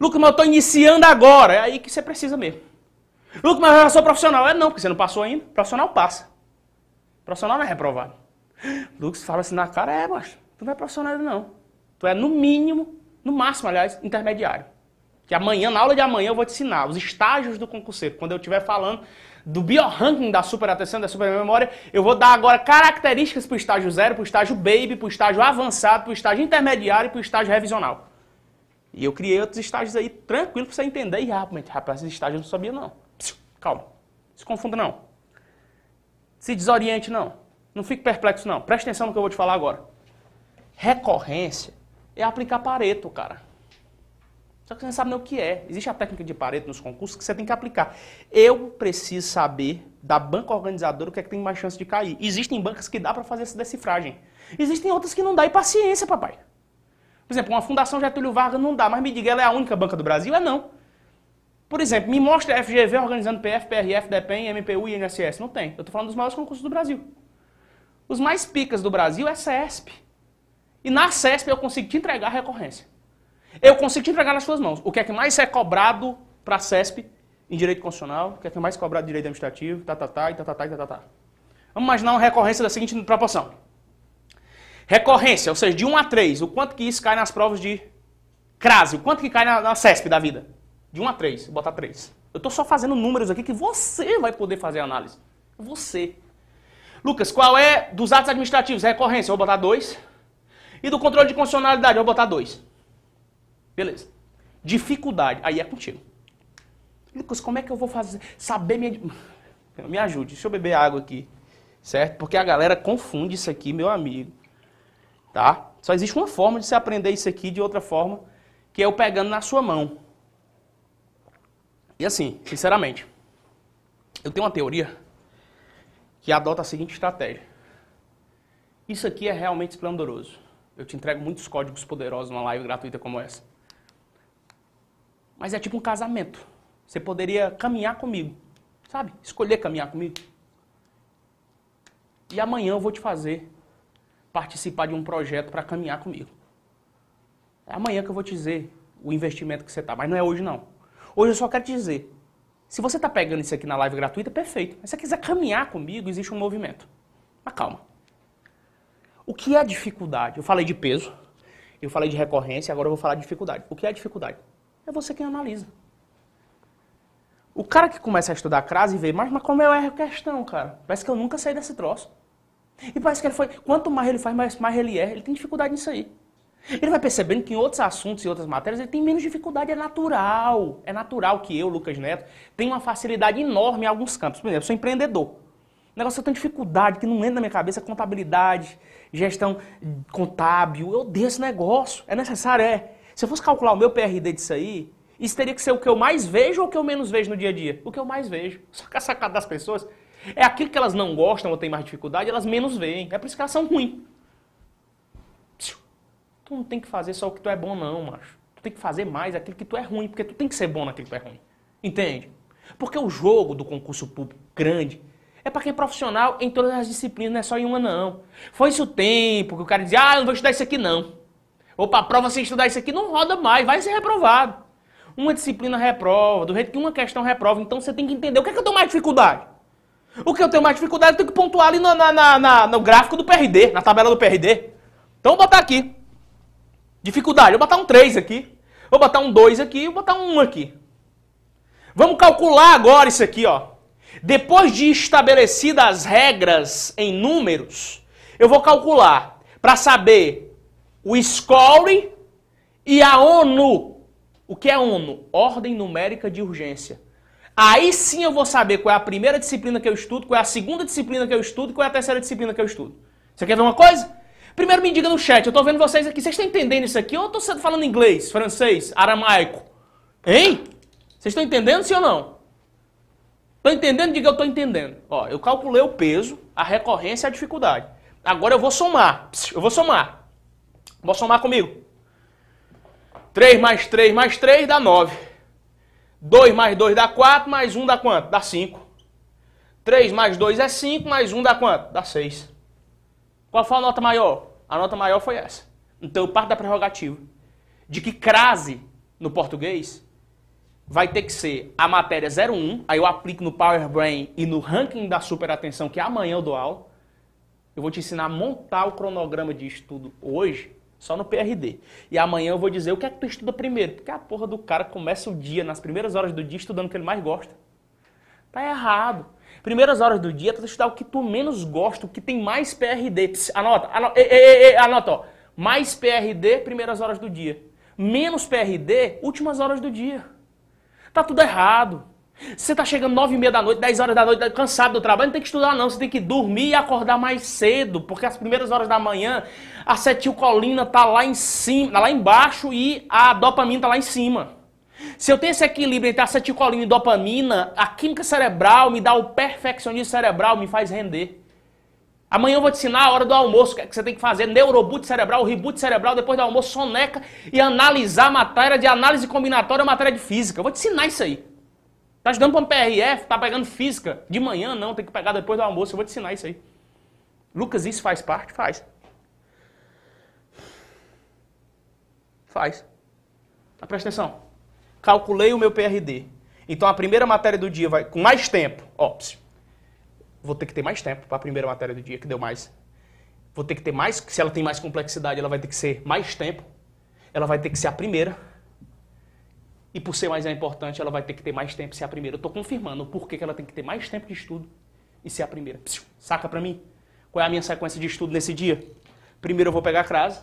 Lucas, mas eu estou iniciando agora. É aí que você precisa mesmo. Lucas, mas eu sou profissional. É não, porque você não passou ainda. Profissional passa. Profissional não é reprovado. Lucas fala assim na cara, é, mas tu não é profissional não. Tu é no mínimo, no máximo, aliás, intermediário. Que amanhã, na aula de amanhã, eu vou te ensinar os estágios do concurseiro. Quando eu estiver falando do bioranking da superatenção, da supermemória, eu vou dar agora características para o estágio zero, para o estágio baby, para o estágio avançado, para o estágio intermediário e para o estágio revisional. E eu criei outros estágios aí tranquilo para você entender e rapidamente. Rapaz, esses estágios eu não sabia não. Calma. Se confunda não. Se desoriente não. Não fique perplexo não. Preste atenção no que eu vou te falar agora. Recorrência é aplicar Pareto, cara. Só que você não sabe nem o que é. Existe a técnica de Pareto nos concursos que você tem que aplicar. Eu preciso saber da banca organizadora o que é que tem mais chance de cair. Existem bancas que dá para fazer essa decifragem. Existem outras que não dá e paciência, papai. Por exemplo, uma Fundação Getúlio Vargas não dá, mas me diga, ela é a única banca do Brasil? É não. Por exemplo, me mostra a FGV organizando PF, PRF, DEPEN, MPU e INSS. Não tem. Eu estou falando dos maiores concursos do Brasil. Os mais picas do Brasil é CESP. E na CESP eu consigo te entregar a recorrência. Eu consigo te entregar nas suas mãos. O que é que mais é cobrado para a CESP em direito constitucional? O que é que mais é cobrado em direito administrativo? Tá, tá, tá, e tá, tá, tá, tá, tá, tá. Vamos imaginar uma recorrência da seguinte proporção. Recorrência, ou seja, de 1 a 3, o quanto que isso cai nas provas de crase, o quanto que cai na, na CESP da vida? De 1 a 3, vou botar 3. Eu estou só fazendo números aqui que você vai poder fazer a análise. Você. Lucas, qual é dos atos administrativos? Recorrência, eu vou botar 2. E do controle de constitucionalidade, eu vou botar 2. Beleza. Dificuldade, aí é contigo. Lucas, como é que eu vou fazer? Saber minha. Me ajude, deixa eu beber água aqui. Certo? Porque a galera confunde isso aqui, meu amigo. Tá? Só existe uma forma de você aprender isso aqui de outra forma, que é eu pegando na sua mão. E assim, sinceramente, eu tenho uma teoria que adota a seguinte estratégia. Isso aqui é realmente esplendoroso. Eu te entrego muitos códigos poderosos numa live gratuita como essa. Mas é tipo um casamento. Você poderia caminhar comigo, sabe? Escolher caminhar comigo. E amanhã eu vou te fazer participar de um projeto para caminhar comigo. É amanhã que eu vou te dizer o investimento que você está, mas não é hoje não. Hoje eu só quero te dizer, se você está pegando isso aqui na live gratuita, perfeito. Mas se você quiser caminhar comigo, existe um movimento. Mas calma. O que é dificuldade? Eu falei de peso, eu falei de recorrência, agora eu vou falar de dificuldade. O que é dificuldade? É você quem analisa. O cara que começa a estudar crase e vê, mas, mas como erro a questão, cara? Parece que eu nunca saí desse troço. E parece que ele foi. Quanto mais ele faz, mais, mais ele erra. Ele tem dificuldade nisso aí. Ele vai percebendo que em outros assuntos e outras matérias ele tem menos dificuldade, é natural. É natural que eu, Lucas Neto, tenha uma facilidade enorme em alguns campos. Por exemplo, sou empreendedor. O negócio eu tenho dificuldade, que não entra na minha cabeça, é contabilidade, gestão contábil. Eu odeio esse negócio. É necessário, é. Se eu fosse calcular o meu PRD disso aí, isso teria que ser o que eu mais vejo ou o que eu menos vejo no dia a dia? O que eu mais vejo. Só que a sacada das pessoas é aquilo que elas não gostam ou têm mais dificuldade, elas menos veem. É por isso que elas são ruins. Tu não tem que fazer só o que tu é bom, não, macho. Tu tem que fazer mais aquilo que tu é ruim, porque tu tem que ser bom naquilo que tu é ruim. Entende? Porque o jogo do concurso público grande é para quem é profissional em todas as disciplinas, não é só em uma, não. Foi isso o tempo que o cara dizia, ah, eu não vou estudar isso aqui, não. Ou para prova sem estudar isso aqui, não roda mais, vai ser reprovado. Uma disciplina reprova, do jeito que uma questão reprova. Então você tem que entender o que é que eu tenho mais dificuldade. O que eu tenho mais dificuldade, eu tenho que pontuar ali no, na, na, na, no gráfico do PRD, na tabela do PRD. Então, vou botar aqui. Dificuldade, vou botar um 3 aqui. Vou botar um 2 aqui, vou botar um 1 aqui. Vamos calcular agora isso aqui, ó. Depois de estabelecidas as regras em números, eu vou calcular para saber o score e a ONU. O que é ONU? Ordem Numérica de Urgência. Aí sim eu vou saber qual é a primeira disciplina que eu estudo, qual é a segunda disciplina que eu estudo e qual é a terceira disciplina que eu estudo. Você quer ver uma coisa? Primeiro me diga no chat, eu estou vendo vocês aqui, vocês estão entendendo isso aqui ou eu estou falando inglês, francês, aramaico? Hein? Vocês estão entendendo sim ou não? Estão entendendo? Diga eu estou entendendo. Ó, eu calculei o peso, a recorrência e a dificuldade. Agora eu vou somar. Eu vou somar. Vou somar comigo. 3 mais 3 mais 3 dá 9. 2 mais 2 dá 4, mais 1 dá quanto? Dá 5. 3 mais 2 é 5, mais 1 dá quanto? Dá 6. Qual foi a nota maior? A nota maior foi essa. Então eu parto da prerrogativa de que crase no português vai ter que ser a matéria 01, aí eu aplico no Power Brain e no ranking da super atenção, que amanhã eu dou aula. Eu vou te ensinar a montar o cronograma de estudo hoje, Só no PRD. E amanhã eu vou dizer o que é que tu estuda primeiro. Porque a porra do cara começa o dia, nas primeiras horas do dia, estudando o que ele mais gosta. Tá errado. Primeiras horas do dia, tu estudar o que tu menos gosta, o que tem mais PRD. Pss, anota, anota, ei, ei, ei, anota, ó. Mais PRD, primeiras horas do dia. Menos PRD, últimas horas do dia. Tá tudo errado. Você tá chegando nove e meia da noite, 10 horas da noite, cansado do trabalho, não tem que estudar não. Você tem que dormir e acordar mais cedo, porque as primeiras horas da manhã a acetilcolina tá lá em cima, lá embaixo e a dopamina tá lá em cima. Se eu tenho esse equilíbrio entre acetilcolina e dopamina, a química cerebral me dá o perfeccionismo cerebral, me faz render. Amanhã eu vou te ensinar a hora do almoço, o que, é que você tem que fazer, neuroboot cerebral, reboot cerebral, depois do almoço, soneca e analisar matéria de análise combinatória, matéria de física. Eu vou te ensinar isso aí. Tá estudando para um PRF, tá pegando física de manhã, não, tem que pegar depois do almoço, eu vou te ensinar isso aí. Lucas, isso faz parte? Faz. Faz. Mas presta atenção. Calculei o meu PRD. Então a primeira matéria do dia vai com mais tempo. Ó, vou ter que ter mais tempo para a primeira matéria do dia, que deu mais. Vou ter que ter mais, se ela tem mais complexidade, ela vai ter que ser mais tempo. Ela vai ter que ser a primeira. E por ser mais importante, ela vai ter que ter mais tempo e ser a primeira. Eu estou confirmando o porquê que ela tem que ter mais tempo de estudo e ser a primeira. Saca para mim? Qual é a minha sequência de estudo nesse dia? Primeiro eu vou pegar a crase,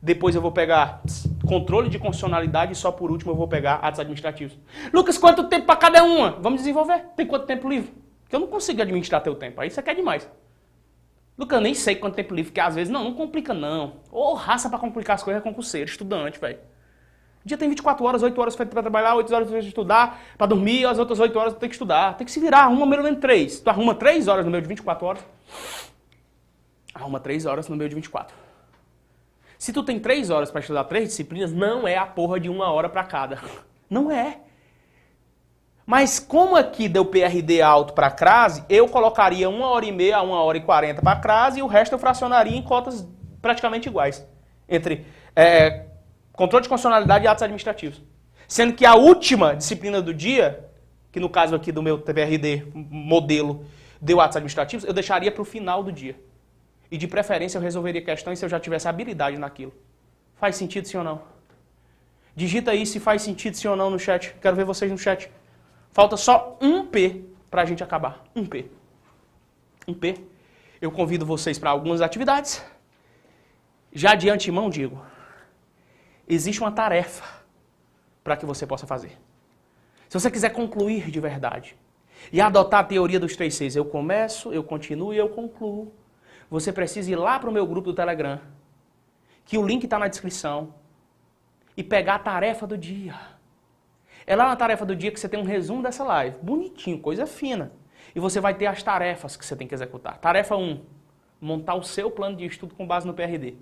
depois eu vou pegar controle de constitucionalidade e só por último eu vou pegar atos administrativos. Lucas, quanto tempo para cada uma? Vamos desenvolver. Tem quanto tempo livre? Porque eu não consigo administrar teu tempo. Aí você quer demais. Lucas, eu nem sei quanto tempo livre, porque às vezes, não, não complica não. Ô, raça para complicar as coisas é concurseiro, estudante, velho. O dia tem 24 horas, 8 horas para trabalhar, 8 horas para estudar, para dormir, as outras 8 horas tem que estudar. Tem que se virar, arruma menos menos 3. Tu arruma 3 horas no meio de 24 horas. Arruma 3 horas no meio de 24. Se tu tem 3 horas para estudar 3 disciplinas, não é a porra de uma hora para cada. Não é. Mas como aqui deu PRD alto para crase, eu colocaria 1 hora e meia a 1 hora e 40 para crase e o resto eu fracionaria em cotas praticamente iguais. Entre é, Controle de constitucionalidade e atos administrativos. Sendo que a última disciplina do dia, que no caso aqui do meu TBRD modelo deu atos administrativos, eu deixaria para o final do dia. E de preferência eu resolveria questões se eu já tivesse habilidade naquilo. Faz sentido sim ou não? Digita aí se faz sentido sim ou não no chat. Quero ver vocês no chat. Falta só um P para a gente acabar. Um P. Um P. Eu convido vocês para algumas atividades. Já de antemão digo, existe uma tarefa para que você possa fazer. Se você quiser concluir de verdade e adotar a teoria dos três seis, eu começo, eu continuo e eu concluo. Você precisa ir lá para o meu grupo do Telegram, que o link está na descrição, e pegar a tarefa do dia. É lá na tarefa do dia que você tem um resumo dessa live, bonitinho, coisa fina. E você vai ter as tarefas que você tem que executar. Tarefa 1, um, montar o seu plano de estudo com base no PRD.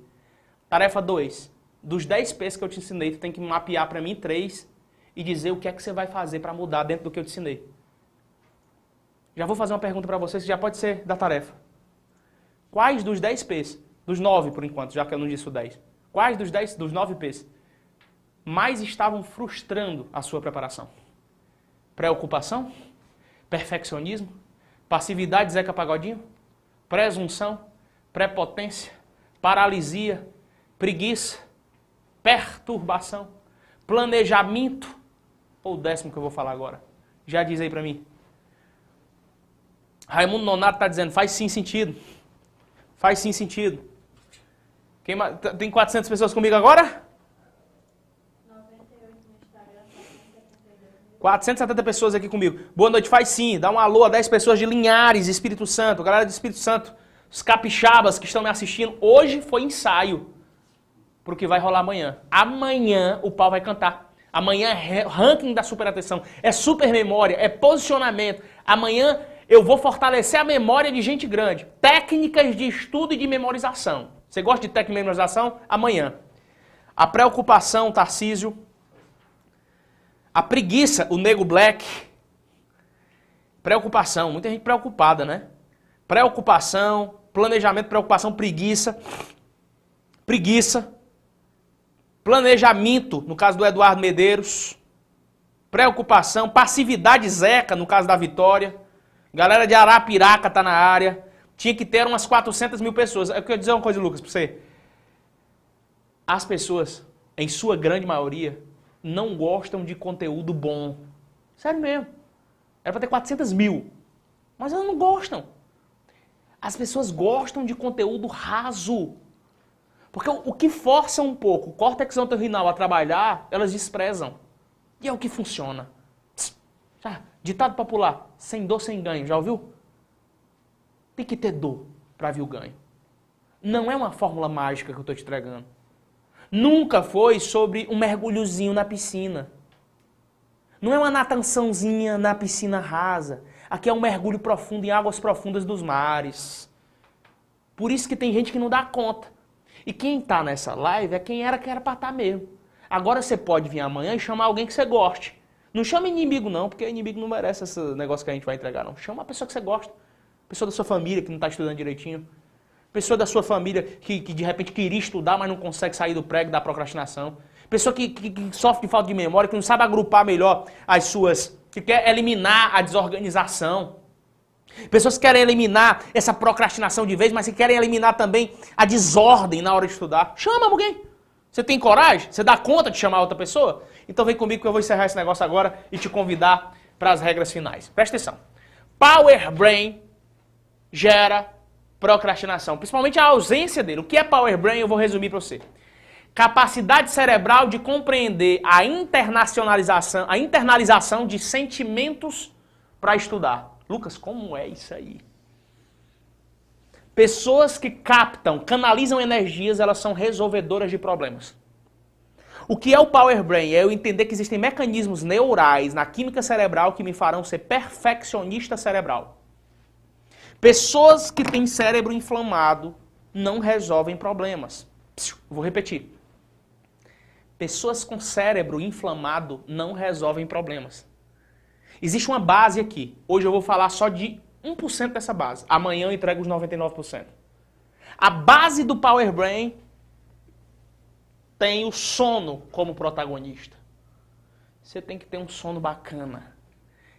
Tarefa 2, dos 10 P's que eu te ensinei, tu tem que mapear para mim três e dizer o que é que você vai fazer para mudar dentro do que eu te ensinei. Já vou fazer uma pergunta para vocês, que já pode ser da tarefa. Quais dos 10 P's, dos 9 por enquanto, já que eu não disse o 10, quais dos 10, dos 9 P's mais estavam frustrando a sua preparação? Preocupação? Perfeccionismo? Passividade Zeca Pagodinho? Presunção? Prepotência? Paralisia? Preguiça? Perturbação, planejamento, ou o décimo que eu vou falar agora. Já diz aí para mim. Raimundo Nonato está dizendo, faz sim sentido. Faz sim sentido. Quem, tem 400 pessoas comigo agora? 470 pessoas aqui comigo. Boa noite, faz sim. Dá um alô a 10 pessoas de Linhares, Espírito Santo. Galera do Espírito Santo, os capixabas que estão me assistindo. Hoje foi ensaio para o que vai rolar amanhã. Amanhã o pau vai cantar. Amanhã é ranking da superatenção, é super memória, é posicionamento. Amanhã eu vou fortalecer a memória de gente grande. Técnicas de estudo e de memorização. Você gosta de técnica de memorização? Amanhã. A preocupação, Tarcísio. A preguiça, o nego black. Preocupação, muita gente preocupada, né? Preocupação, planejamento, preocupação, preguiça. Preguiça. Planejamento, no caso do Eduardo Medeiros. Preocupação, passividade zeca, no caso da Vitória. Galera de Arapiraca tá na área. Tinha que ter umas 400 mil pessoas. Eu quero dizer uma coisa, Lucas, pra você. As pessoas, em sua grande maioria, não gostam de conteúdo bom. Sério mesmo. Era para ter 400 mil. Mas elas não gostam. As pessoas gostam de conteúdo raso. Porque o, que força um pouco o córtex anterrinal a trabalhar, elas desprezam. E é o que funciona. Já, ditado popular, sem dor, sem ganho, já ouviu? Tem que ter dor para vir o ganho. Não é uma fórmula mágica que eu estou te entregando. Nunca foi sobre um mergulhozinho na piscina. Não é uma nataçãozinha na piscina rasa. Aqui é um mergulho profundo em águas profundas dos mares. Por isso que tem gente que não dá conta. E quem está nessa live é quem era que era para estar tá mesmo. Agora você pode vir amanhã e chamar alguém que você goste. Não chama inimigo não, porque inimigo não merece esse negócio que a gente vai entregar não. Chama uma pessoa que você gosta. Pessoa da sua família que não está estudando direitinho. Pessoa da sua família que, que de repente queria estudar, mas não consegue sair do prego da procrastinação. Pessoa que, que, que, sofre de falta de memória, que não sabe agrupar melhor as suas. que quer eliminar a desorganização. Pessoas que querem eliminar essa procrastinação de vez, mas que querem eliminar também a desordem na hora de estudar. Chama alguém. Você tem coragem? Você dá conta de chamar outra pessoa? Então vem comigo que eu vou encerrar esse negócio agora e te convidar para as regras finais. Presta atenção. Power Brain gera procrastinação, principalmente a ausência dele. O que é Power Brain eu vou resumir para você. Capacidade cerebral de compreender a internacionalização, a internalização de sentimentos para estudar. Lucas, como é isso aí? Pessoas que captam, canalizam energias, elas são resolvedoras de problemas. O que é o Power Brain? É eu entender que existem mecanismos neurais na química cerebral que me farão ser perfeccionista cerebral. Pessoas que têm cérebro inflamado não resolvem problemas. Vou repetir. Pessoas com cérebro inflamado não resolvem problemas. Existe uma base aqui. Hoje eu vou falar só de 1% dessa base. Amanhã eu entrego os 99%. A base do Power Brain tem o sono como protagonista. Você tem que ter um sono bacana.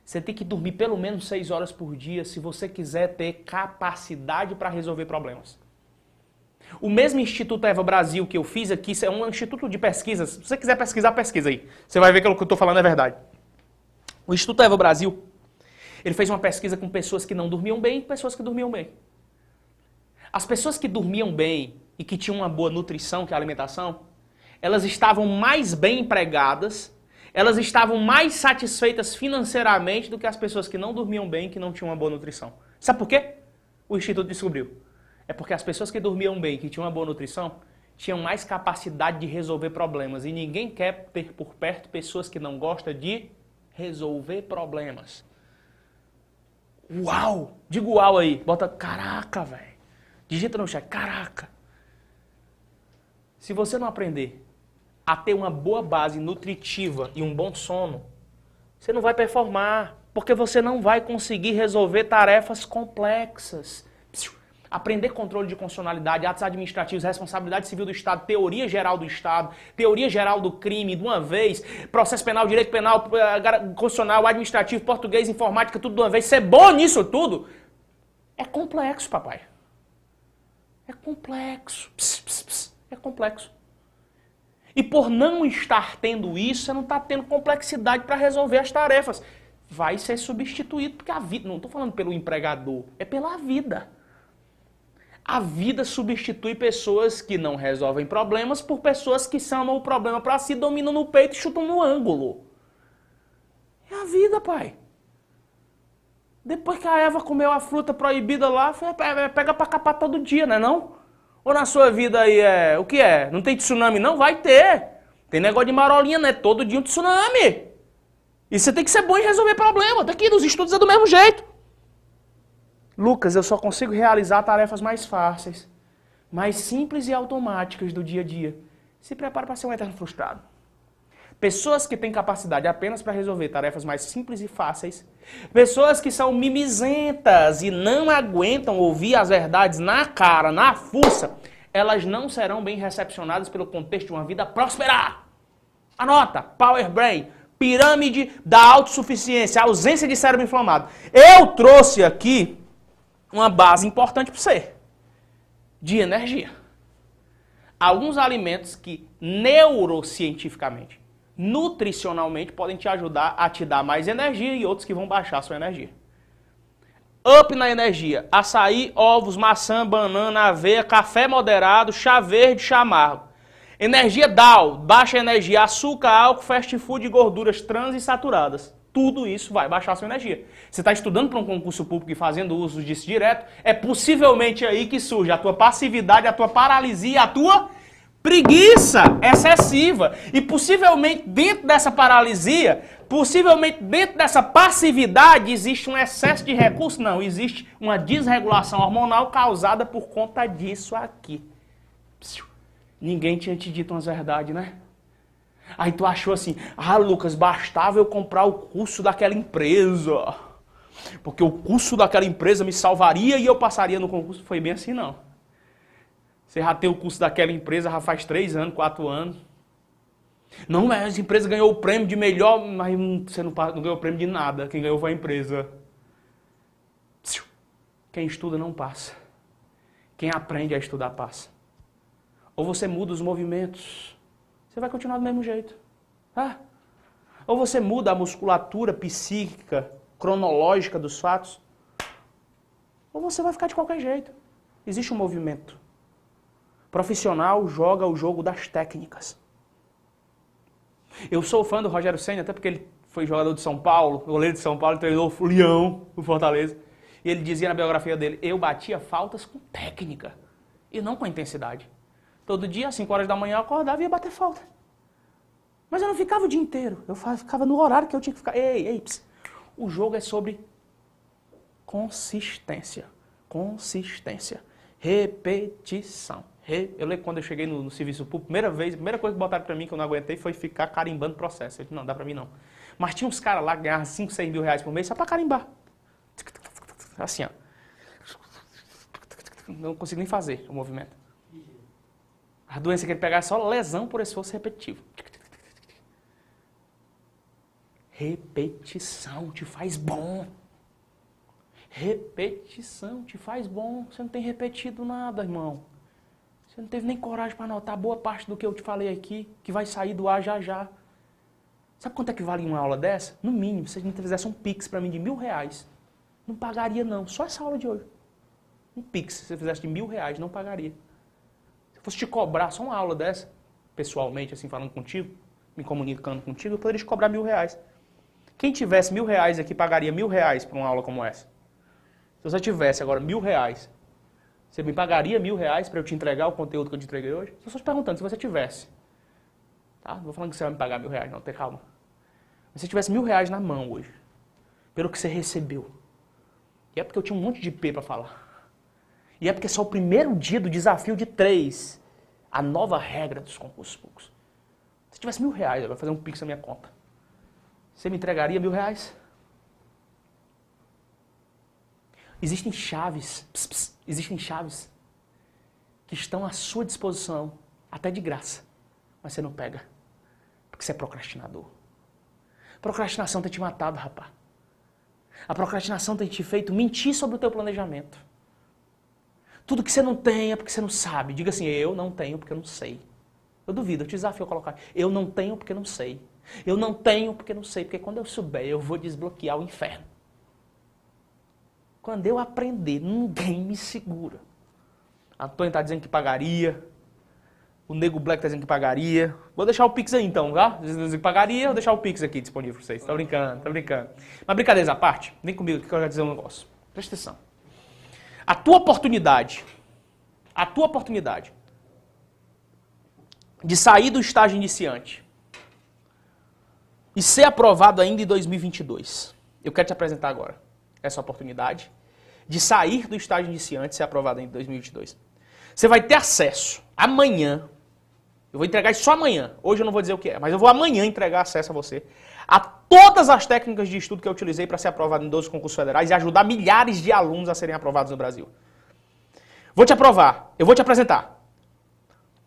Você tem que dormir pelo menos 6 horas por dia se você quiser ter capacidade para resolver problemas. O mesmo Instituto Eva Brasil que eu fiz aqui, é um instituto de pesquisas. Se você quiser pesquisar, pesquisa aí. Você vai ver que o que eu estou falando é verdade. O Instituto Eva Brasil, ele fez uma pesquisa com pessoas que não dormiam bem e pessoas que dormiam bem. As pessoas que dormiam bem e que tinham uma boa nutrição, que é a alimentação, elas estavam mais bem empregadas elas estavam mais satisfeitas financeiramente do que as pessoas que não dormiam bem, que não tinham uma boa nutrição. Sabe por quê? O Instituto descobriu. É porque as pessoas que dormiam bem, que tinham uma boa nutrição, tinham mais capacidade de resolver problemas. E ninguém quer ter por perto pessoas que não gostam de resolver problemas. Uau! Diga uau aí. Bota caraca, velho. Digita no chat, caraca. Se você não aprender a ter uma boa base nutritiva e um bom sono, você não vai performar, porque você não vai conseguir resolver tarefas complexas. Aprender controle de constitucionalidade, atos administrativos, responsabilidade civil do Estado, teoria geral do Estado, teoria geral do crime, de uma vez, processo penal, direito penal, eh, constitucional, administrativo, português, informática, tudo de uma vez. Ser bom nisso tudo é complexo, papai. É complexo. Pss, pss, pss. É complexo. E por não estar tendo isso, você não está tendo complexidade para resolver as tarefas. Vai ser substituído, porque a vida, não estou falando pelo empregador, é pela vida. A vida substitui pessoas que não resolvem problemas por pessoas que chamam o problema para si, dominam no peito e chutam no ângulo. É a vida, pai. Depois que a Eva comeu a fruta proibida lá, pega para capar todo dia, não é não? Ou na sua vida aí é. O que é? Não tem tsunami, não? Vai ter. Tem negócio de marolinha, né? Todo dia um tsunami. E você tem que ser bom em resolver problema. Daqui nos estudos é do mesmo jeito. Lucas, eu só consigo realizar tarefas mais fáceis, mais simples e automáticas do dia a dia. Se prepara para ser um eterno frustrado. Pessoas que têm capacidade apenas para resolver tarefas mais simples e fáceis. Pessoas que são mimizentas e não aguentam ouvir as verdades na cara, na fuça. Elas não serão bem recepcionadas pelo contexto de uma vida próspera. Anota, Power Brain, pirâmide da autossuficiência, ausência de cérebro inflamado. Eu trouxe aqui uma base importante para você. De energia. alguns alimentos que neurocientificamente, nutricionalmente, podem te ajudar a te dar mais energia e outros que vão baixar a sua energia. Up na energia: açaí, ovos, maçã, banana, aveia, café moderado, chá verde, chá amargo. Energia down, baixa energia, açúcar, álcool, fast food gorduras trans e saturadas. Tudo isso vai baixar a sua energia. Você está estudando para um concurso público e fazendo uso disso direto, é possivelmente aí que surge a tua passividade, a tua paralisia, a tua preguiça excessiva. E possivelmente dentro dessa paralisia, possivelmente dentro dessa passividade, existe um excesso de recursos? Não, existe uma desregulação hormonal causada por conta disso aqui. Ninguém tinha te dito umas verdades, né? Aí tu achou assim, ah Lucas, bastava eu comprar o curso daquela empresa. Porque o curso daquela empresa me salvaria e eu passaria no concurso. Foi bem assim não. Você já tem o curso daquela empresa já faz três anos, quatro anos. Não, mas essa empresa ganhou o prêmio de melhor, mas você não, não ganhou o prêmio de nada. Quem ganhou foi a empresa. Quem estuda não passa. Quem aprende a estudar passa. Ou você muda os movimentos, você vai continuar do mesmo jeito. Ah. Ou você muda a musculatura psíquica, cronológica dos fatos, ou você vai ficar de qualquer jeito. Existe um movimento. Profissional joga o jogo das técnicas. Eu sou fã do Rogério Senna, até porque ele foi jogador de São Paulo, goleiro de São Paulo, treinou o Leão, o Fortaleza. E ele dizia na biografia dele: Eu batia faltas com técnica e não com intensidade. Todo dia, às 5 horas da manhã, eu acordava e ia bater falta. Mas eu não ficava o dia inteiro. Eu ficava no horário que eu tinha que ficar. Ei, ei, ps. O jogo é sobre consistência. Consistência. Repetição. Re... Eu lembro quando eu cheguei no, no, serviço público, primeira vez, a primeira coisa que botaram pra mim que eu não aguentei foi ficar carimbando processo. Eu disse, não, dá pra mim não. Mas tinha uns caras lá que ganhavam 5, 6 mil reais por mês só pra carimbar. Assim, ó. Não consigo nem fazer o movimento. A doença que ele pegar é só lesão por esforço repetitivo. Repetição te faz bom. Repetição te faz bom. Você não tem repetido nada, irmão. Você não teve nem coragem para anotar boa parte do que eu te falei aqui, que vai sair do ar já já. Sabe quanto é que vale uma aula dessa? No mínimo, se a gente fizesse um pix para mim de mil reais, não pagaria não. Só essa aula de hoje. Um pix, se você fizesse de mil reais, não pagaria fosse te cobrar só uma aula dessa, pessoalmente, assim, falando contigo, me comunicando contigo, eu poderia te cobrar mil reais. Quem tivesse mil reais aqui pagaria mil reais para uma aula como essa. Se você tivesse agora mil reais, você me pagaria mil reais para eu te entregar o conteúdo que eu te entreguei hoje? Estou só te perguntando, se você tivesse. Tá? Não vou falando que você vai me pagar mil reais, não, tem calma. Se você tivesse mil reais na mão hoje, pelo que você recebeu, e é porque eu tinha um monte de P para falar. E é porque é só o primeiro dia do desafio de três, a nova regra dos concursos públicos. Se tivesse mil reais, eu vou fazer um pix na minha conta. Você me entregaria mil reais? Existem chaves, pss, pss, existem chaves que estão à sua disposição, até de graça, mas você não pega, porque você é procrastinador. Procrastinação tem te matado, rapaz. A procrastinação tem te feito mentir sobre o teu planejamento. Tudo que você não tem é porque você não sabe. Diga assim, eu não tenho porque eu não sei. Eu duvido, eu te desafio a colocar. Eu não tenho porque não sei. Eu não tenho porque não sei. Porque quando eu souber, eu vou desbloquear o inferno. Quando eu aprender, ninguém me segura. Antônio está dizendo que pagaria. O Nego Black está dizendo que pagaria. Vou deixar o Pix aí então, tá? Dizendo que pagaria, vou deixar o Pix aqui disponível para vocês. Tá brincando, tá brincando. Mas brincadeira à parte, vem comigo que eu quero dizer um negócio. Presta atenção. A tua oportunidade, a tua oportunidade de sair do estágio iniciante e ser aprovado ainda em 2022. Eu quero te apresentar agora essa oportunidade de sair do estágio iniciante e ser aprovado em 2022. Você vai ter acesso amanhã. Eu vou entregar isso só amanhã. Hoje eu não vou dizer o que é, mas eu vou amanhã entregar acesso a você a todas as técnicas de estudo que eu utilizei para ser aprovado em 12 concursos federais e ajudar milhares de alunos a serem aprovados no Brasil. Vou te aprovar, eu vou te apresentar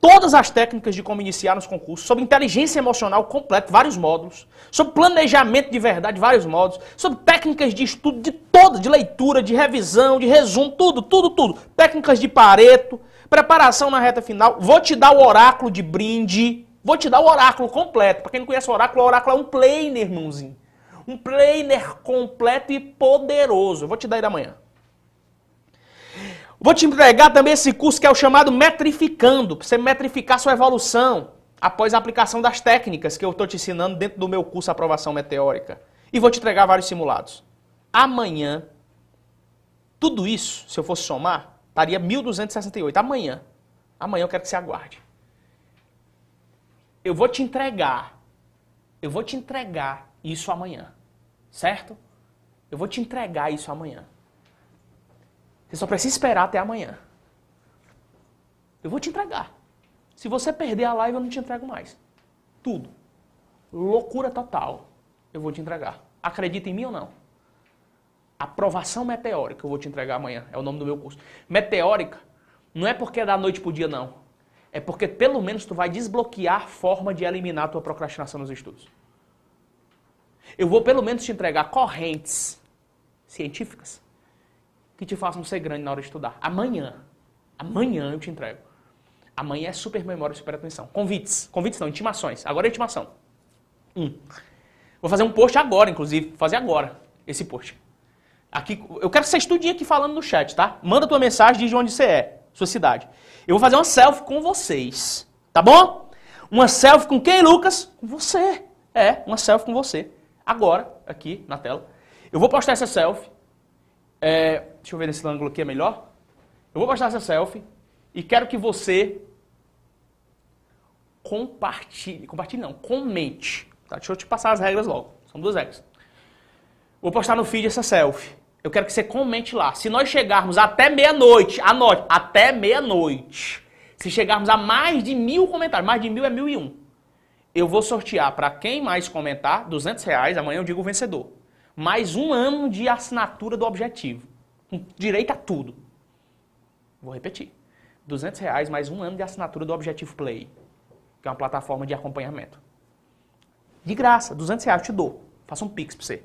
todas as técnicas de como iniciar nos concursos, sobre inteligência emocional completa, vários módulos, sobre planejamento de verdade, vários módulos, sobre técnicas de estudo de todas, de leitura, de revisão, de resumo, tudo, tudo, tudo. Técnicas de Pareto, Preparação na reta final. Vou te dar o oráculo de brinde. Vou te dar o oráculo completo. Para quem não conhece o oráculo, o oráculo é um planner, irmãozinho. Um planner completo e poderoso. Vou te dar aí da manhã. Vou te entregar também esse curso que é o chamado Metrificando, para você metrificar sua evolução após a aplicação das técnicas que eu estou te ensinando dentro do meu curso Aprovação Meteórica. E vou te entregar vários simulados. Amanhã, tudo isso, se eu fosse somar, estaria 1.268. Amanhã. Amanhã eu quero que você aguarde. Eu vou te entregar. Eu vou te entregar isso amanhã. Certo? Eu vou te entregar isso amanhã. Você só precisa esperar até amanhã. Eu vou te entregar. Se você perder a live, eu não te entrego mais. Tudo. Loucura total. Eu vou te entregar. Acredita em mim ou não? Aprovação meteórica eu vou te entregar amanhã. É o nome do meu curso. Meteórica não é porque é da noite pro dia, não. É porque pelo menos tu vai desbloquear forma de eliminar a tua procrastinação nos estudos. Eu vou pelo menos te entregar correntes científicas que te façam ser grande na hora de estudar. Amanhã. Amanhã eu te entrego. Amanhã é super memória super atenção. Convites. Convites não, intimações. Agora é intimação. Um. Vou fazer um post agora, inclusive. Vou fazer agora esse post. Aqui, eu quero que você estude aqui falando no chat, tá? Manda tua mensagem, diz onde você é, sua cidade. Eu vou fazer uma selfie com vocês, tá bom? Uma selfie com quem, Lucas? Com você. É, uma selfie com você. Agora, aqui na tela. Eu vou postar essa selfie. É, deixa eu ver nesse ângulo aqui é melhor. Eu vou postar essa selfie e quero que você compartilhe, compartilhe não, comente. Tá? Deixa eu te passar as regras logo. São duas regras. Vou postar no feed essa selfie. Eu quero que você comente lá. Se nós chegarmos até meia-noite, anote, até meia-noite. Se chegarmos a mais de mil comentários, mais de mil é mil e um. Eu vou sortear para quem mais comentar, 200 reais, amanhã eu digo o vencedor. Mais um ano de assinatura do objetivo. Com direito a tudo. Vou repetir. 200 reais mais um ano de assinatura do Objetivo Play, que é uma plataforma de acompanhamento. De graça, 200 reais eu te dou. Faça um pix pra você.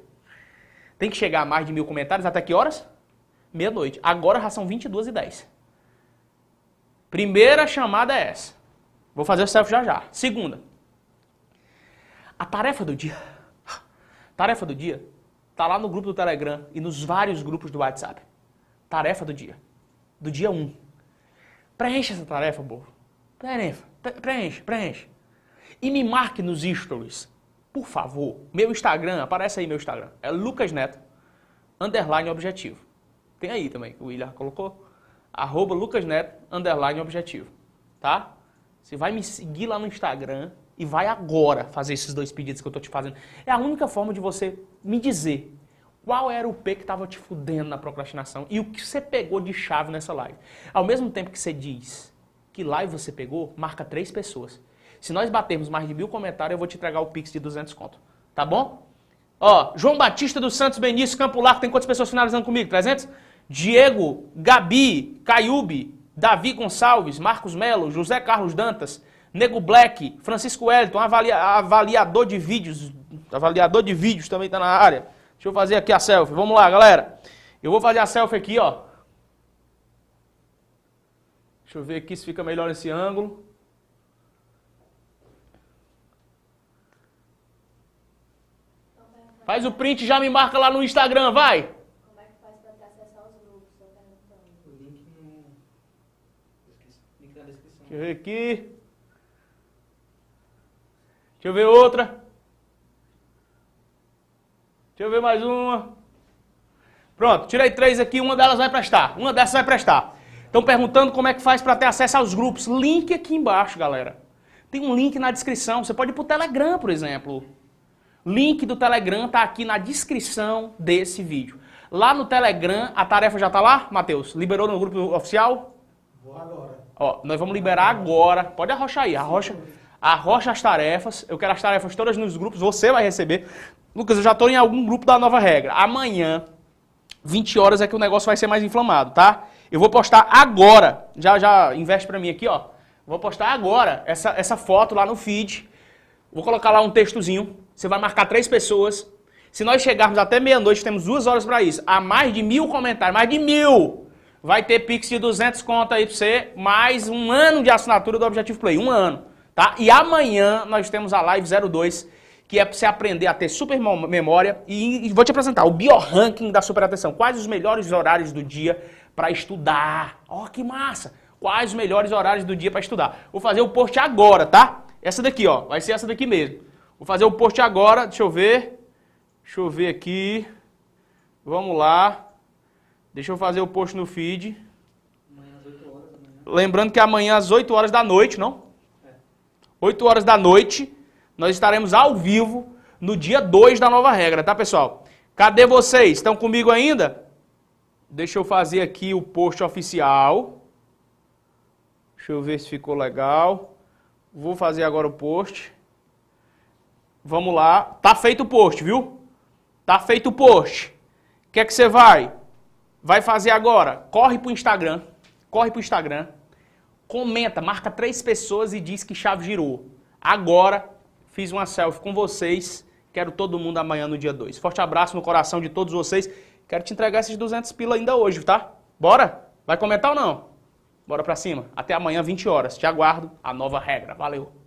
Tem que chegar a mais de mil comentários até que horas? Meia-noite. Agora já são 22 e 10. Primeira chamada é essa. Vou fazer o selfie já já. Segunda. A tarefa do dia. Tarefa do dia tá lá no grupo do Telegram e nos vários grupos do WhatsApp. Tarefa do dia. Do dia 1. Preencha essa tarefa, povo. Preencha, preenche, preenche. E me marque nos stories, por favor. Meu Instagram, aparece aí meu Instagram. É Lucas Neto, underline objetivo. Tem aí também, o William colocou. Arroba Lucas Neto, underline objetivo. Tá? Você vai me seguir lá no Instagram e vai agora fazer esses dois pedidos que eu tô te fazendo. É a única forma de você me dizer qual era o P que estava te fudendo na procrastinação e o que você pegou de chave nessa live. Ao mesmo tempo que você diz que live você pegou, marca três pessoas. Se nós batermos mais de mil comentários, eu vou te entregar o Pix de 200 conto. Tá bom? Ó, João Batista dos Santos Benício, Campo Largo, tem quantas pessoas finalizando comigo? 300? Diego, Gabi, Caiube, Davi Gonçalves, Marcos Melo, José Carlos Dantas, Nego Black, Francisco Wellington, avalia, avaliador de vídeos, avaliador de vídeos também está na área. Deixa eu fazer aqui a selfie. Vamos lá, galera. Eu vou fazer a selfie aqui, ó. Deixa eu ver aqui se fica melhor esse ângulo. Faz o print e já me marca lá no Instagram, vai. Como é que faz para ter acesso aos grupos? O link no... Link na descrição. Deixa eu ver aqui. Deixa eu ver outra. Deixa eu ver mais uma. Pronto, tirei três aqui, uma delas vai prestar. Uma dessas vai prestar. Estão perguntando como é que faz para ter acesso aos grupos. Link aqui embaixo, galera. Tem um link na descrição. Você pode ir para o Telegram, por exemplo. Link do Telegram está aqui na descrição desse vídeo. Lá no Telegram, a tarefa já está lá, Matheus? Liberou no grupo oficial? Vou agora. Ó, nós vamos liberar agora. Pode arrochar aí, arrocha, arrocha as tarefas. Eu quero as tarefas todas nos grupos, você vai receber. Lucas, eu já estou em algum grupo da nova regra. Amanhã, 20 horas, é que o negócio vai ser mais inflamado, tá? Eu vou postar agora. Já, já investe para mim aqui, ó. Vou postar agora essa, essa foto lá no feed. Vou colocar lá um textozinho. Você vai marcar três pessoas. Se nós chegarmos até meia-noite, temos duas horas para isso. Há mais de mil comentários, mais de mil. vai ter Pix de 200 conto aí pra você, mais um ano de assinatura do Objetivo Play, um ano, tá? E amanhã nós temos a Live 02, que é pra você aprender a ter super memória e, e vou te apresentar o bioranking da super atenção. Quais os melhores horários do dia para estudar? Ó, oh, que massa! Quais os melhores horários do dia para estudar? Vou fazer o post agora, tá? Essa daqui, ó, vai ser essa daqui mesmo. Vou fazer o post agora, deixa eu ver. Deixa eu ver aqui. Vamos lá. Deixa eu fazer o post no feed. Amanhã às 8 horas. Amanhã. Lembrando que amanhã às 8 horas da noite, não? É. 8 horas da noite, nós estaremos ao vivo no dia 2 da nova regra, tá, pessoal? Cadê vocês? Estão comigo ainda? Deixa eu fazer aqui o post oficial. Deixa eu ver se ficou legal. Vou fazer agora o post. Vamos lá. Tá feito o post, viu? Tá feito o post. O que é que você vai? Vai fazer agora? Corre pro Instagram. Corre pro Instagram. Comenta, marca três pessoas e diz que chave girou. Agora fiz uma selfie com vocês. Quero todo mundo amanhã no dia 2. Forte abraço no coração de todos vocês. Quero te entregar esses 200 pila ainda hoje, tá? Bora? Vai comentar ou não? Bora pra cima. Até amanhã, 20 horas. Te aguardo. A nova regra. Valeu.